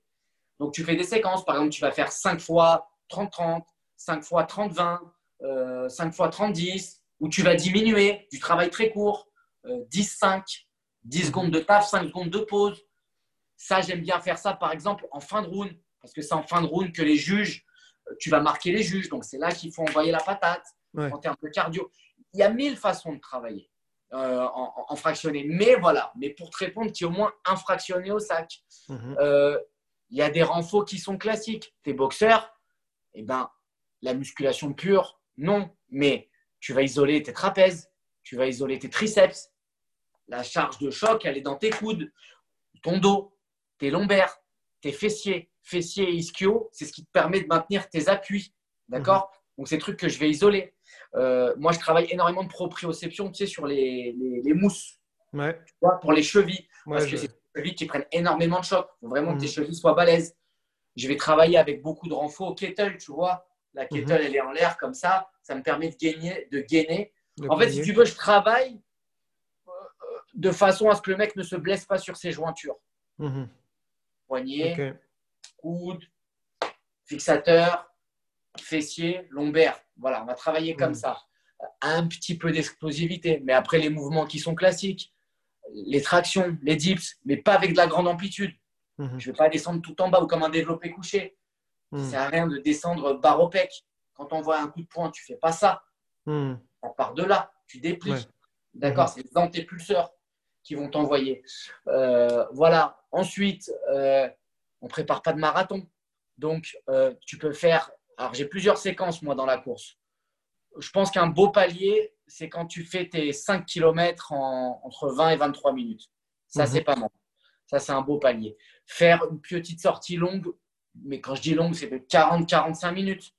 Donc, tu fais des séquences. Par exemple, tu vas faire 5 fois 30-30, 5 fois 30-20, euh, 5 fois 30-10, où tu vas diminuer du travail très court, euh, 10-5, 10 secondes de taf, 5 secondes de pause. Ça, j'aime bien faire ça, par exemple, en fin de round, parce que c'est en fin de round que les juges, euh, tu vas marquer les juges. Donc, c'est là qu'il faut envoyer la patate Ouais. en termes de cardio. Il y a mille façons de travailler euh, en, en- en fractionné. Mais voilà, mais pour te répondre, tu es au moins un fractionné au sac. Mhm. Euh, Il y a des renforts qui sont classiques. Tes boxeurs, eh ben, la musculation pure, non. Mais tu vas isoler tes trapèzes, tu vas isoler tes triceps. La charge de choc, elle est dans tes coudes, ton dos, tes lombaires, tes fessiers. Fessiers et ischio, c'est ce qui te permet de maintenir tes appuis. D'accord Donc, c'est des trucs que je vais isoler. Euh, moi, je travaille énormément de proprioception tu sais, sur les, les- les mousses Ouais. tu vois, pour les chevilles Ouais, parce que c'est des chevilles qui prennent énormément de choc. Il faut vraiment que tes Mhm. chevilles soient balèzes. Je vais travailler avec beaucoup de renforts au kettle, tu vois. La kettle, Mhm. elle est en l'air comme ça. Ça me permet de gainer. De gainer. En fait, si tu veux, je travaille euh, euh, de façon à ce que le mec ne se blesse pas sur ses jointures. Mhm. Poignet, coude, fixateur, fessier, lombaire. Voilà, on va travailler comme Mhm. ça. Un petit peu d'explosivité, mais après les mouvements qui sont classiques, les tractions, les dips, mais pas avec de la grande amplitude. Mhm. Je ne vais pas descendre tout en bas ou comme un développé couché. Ça sert à rien de descendre barre au pec. Quand on voit un coup de poing, tu fais pas ça. On part de là, tu déplies. Ouais. D'accord, c'est les antépulseurs qui vont t'envoyer. Euh, voilà. Ensuite, euh, on prépare pas de marathon. Donc, euh, tu peux faire. Alors, j'ai plusieurs séquences, moi, dans la course. Je pense qu'un beau palier, c'est quand tu fais tes 5 km en, entre 20 et 23 minutes. Ça, Mhm. c'est pas mal. Ça, c'est un beau palier. Faire une petite sortie longue, mais quand je dis longue, c'est de 40-45 minutes.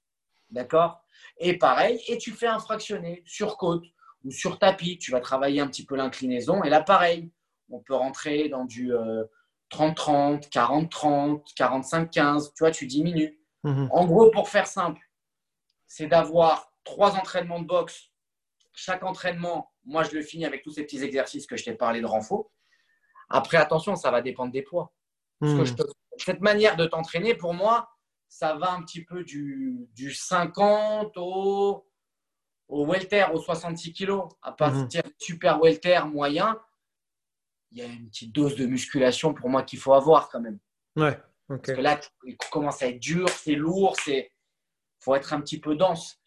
D'accord? Et pareil, et tu fais un fractionné sur côte ou sur tapis. Tu vas travailler un petit peu l'inclinaison. Et là, pareil, on peut rentrer dans du euh, 30-30, 40-30, 45-15. Tu vois, tu diminues. Mhm. En gros, pour faire simple, c'est d'avoir trois entraînements de boxe. Chaque entraînement, moi, je le finis avec tous ces petits exercices que je t'ai parlé de renfort. Après, attention, ça va dépendre des poids. Parce que Mhm. je Cette manière de t'entraîner, pour moi, ça va un petit peu du, du 50 au, au welter, au 66 kg. À partir du super welter moyen, il y a une petite dose de musculation pour moi qu'il faut avoir quand même. Ouais. Ok. Parce que là, il commence à être dur, c'est lourd, c'est faut être un petit peu dense.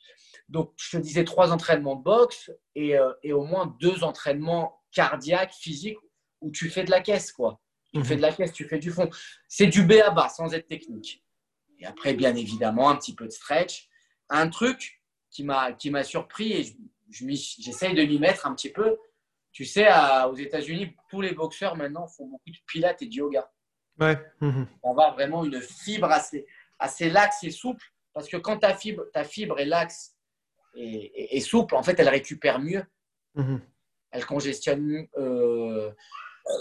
Donc, je te disais trois entraînements de boxe et, euh, et au moins deux entraînements cardiaques, physiques, où tu fais de la caisse, quoi. Tu Mhm. fais de la caisse, tu fais du fond. C'est du B à bas, sans être technique. Et après, bien évidemment, un petit peu de stretch. Un truc qui m'a qui m'a surpris et je- je m'y- j'essaye de m'y mettre un petit peu. Tu sais, à- aux États-Unis, tous les boxeurs maintenant font beaucoup de pilates et de yoga Ouais. Mhm. on va vraiment une fibre assez, assez laxe et souple Parce que quand ta fibre, ta fibre et l'axe est, souple, en fait, elle récupère mieux. Mhm. Elle congestionne euh,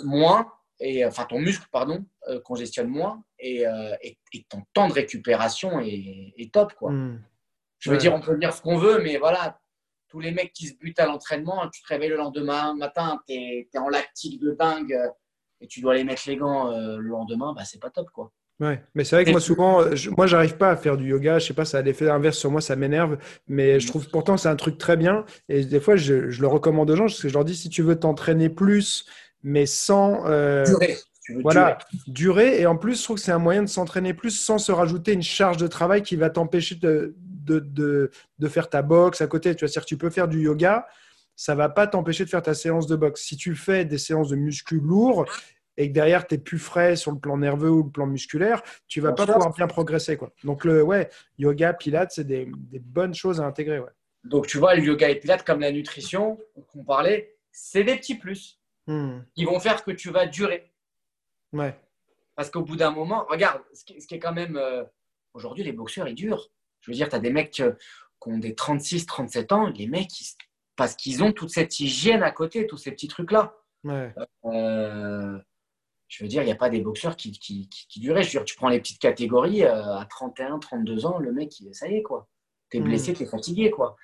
moins, et, enfin ton muscle, pardon, euh, congestionne moins, et, euh, et, ton temps de récupération est, top. Quoi. Mhm. Je veux dire, on peut dire ce qu'on veut, mais voilà, tous les mecs qui se butent à l'entraînement, tu te réveilles le lendemain matin, tu es, en lactique de dingue, et tu dois aller mettre les gants le lendemain, bah, c'est pas top. quoi. Ouais, mais c'est vrai que moi souvent, je, moi j'arrive pas à faire du yoga, je sais pas, ça a l'effet inverse sur moi, ça m'énerve, mais je trouve pourtant c'est un truc très bien et des fois je, le recommande aux gens parce que je leur dis si tu veux t'entraîner plus, mais sans euh, durer. voilà, durer. et en plus je trouve que c'est un moyen de s'entraîner plus sans se rajouter une charge de travail qui va t'empêcher de, de, de, de, faire ta boxe à côté. Tu vois, c'est-à-dire que tu peux faire du yoga, ça va pas t'empêcher de faire ta séance de boxe. Si tu fais des séances de muscu lourds et que derrière, tu es plus frais sur le plan nerveux ou le plan musculaire, tu vas pas pouvoir bien progresser. Quoi. Donc, le ouais, yoga, pilates, c'est des, bonnes choses à intégrer. Ouais. Donc, tu vois, le yoga et pilates, comme la nutrition qu'on parlait, c'est des petits plus hmm. qui vont faire que tu vas durer. Ouais. Parce qu'au bout d'un moment, regarde, ce qui, est quand même. Euh, aujourd'hui, les boxeurs, ils durent. Je veux dire, tu as des mecs qui ont des 36, 37 ans, les mecs, parce qu'ils ont toute cette hygiène à côté, tous ces petits trucs-là. Ouais. Euh, je veux dire, il n'y a pas des boxeurs qui, qui, qui, duraient. Je veux dire, tu prends les petites catégories, euh, à 31, 32 ans, le mec, ça y est, quoi. Tu es blessé, mm. tu es fatigué, quoi.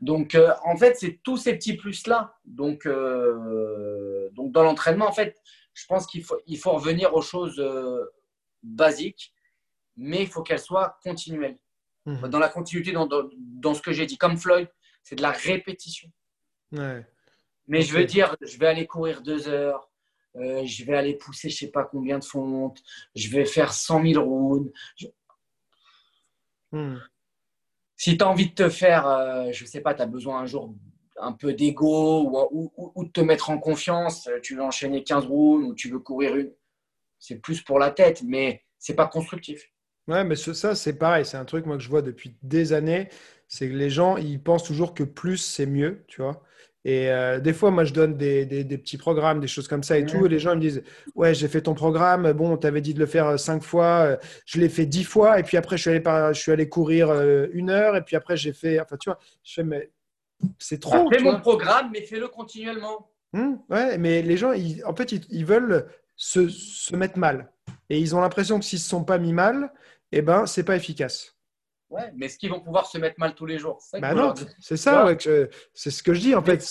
Donc, euh, en fait, c'est tous ces petits plus-là. Donc, euh, donc, dans l'entraînement, en fait, je pense qu'il faut, il faut revenir aux choses basiques, mais il faut qu'elles soient continuelles. Mm. Dans la continuité, dans, dans, ce que j'ai dit, comme Floyd, c'est de la répétition. Mais je veux dire, je vais aller courir deux heures, euh, je vais aller pousser je sais pas combien de fontes, je vais faire 100 000 rounds. Hmm. Si tu as envie de te faire, euh, je sais pas, tu as besoin un jour un peu d'ego ou, de te mettre en confiance, tu veux enchaîner 15 rounds ou tu veux courir une, c'est plus pour la tête, mais c'est pas constructif. Ouais, mais ça, c'est pareil. C'est un truc moi, que je vois depuis des années. C'est que les gens, ils pensent toujours que plus, c'est mieux, tu vois. Et euh, des fois, moi, je donne des, petits programmes, des choses comme ça et tout. Et les gens me disent Ouais, j'ai fait ton programme. Bon, tu avais dit de le faire euh, cinq fois. Euh, je l'ai fait dix fois. Et puis après, je suis allé, par, je suis allé courir une heure. Et puis après, j'ai fait. Enfin, tu vois, je fais Mais c'est trop. Fais mon programme, mais fais-le continuellement. Hum, ouais, mais les gens, ils, en fait, ils, veulent se, se, mettre mal. Et ils ont l'impression que s'ils ne se sont pas mis mal, eh ben, c'est pas efficace. Ouais, mais est-ce qu'ils vont pouvoir se mettre mal tous les jours? Bah non, c'est ça, c'est ce que je dis en fait.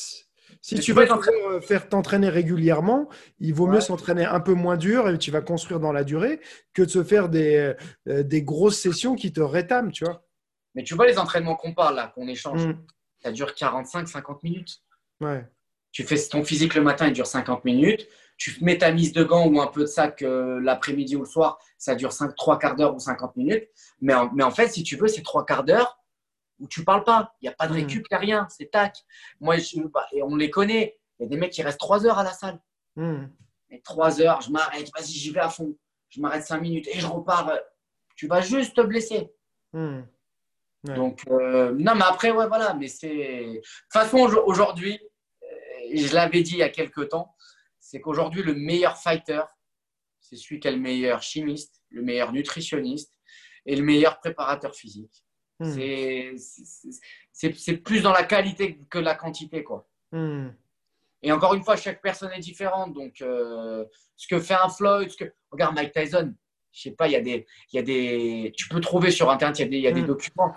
Si tu veux faire t'entraîner régulièrement, il vaut mieux s'entraîner un peu moins dur et tu vas construire dans la durée que de se faire des, euh, des grosses sessions qui te rétament, tu vois. Mais tu vois les entraînements qu'on parle là, qu'on échange, mm. ça dure 45-50 minutes. Ouais. Tu fais ton physique le matin, il dure 50 minutes tu mets ta mise de gants ou un peu de sac euh, l'après-midi ou le soir, ça dure 5, 3 quarts d'heure ou 50 minutes. Mais en, mais en fait, si tu veux, c'est 3 quarts d'heure où tu parles pas. Il n'y a pas de hmm. récup, il n'y a rien. C'est tac. Moi, bah, et on les connaît. Il y a des mecs qui restent 3 heures à la salle. Mmh. Et 3 heures, je m'arrête, vas-y, j'y vais à fond. Je m'arrête 5 minutes et je repars. Tu vas juste te blesser. Hmm. Donc, euh, non, mais après, ouais, voilà. Mais c'est. De toute façon, aujourd'hui, euh, je l'avais dit il y a quelques temps, c'est qu'aujourd'hui, le meilleur fighter, c'est celui qui est le meilleur chimiste, le meilleur nutritionniste et le meilleur préparateur physique. Hmm. C'est plus dans la qualité que la quantité. quoi. Hmm. Et encore une fois, chaque personne est différente. Donc, euh, ce que fait un Floyd, ce que... regarde Mike Tyson, je sais pas, il y, a des, il y a des. Tu peux trouver sur Internet, il y a des, il y a des hmm. documents.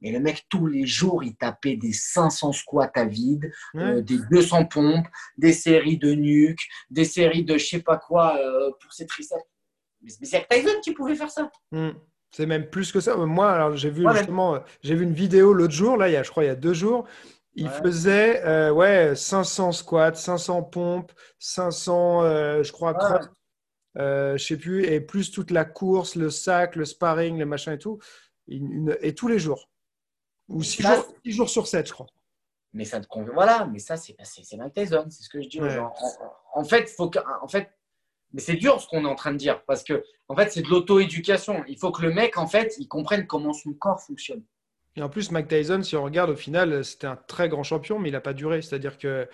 Mais le mec, tous les jours, il tapait des 500 squats à vide, euh, des 200 pompes, des séries de nuques, des séries de je sais pas quoi euh, pour ses triceps. Mais c'est Tyson qui pouvait faire ça. Hmm. C'est même plus que ça. Moi, alors j'ai vu justement, euh, j'ai vu une vidéo l'autre jour, là, il y a, je crois, il y a deux jours. Il faisait ouais, 500 squats, 500 pompes, 500, je crois, cross, je sais plus, et plus toute la course, le sac, le sparring, le machin et tout, et tous les jours. Ou 6 jours, sur 7, je crois. Mais ça te convient. Voilà, mais ça, c'est Mike Tyson, c'est ce que je dis aux gens. En, fait, faut en fait, mais c'est dur ce qu'on est en train de dire parce que en fait, c'est de l'auto-éducation. Il faut que le mec, en fait, il comprenne comment son corps fonctionne. Et en plus, Mike Tyson, si on regarde au final, c'était un très grand champion, mais il n'a pas duré. C'est-à-dire que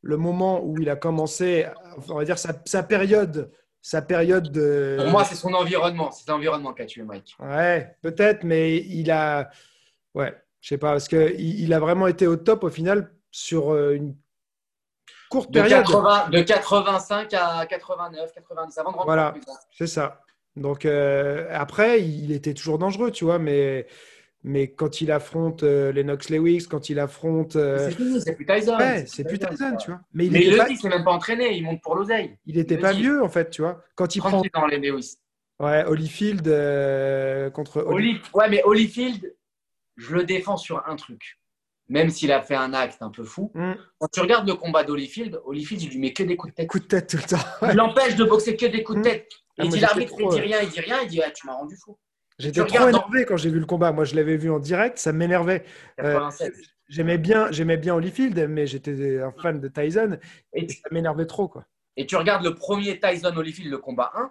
le moment où il a commencé, on va dire sa, sa période sa période de. Pour moi, c'est son environnement. C'est l'environnement qui a tué Mike. Ouais, peut-être, mais il a. Ouais, je sais pas, parce qu'il il a vraiment été au top au final sur euh, une courte De, période. 80 de 85 à 89, 90, avant de Voilà. C'est ça. Donc euh, après, il était toujours dangereux, tu vois, mais, mais quand il affronte euh, Lennox Lewis, quand il affronte. euh, C'est plus Tyson. ouais, c'est plus Tyson, tu vois. Mais il Mais était le pas, dit, il s'est même pas entraîné, il monte pour l'oseille. il était il pas dit. vieux, en fait, tu vois. Quand il prend dans les Lewis. ouais, Holyfield contre Holy- Ouais, mais Holyfield, je le défends sur un truc. Même s'il a fait un acte un peu fou. Hmm, Quand tu regardes le combat d'Holyfield, Holyfield, il lui met que des coups de tête. coup de tête tout le temps. Il l'empêche de boxer que des coups de tête. Ah, il dit l'arbitre, il dit euh, rien, il dit rien, il dit ah, tu m'as rendu fou. J'étais trop regardes énervé quand j'ai vu le combat. Moi, je l'avais vu en direct, ça m'énervait. Euh, 87. J'aimais bien, j'aimais bien Holyfield, mais j'étais un fan de Tyson Et ça m'énervait trop, quoi. et tu regardes le premier Tyson Holyfield, le combat 1,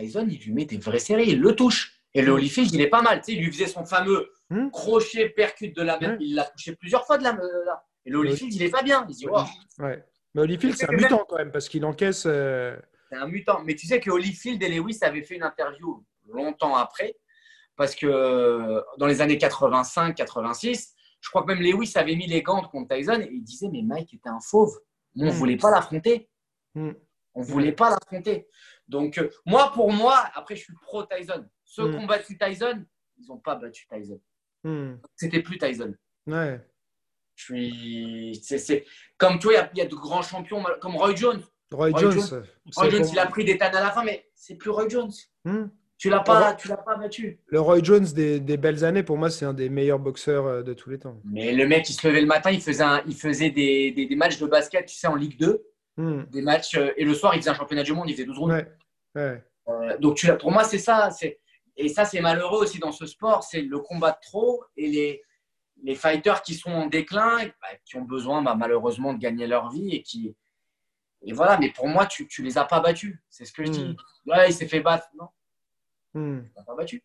Tyson, il lui met des vraies séries, il le touche. Et le Holyfield, il est pas mal. Tu sais, il lui faisait son fameux Hmm? crochet percute de la main. Ouais. Il l'a touché plusieurs fois de la main. là. Et le Holyfield, il est pas bien. Il dit, oh, Ouais. Mais Holyfield, c'est un même- mutant quand même, parce qu'il encaisse. euh, c'est un mutant. Mais tu sais que Holyfield et Lewis avaient fait une interview longtemps après, parce que euh, dans les années 85-86, je crois que même Lewis avait mis les gants contre Tyson et il disait Mais Mike était un fauve. On ne Hmm. voulait pas l'affronter. hmm. On ne voulait pas l'affronter. Donc, euh, moi, pour moi, après, je suis pro Tyson. Ceux qui ont battu Tyson, ils n'ont pas battu Tyson. Hmm. C'était plus Tyson. Ouais. Je suis. c'est- c'est- Comme toi, il y a- il y, a de grands champions comme Roy Jones. Roy, Roy Jones. Roy Jones, il a pris des tannes à la fin, mais c'est plus Roy Jones. Hmm. Tu l'as pas, tu l'as pas battu. Le Roy Jones des, des belles années, pour moi, c'est un des meilleurs boxeurs euh, de tous les temps. Mais le mec, il se levait le matin, il faisait, un- il faisait des, des- des matchs de basket, tu sais, en Ligue 2. Hmm. Des matchs, euh, et le soir, il faisait un championnat du monde, il faisait 12 rounds. Ouais. Ouais. Euh, donc, tu l'as- pour moi, c'est ça. c'est- Et ça, c'est malheureux aussi dans ce sport. C'est le combat de trop et les, les fighters qui sont en déclin, bah, qui ont besoin bah, malheureusement de gagner leur vie. Et, qui... et voilà, mais pour moi, tu ne les as pas battus. C'est ce que je dis. Ouais, il s'est fait battre. Non, Hmm. il pas battu.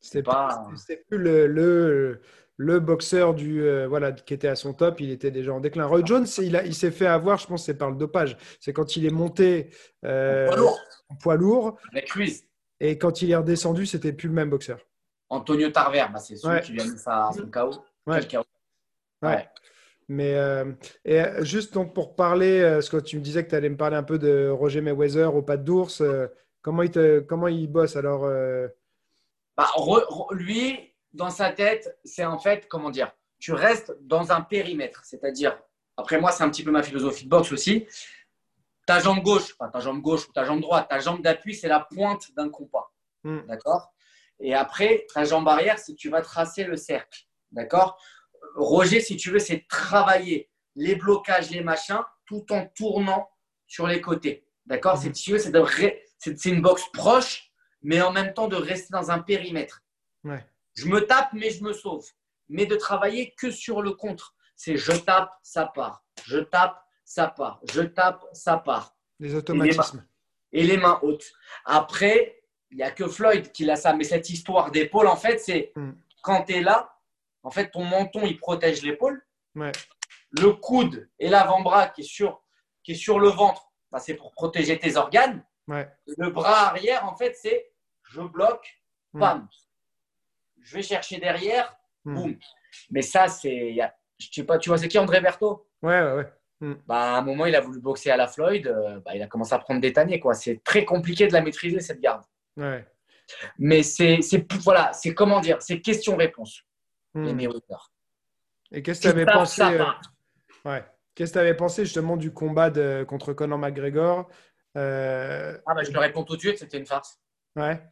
C'était Pas- plus, c'était plus le, le, le boxeur du, euh, voilà, qui était à son top, il était déjà en déclin. Roy Jones, il, s'est fait avoir, je pense, c'est par le dopage. C'est quand il est monté euh, Poids lourd. en poids lourd Avec Ruiz. Et quand il est redescendu, c'était plus le même boxeur. Antonio Tarver, bah, c'est celui Ouais. qui lui a mis sa, son KO. Ouais. KO. Ouais. Ouais. Mais euh, et euh, juste donc pour parler, euh, parce que tu me disais que tu allais me parler un peu de Roger Mayweather au pas d'ours, euh, comment, il te, comment il bosse alors euh, Bah, re- re- lui, dans sa tête, c'est en fait, comment dire, tu restes dans un périmètre. C'est-à-dire, après moi, c'est un petit peu ma philosophie de boxe aussi. Ta jambe gauche, enfin ta jambe gauche ou ta jambe droite, ta jambe d'appui, c'est la pointe d'un compas. Hmm. D'accord? Et après, ta jambe arrière, c'est que tu vas tracer le cercle. D'accord? Roger, si tu veux, c'est travailler les blocages, les machins, tout en tournant sur les côtés. D'accord? Mhm. C'est si tu veux, c'est de ré- une boxe proche, mais en même temps de rester dans un périmètre. Ouais. Je me tape, mais je me sauve. Mais de travailler que sur le contre. C'est je tape, ça part. Je tape, ça part. Je tape, ça part. les automatismes Et les mains hautes. Après, il n'y a que Floyd qui a ça. Mais cette histoire d'épaule, en fait, c'est Mm. quand tu es là, en fait, ton menton, il protège l'épaule. Ouais. Le coude et l'avant-bras qui, est sur- qui est sur le ventre, bah, c'est pour protéger tes organes. Ouais. Le bras arrière, en fait, c'est je bloque, Mm. bam. Je vais chercher derrière, Mm. boum. Mais ça, c'est. Je sais pas, tu vois, c'est qui André Berthaud? Ouais, ouais, ouais. Bah, à un moment, il a voulu boxer à la Floyd. euh, bah, il a commencé à prendre des tannées. quoi. C'est très compliqué de la maîtriser, cette garde. ouais. Mais c'est c'est- voilà, c'est comment dire, c'est question-réponse. Les Hmm. Mayweather. Et qu'est-ce que Tu avais pensé ça euh, ouais. Qu'est-ce que tu avais pensé justement du combat de, contre Conor McGregor Euh, Ah bah, je te réponds tout de suite, c'était une farce. Ouais,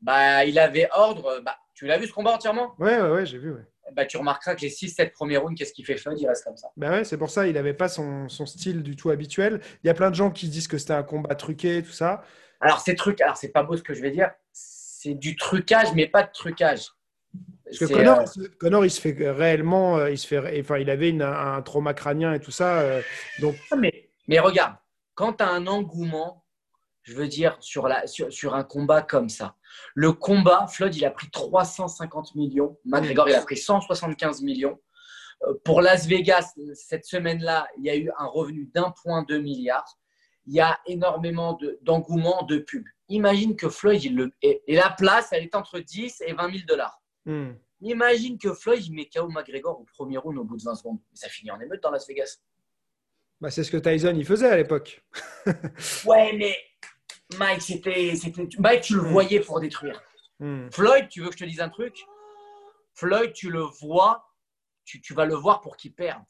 Bah, il avait ordre. Bah, tu l'as vu ce combat entièrement? Ouais, ouais, ouais, j'ai vu. Ouais. Bah, Tu remarqueras que les 6-7 premiers rounds, qu'est-ce qu'il fait Floyd? Il reste comme ça. Ouais, c'est pour ça, il n'avait pas son, son style du tout habituel. Il y a plein de gens qui disent que c'était un combat truqué, tout ça. Alors, c'est truc, alors c'est pas beau ce que je vais dire. C'est du trucage, mais pas de trucage. Parce que Conor, euh, Conor, il se fait réellement, euh, il se fait, enfin, il avait une- un trauma crânien et tout ça. euh, donc, Mais, mais regarde, quand tu as un engouement, je veux dire, sur, la, sur, sur un combat comme ça, le combat, Floyd, il a pris 350 millions, McGregor, il a pris 175 millions. Euh, Pour Las Vegas, cette semaine-là, il y a eu un revenu d'1,2 milliard. il y a énormément d'engouement de, pub. Imagine que Floyd, il le, et, la place, elle est entre 10 et 20 000 dollars. Hmm. Imagine que Floyd, il met KO McGregor au premier round au bout de 20 secondes. Ça finit en émeute dans Las Vegas. Bah, c'est ce que Tyson il faisait à l'époque. ouais, mais Mike, c'était, Mike, tu le voyais pour détruire. Hmm. Floyd, tu veux que je te dise un truc? Floyd, tu le vois, tu, tu vas le voir pour qu'il perde.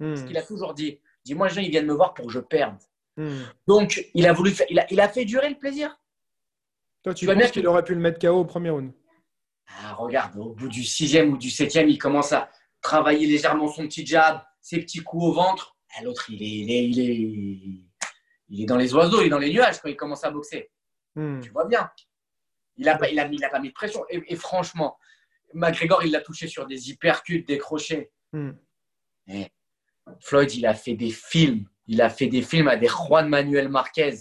Ce qu'il a toujours dit. Dis-moi, les gens, ils viennent me voir pour que je perde. Hmm. Donc, il a voulu faire, il a, il a, fait durer le plaisir. Toi, tu, penses qu'il aurait pu le mettre KO au premier round? Ah, Regarde, au bout du sixième ou du septième, il commence à travailler légèrement son petit jab, ses petits coups au ventre. Ah, l'autre, il est, il, est, il, est, il est dans les oiseaux, il est dans les nuages quand il commence à boxer. Hmm. Tu vois bien. Il n'a pas, il a, il a pas mis de pression. Et, franchement, McGregor, il l'a touché sur des hypercutes, des crochets. Hmm. Floyd, il a fait des films il a fait des films à des Juan Manuel Marquez,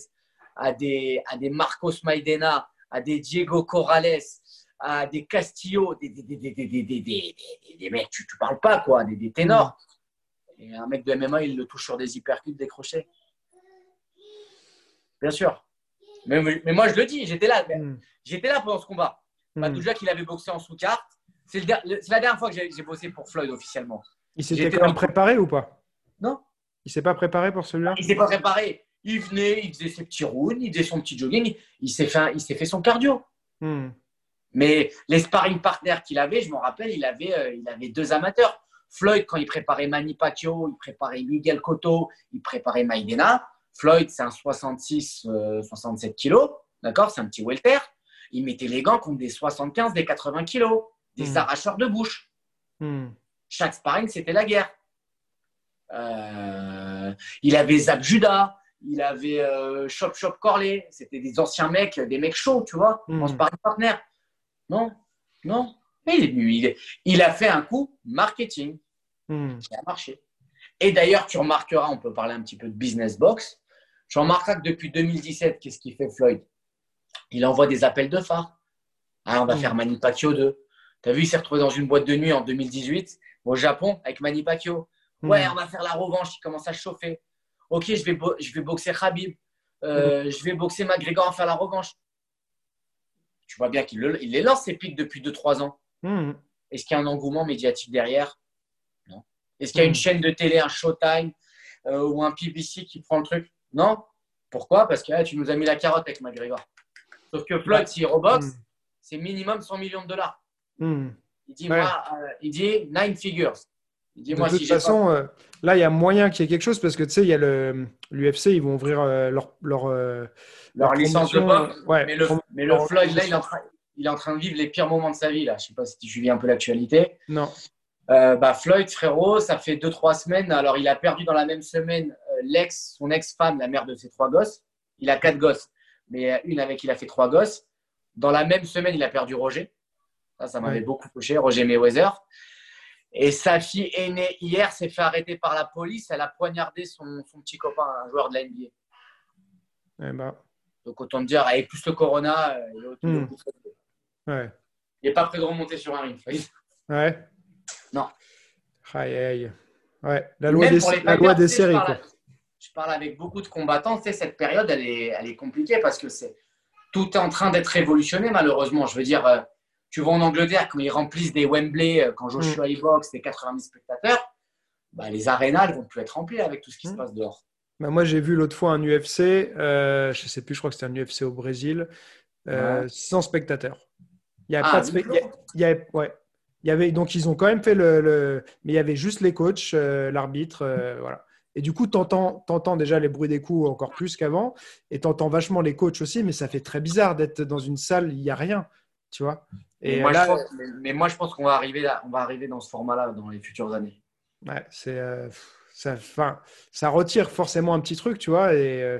à des, à des Marcos Maidena, à des Diego Corrales, à des Castillo, des, des, des, des mecs, tu ne parles pas, quoi, des, ténors. Et un mec de MMA, il le touche sur des hypercutes, des crochets. Bien sûr. Mais, mais, moi, je le dis, j'étais là. Mm. J'étais là pendant ce combat. Mm. Qu'il avait boxé en sous-carte. C'est la dernière fois que j'ai bossé pour Floyd officiellement. Il s'était quand même préparé ou pas? Non. Il s'est pas préparé pour celui-là? Il s'est pas préparé. Il venait, il faisait ses petits rounds, il faisait son petit jogging, il s'est fait, il s'est fait son cardio. Hmm. Mais les sparring partners qu'il avait, je me rappelle, il avait, euh, il avait deux amateurs. Floyd, quand il préparait Manny Pacquiao, il préparait Miguel Cotto, il préparait Maïdena. Floyd, c'est un 66, 67 euh, kilos, d'accord C'est un petit welter. Il mettait les gants contre des 75, des 80 kilos, des hmm. arracheurs de bouche. Hmm. Chaque sparring, c'était la guerre. Euh, il avait Zab Judah, il avait euh, Chop Chop Corley. C'était des anciens mecs, des mecs chauds, tu vois, on se parle partenaire. Non, non. Il, il, a fait un coup marketing hmm. qui a marché. Et d'ailleurs, tu remarqueras, on peut parler un petit peu de business box. Remarqueras que depuis 2017, qu'est-ce qu'il fait Floyd? Il envoie des appels de phare. Ah, on va hmm. faire Manny Pacquiao 2. Tu as vu, il s'est retrouvé dans une boîte de nuit en 2018 au Japon avec Manny Pacquiao. Ouais, hmm. on va faire la revanche. Il commence à chauffer. Ok, je vais, je vais boxer Khabib. Euh, hmm. Je vais boxer McGregor à faire la revanche. Tu vois bien qu'il les lance, ces pics, depuis 2-3 ans. Est-ce qu'il y a un engouement médiatique derrière? Non. Est-ce qu'il y a une chaîne de télé, un Showtime euh, ou un PBC qui prend le truc? Non. Pourquoi? Parce que tu nous as mis la carotte avec McGregor. Sauf que Floyd, s'il reboxe, c'est minimum 100 millions de dollars. Il dit, moi, euh, il dit nine figures de toute façon, euh, là, il y a moyen qu'il y ait quelque chose parce que tu sais, il y a l'UFC, ils vont ouvrir euh, leur, leur, leur, licence de boxe. mais le, mais le Floyd, là, il est, en train, il est en train de vivre les pires moments de sa vie. Là. Je ne sais pas si tu suivis un peu l'actualité. Non. bah, Floyd, frérot, ça fait 2-3 semaines. Alors, il a perdu dans la même semaine l'ex, son ex-femme, la mère de ses trois gosses. Il a quatre gosses, mais une avec qui il a fait trois gosses. Dans la même semaine, il a perdu Roger. Ça, ça m'avait beaucoup touché, Roger Mayweather. Et sa fille aînée, hier, s'est fait arrêter par la police. Elle a poignardé son, son petit copain, un joueur de la NBA. Eh ben. Donc, autant te dire, avec plus le corona, euh, il est hmm. ouais. n'est pas prêt de remonter sur un ring. Ouais. Non. Aïe, aïe. Ouais, la loi des, la loi des séries. Je parle, avec beaucoup de combattants. Tu sais, cette période, elle est, elle est compliquée parce que c'est tout est en train d'être révolutionné, malheureusement. Je veux dire, euh, tu vois en Angleterre, quand ils remplissent des Wembley, euh, quand Joshua mm. boxe, des 90 spectateurs, bah, les arénas ne vont plus être remplies avec tout ce qui se mm. passe dehors. Bah, moi, j'ai vu l'autre fois un UFC, euh, je ne sais plus, je crois que c'était un UFC au Brésil, euh, sans spectateurs. Il y a ah, pas de spectateurs. Il y, a... ouais. il y avait donc ils ont quand même fait le, mais il y avait juste les coachs, l'arbitre, voilà. Et du coup, tu entends, entends, déjà les bruits des coups encore plus qu'avant, et tu entends vachement les coachs aussi, mais ça fait très bizarre d'être dans une salle, il n'y a rien, tu vois. Et moi, je pense, mais, moi, je pense qu'on va arriver là, on va arriver dans ce format-là dans les futures années. Ouais, c'est, euh, ça, ça retire forcément un petit truc, tu vois. Et euh,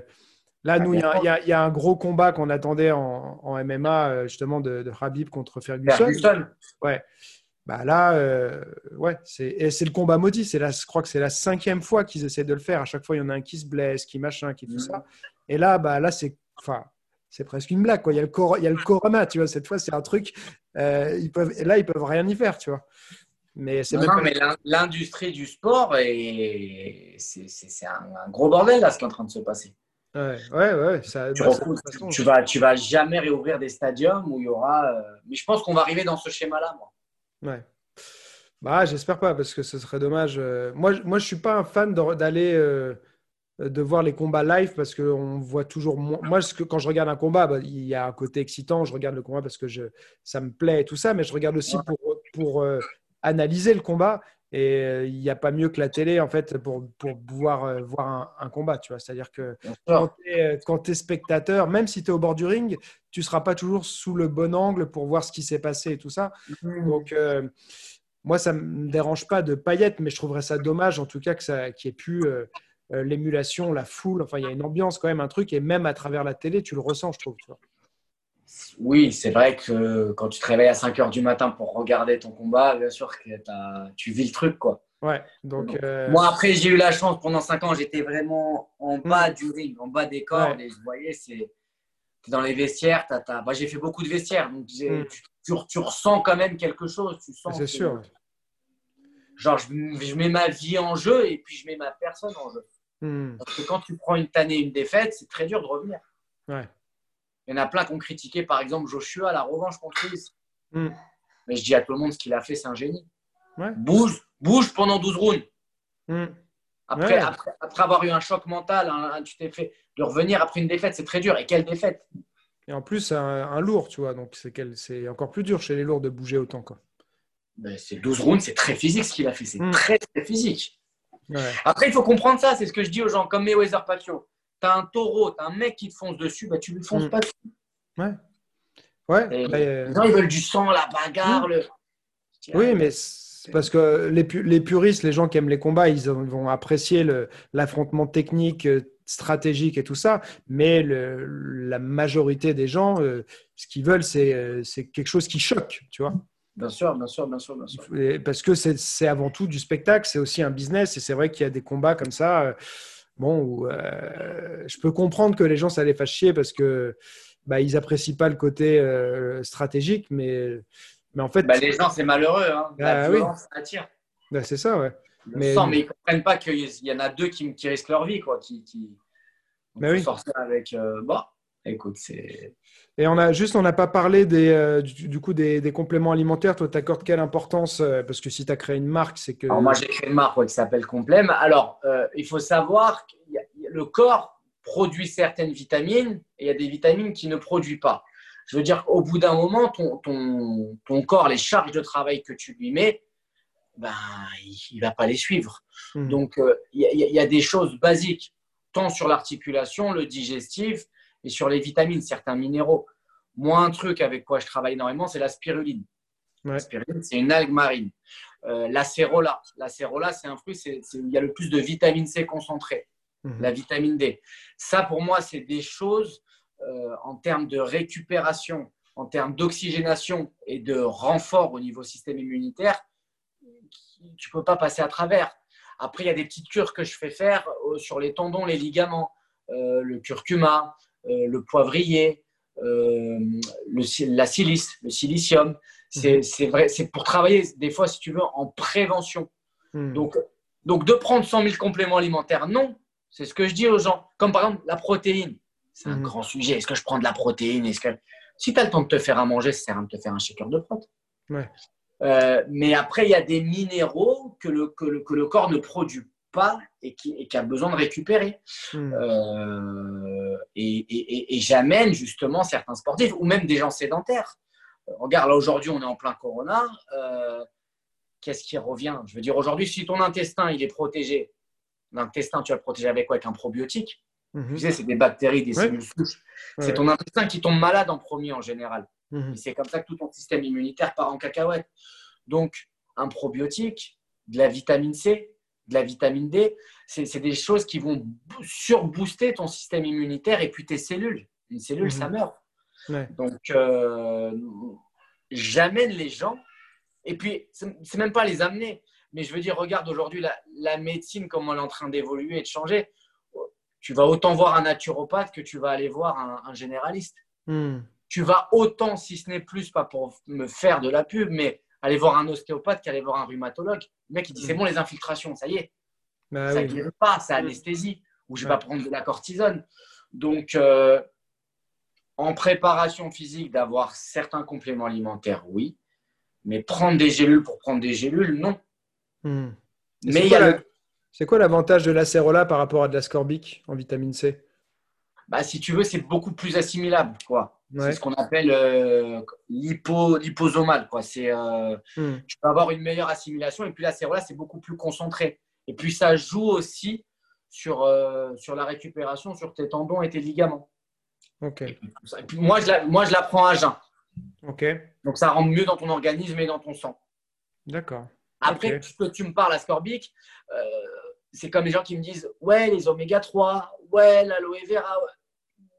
là, nous, il y, y, a un gros combat qu'on attendait en, en, MMA, euh, justement, de, de Habib contre Ferguson. Ferguson. Ouais. Bah là, ouais, c'est, c'est le combat maudit. C'est là, je crois que c'est la cinquième fois qu'ils essaient de le faire. À chaque fois, il y en a un qui se blesse, qui machin, qui tout mm. ça. Et là, bah là, c'est, enfin, c'est presque une blague. Quoi. Il, y a le il y a le corona, tu vois. Cette fois, c'est un truc. Euh, ils peuvent, là, ils peuvent rien y faire, tu vois. Mais c'est non, mais l'industrie du sport, c'est un, gros bordel, là, ce qui est en train de se passer. Ouais, ouais, ouais. Ça, Tu, bah, façon, tu vas, tu vas jamais réouvrir des stadiums où il y aura. euh, Mais je pense qu'on va arriver dans ce schéma-là, moi. Ouais. Bah, j'espère pas parce que ce serait dommage. euh, Moi, je- moi, je suis pas un fan d'aller euh, de voir les combats live parce qu'on voit toujours moins. Moi, ce que, quand je regarde un combat, bah, il y a un côté excitant. Je regarde le combat parce que je, ça me plaît et tout ça, mais je regarde aussi pour, pour euh, analyser le combat. Et euh, il n'y a pas mieux que la télé en fait pour, pour pouvoir euh, voir un, un combat. Tu vois, c'est-à-dire que quand tu es, spectateur, même si tu es au bord du ring, tu seras pas toujours sous le bon angle pour voir ce qui s'est passé et tout ça. Donc, euh, moi, ça ne me dérange pas de paillettes, mais je trouverais ça dommage, en tout cas, que ça, qu'il n'y ait plus euh, euh, l'émulation, la foule. Enfin, il y a une ambiance quand même, un truc, et même à travers la télé, tu le ressens, je trouve. Tu vois. Oui, c'est vrai que quand tu te réveilles à 5 heures du matin pour regarder ton combat, bien sûr que tu vis le truc, quoi. Ouais, donc. euh, Moi, après, j'ai eu la chance pendant 5 ans, j'étais vraiment en bas du ring, en bas des cordes, Ouais. et je voyais, c'est. T'es dans les vestiaires, t'as, t'as- Moi, j'ai fait beaucoup de vestiaires, donc Mm. tu, tu- tu ressens quand même quelque chose. Tu sens c'est que- sûr. Genre, je, je mets ma vie en jeu et puis je mets ma personne en jeu. Hmm, Parce que quand tu prends une tannée, une défaite, c'est très dur de revenir. ouais. Il y en a plein qui ont critiqué, par exemple, Joshua, la revanche contre Chris. Hmm. Mais je dis à tout le monde, ce qu'il a fait, c'est un génie. Ouais. Bouge, bouge pendant 12 rounds. Hmm. Après, Ouais. après, après avoir eu un choc mental, un- un- tu t'es fait de revenir après une défaite, c'est très dur. Et quelle défaite? Et en plus, un, un lourd, tu vois, donc c'est, encore plus dur chez les lourds de bouger autant. Quoi. Ben, C'est 12 rounds, c'est très physique ce qu'il a fait. C'est Mm. très, très physique. Ouais. Après, il faut comprendre ça. C'est ce que je dis aux gens, comme Mayweather Pacquiao. Tu as un taureau, tu as un mec qui te fonce dessus, bah, tu lui fonces Mm. pas dessus. Ouais. Ouais. Et bah, euh, Les gens, ils veulent du sang, la bagarre. le- Oui, mais c'est parce que les, pu- les puristes, les gens qui aiment les combats, ils vont apprécier l'affrontement technique, euh, stratégique et tout ça. Mais le- la majorité des gens, euh, ce qu'ils veulent, c'est euh, quelque chose qui choque, tu vois. Bien sûr, bien sûr, bien sûr, bien sûr. Et parce que c'est c'est avant tout du spectacle, c'est aussi un business. Et c'est vrai qu'il y a des combats comme ça. euh, bon, où, euh, je peux comprendre que les gens, ça les fasse chier parce que bah, ils apprécient pas le côté euh, stratégique, mais, mais en fait, Bah, les gens, c'est malheureux. Hein. La Ah, oui. attire. bah, c'est ça, ouais. Mais- sang, mais ils comprennent pas qu'il y en a deux qui, qui risquent leur vie, quoi. Qui, qui... Peut oui. avec. euh, Bon, écoute, c'est. Et on a juste, on n'a pas parlé des, euh, du, du coup des, des compléments alimentaires. Toi, tu accordes quelle importance euh, Parce que si tu as créé une marque, c'est que. Alors moi, j'ai créé une marque ouais, qui s'appelle Complem. Alors, euh, il faut savoir que le corps produit certaines vitamines et il y a des vitamines qui ne produit pas. Je veux dire qu'au bout d'un moment, ton, ton, ton corps, les charges de travail que tu lui mets, ben, il ne va pas les suivre. Hmm. Donc, il y, a- il y a des choses basiques, tant sur l'articulation, le digestif et sur les vitamines, certains minéraux. Moi, un truc avec quoi je travaille énormément, c'est la spiruline. Ouais. La spiruline, c'est une algue marine. Euh, l'acérola, l'acérola, c'est un fruit, c'est, c'est- il y a le plus de vitamine C concentrée, Mhm. la vitamine D. Ça, pour moi, c'est des choses euh, en termes de récupération, en termes d'oxygénation et de renfort au niveau système immunitaire, tu peux pas passer à travers. Après, il y a des petites cures que je fais faire euh, sur les tendons, les ligaments, euh, le curcuma, le poivrier, euh, le, la silice, le silicium. C'est Mhm. c'est vrai, c'est pour travailler des fois, si tu veux, en prévention. Hmm. Donc, donc de prendre 100 000 compléments alimentaires, non. C'est ce que je dis aux gens. Comme par exemple la protéine. C'est un Mhm. grand sujet. Est-ce que je prends de la protéine? Est-ce que... Si tu as le temps de te faire à manger, ça sert à rien de te faire un shaker de prot. Ouais. Euh, mais après, il y a des minéraux que le, que le, que le corps ne produit pas et qui, et qui a besoin de récupérer. Hmm. Euh, et et- et- et j'amène justement certains sportifs ou même des gens sédentaires. Euh, regarde, là aujourd'hui, on est en plein corona. Euh, Qu'est-ce qui revient? Je veux dire, aujourd'hui, si ton intestin il est protégé, l'intestin, tu vas le protéger avec quoi? Avec un probiotique. Mhm. Tu sais, c'est des bactéries, des Ouais. cellules souches. Ouais, C'est ton intestin qui tombe malade en premier en général. Et c'est comme ça que tout ton système immunitaire part en cacahuète. Donc, un probiotique, de la vitamine C, de la vitamine D, c'est des choses qui vont surbooster ton système immunitaire et puis tes cellules. Une cellule, Mhm. ça meurt. Ouais. Donc, euh, j'amène les gens. Et puis, c'est même pas les amener. Mais je veux dire, regarde aujourd'hui la, la médecine, comment elle est en train d'évoluer et de changer. Tu vas autant voir un naturopathe que tu vas aller voir un- un généraliste Hmm. tu vas autant, si ce n'est plus, pas pour me faire de la pub, mais aller voir un ostéopathe qu'aller voir un rhumatologue. Le mec, il dit Mm. c'est bon, les infiltrations, ça y est, Bah ça oui. guérit pas, c'est Mm. anesthésie, ou je vais Ouais. pas prendre de la cortisone. Donc, euh, en préparation physique, d'avoir certains compléments alimentaires, oui. Mais prendre des gélules pour prendre des gélules, non. Hmm. Mais C'est quoi l'avantage de l'acérola par rapport à de l'ascorbic en vitamine C? Bah, Si tu veux, c'est beaucoup plus assimilable. quoi. C'est ce qu'on appelle euh. Quoi. C'est, euh, hmm. Tu peux avoir une meilleure assimilation. Et puis l'acérola, c'est beaucoup plus concentré. Et puis ça joue aussi sur, euh, sur la récupération, sur tes tendons et tes ligaments. Ok. moi, je la, moi, je la prends à jeun. Ok. Donc ça rentre mieux dans ton organisme et dans ton sang. D'accord. Après, ce que tu me parles, ascorbic, euh, c'est comme les gens qui me disent Ouais, les oméga 3, ouais, l'aloe vera.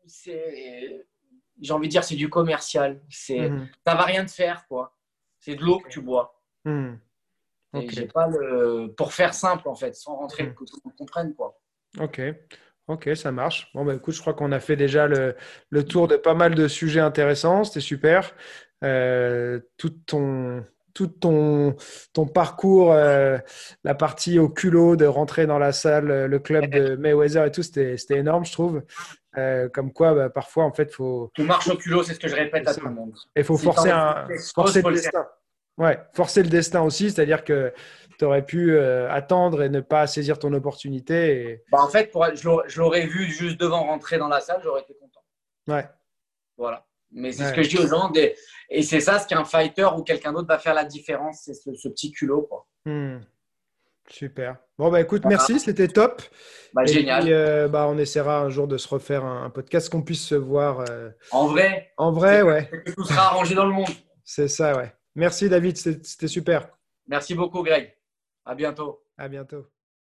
C'est, j'ai envie de dire, c'est du commercial. C'est, mhm. Ça va rien te faire, quoi. C'est de l'eau que tu bois. Mhm. j'ai pas le. Pour faire simple, en fait, sans rentrer, mhm. que tout le monde comprenne, quoi. Ok. Ok, ça marche. Bon, bah, écoute, je crois qu'on a fait déjà le, le, tour de pas mal de sujets intéressants. C'était super. Euh, tout ton, tout ton, ton parcours, euh, la partie au culot de rentrer dans la salle, euh, le club de Mayweather et tout, c'était énorme, je trouve. Euh, comme quoi, bah, parfois, en fait, faut. Tout marche au culot, c'est ce que je répète à tout le monde. Et il faut forcer, un, forcer le destin. Ouais, forcer le destin aussi, c'est-à-dire que tu aurais pu attendre et ne pas saisir ton opportunité. Bah, en fait, pour, je l'aurais vu juste devant rentrer dans la salle, j'aurais été content. Ouais. Voilà. Mais c'est ce que je dis aux gens. Et c'est ça, ce qu'un fighter ou quelqu'un d'autre va faire la différence, c'est ce, petit culot. Quoi. Hmm. Super. Bon, bah écoute, merci, c'était top. Bah, génial. Euh, bah, on essaiera un jour de se refaire un, podcast qu'on puisse se voir. Euh, en vrai En vrai, ouais. Que tout sera arrangé dans le monde. C'est ça, ouais. Merci David, c'était super. Merci beaucoup Greg. À bientôt. À bientôt.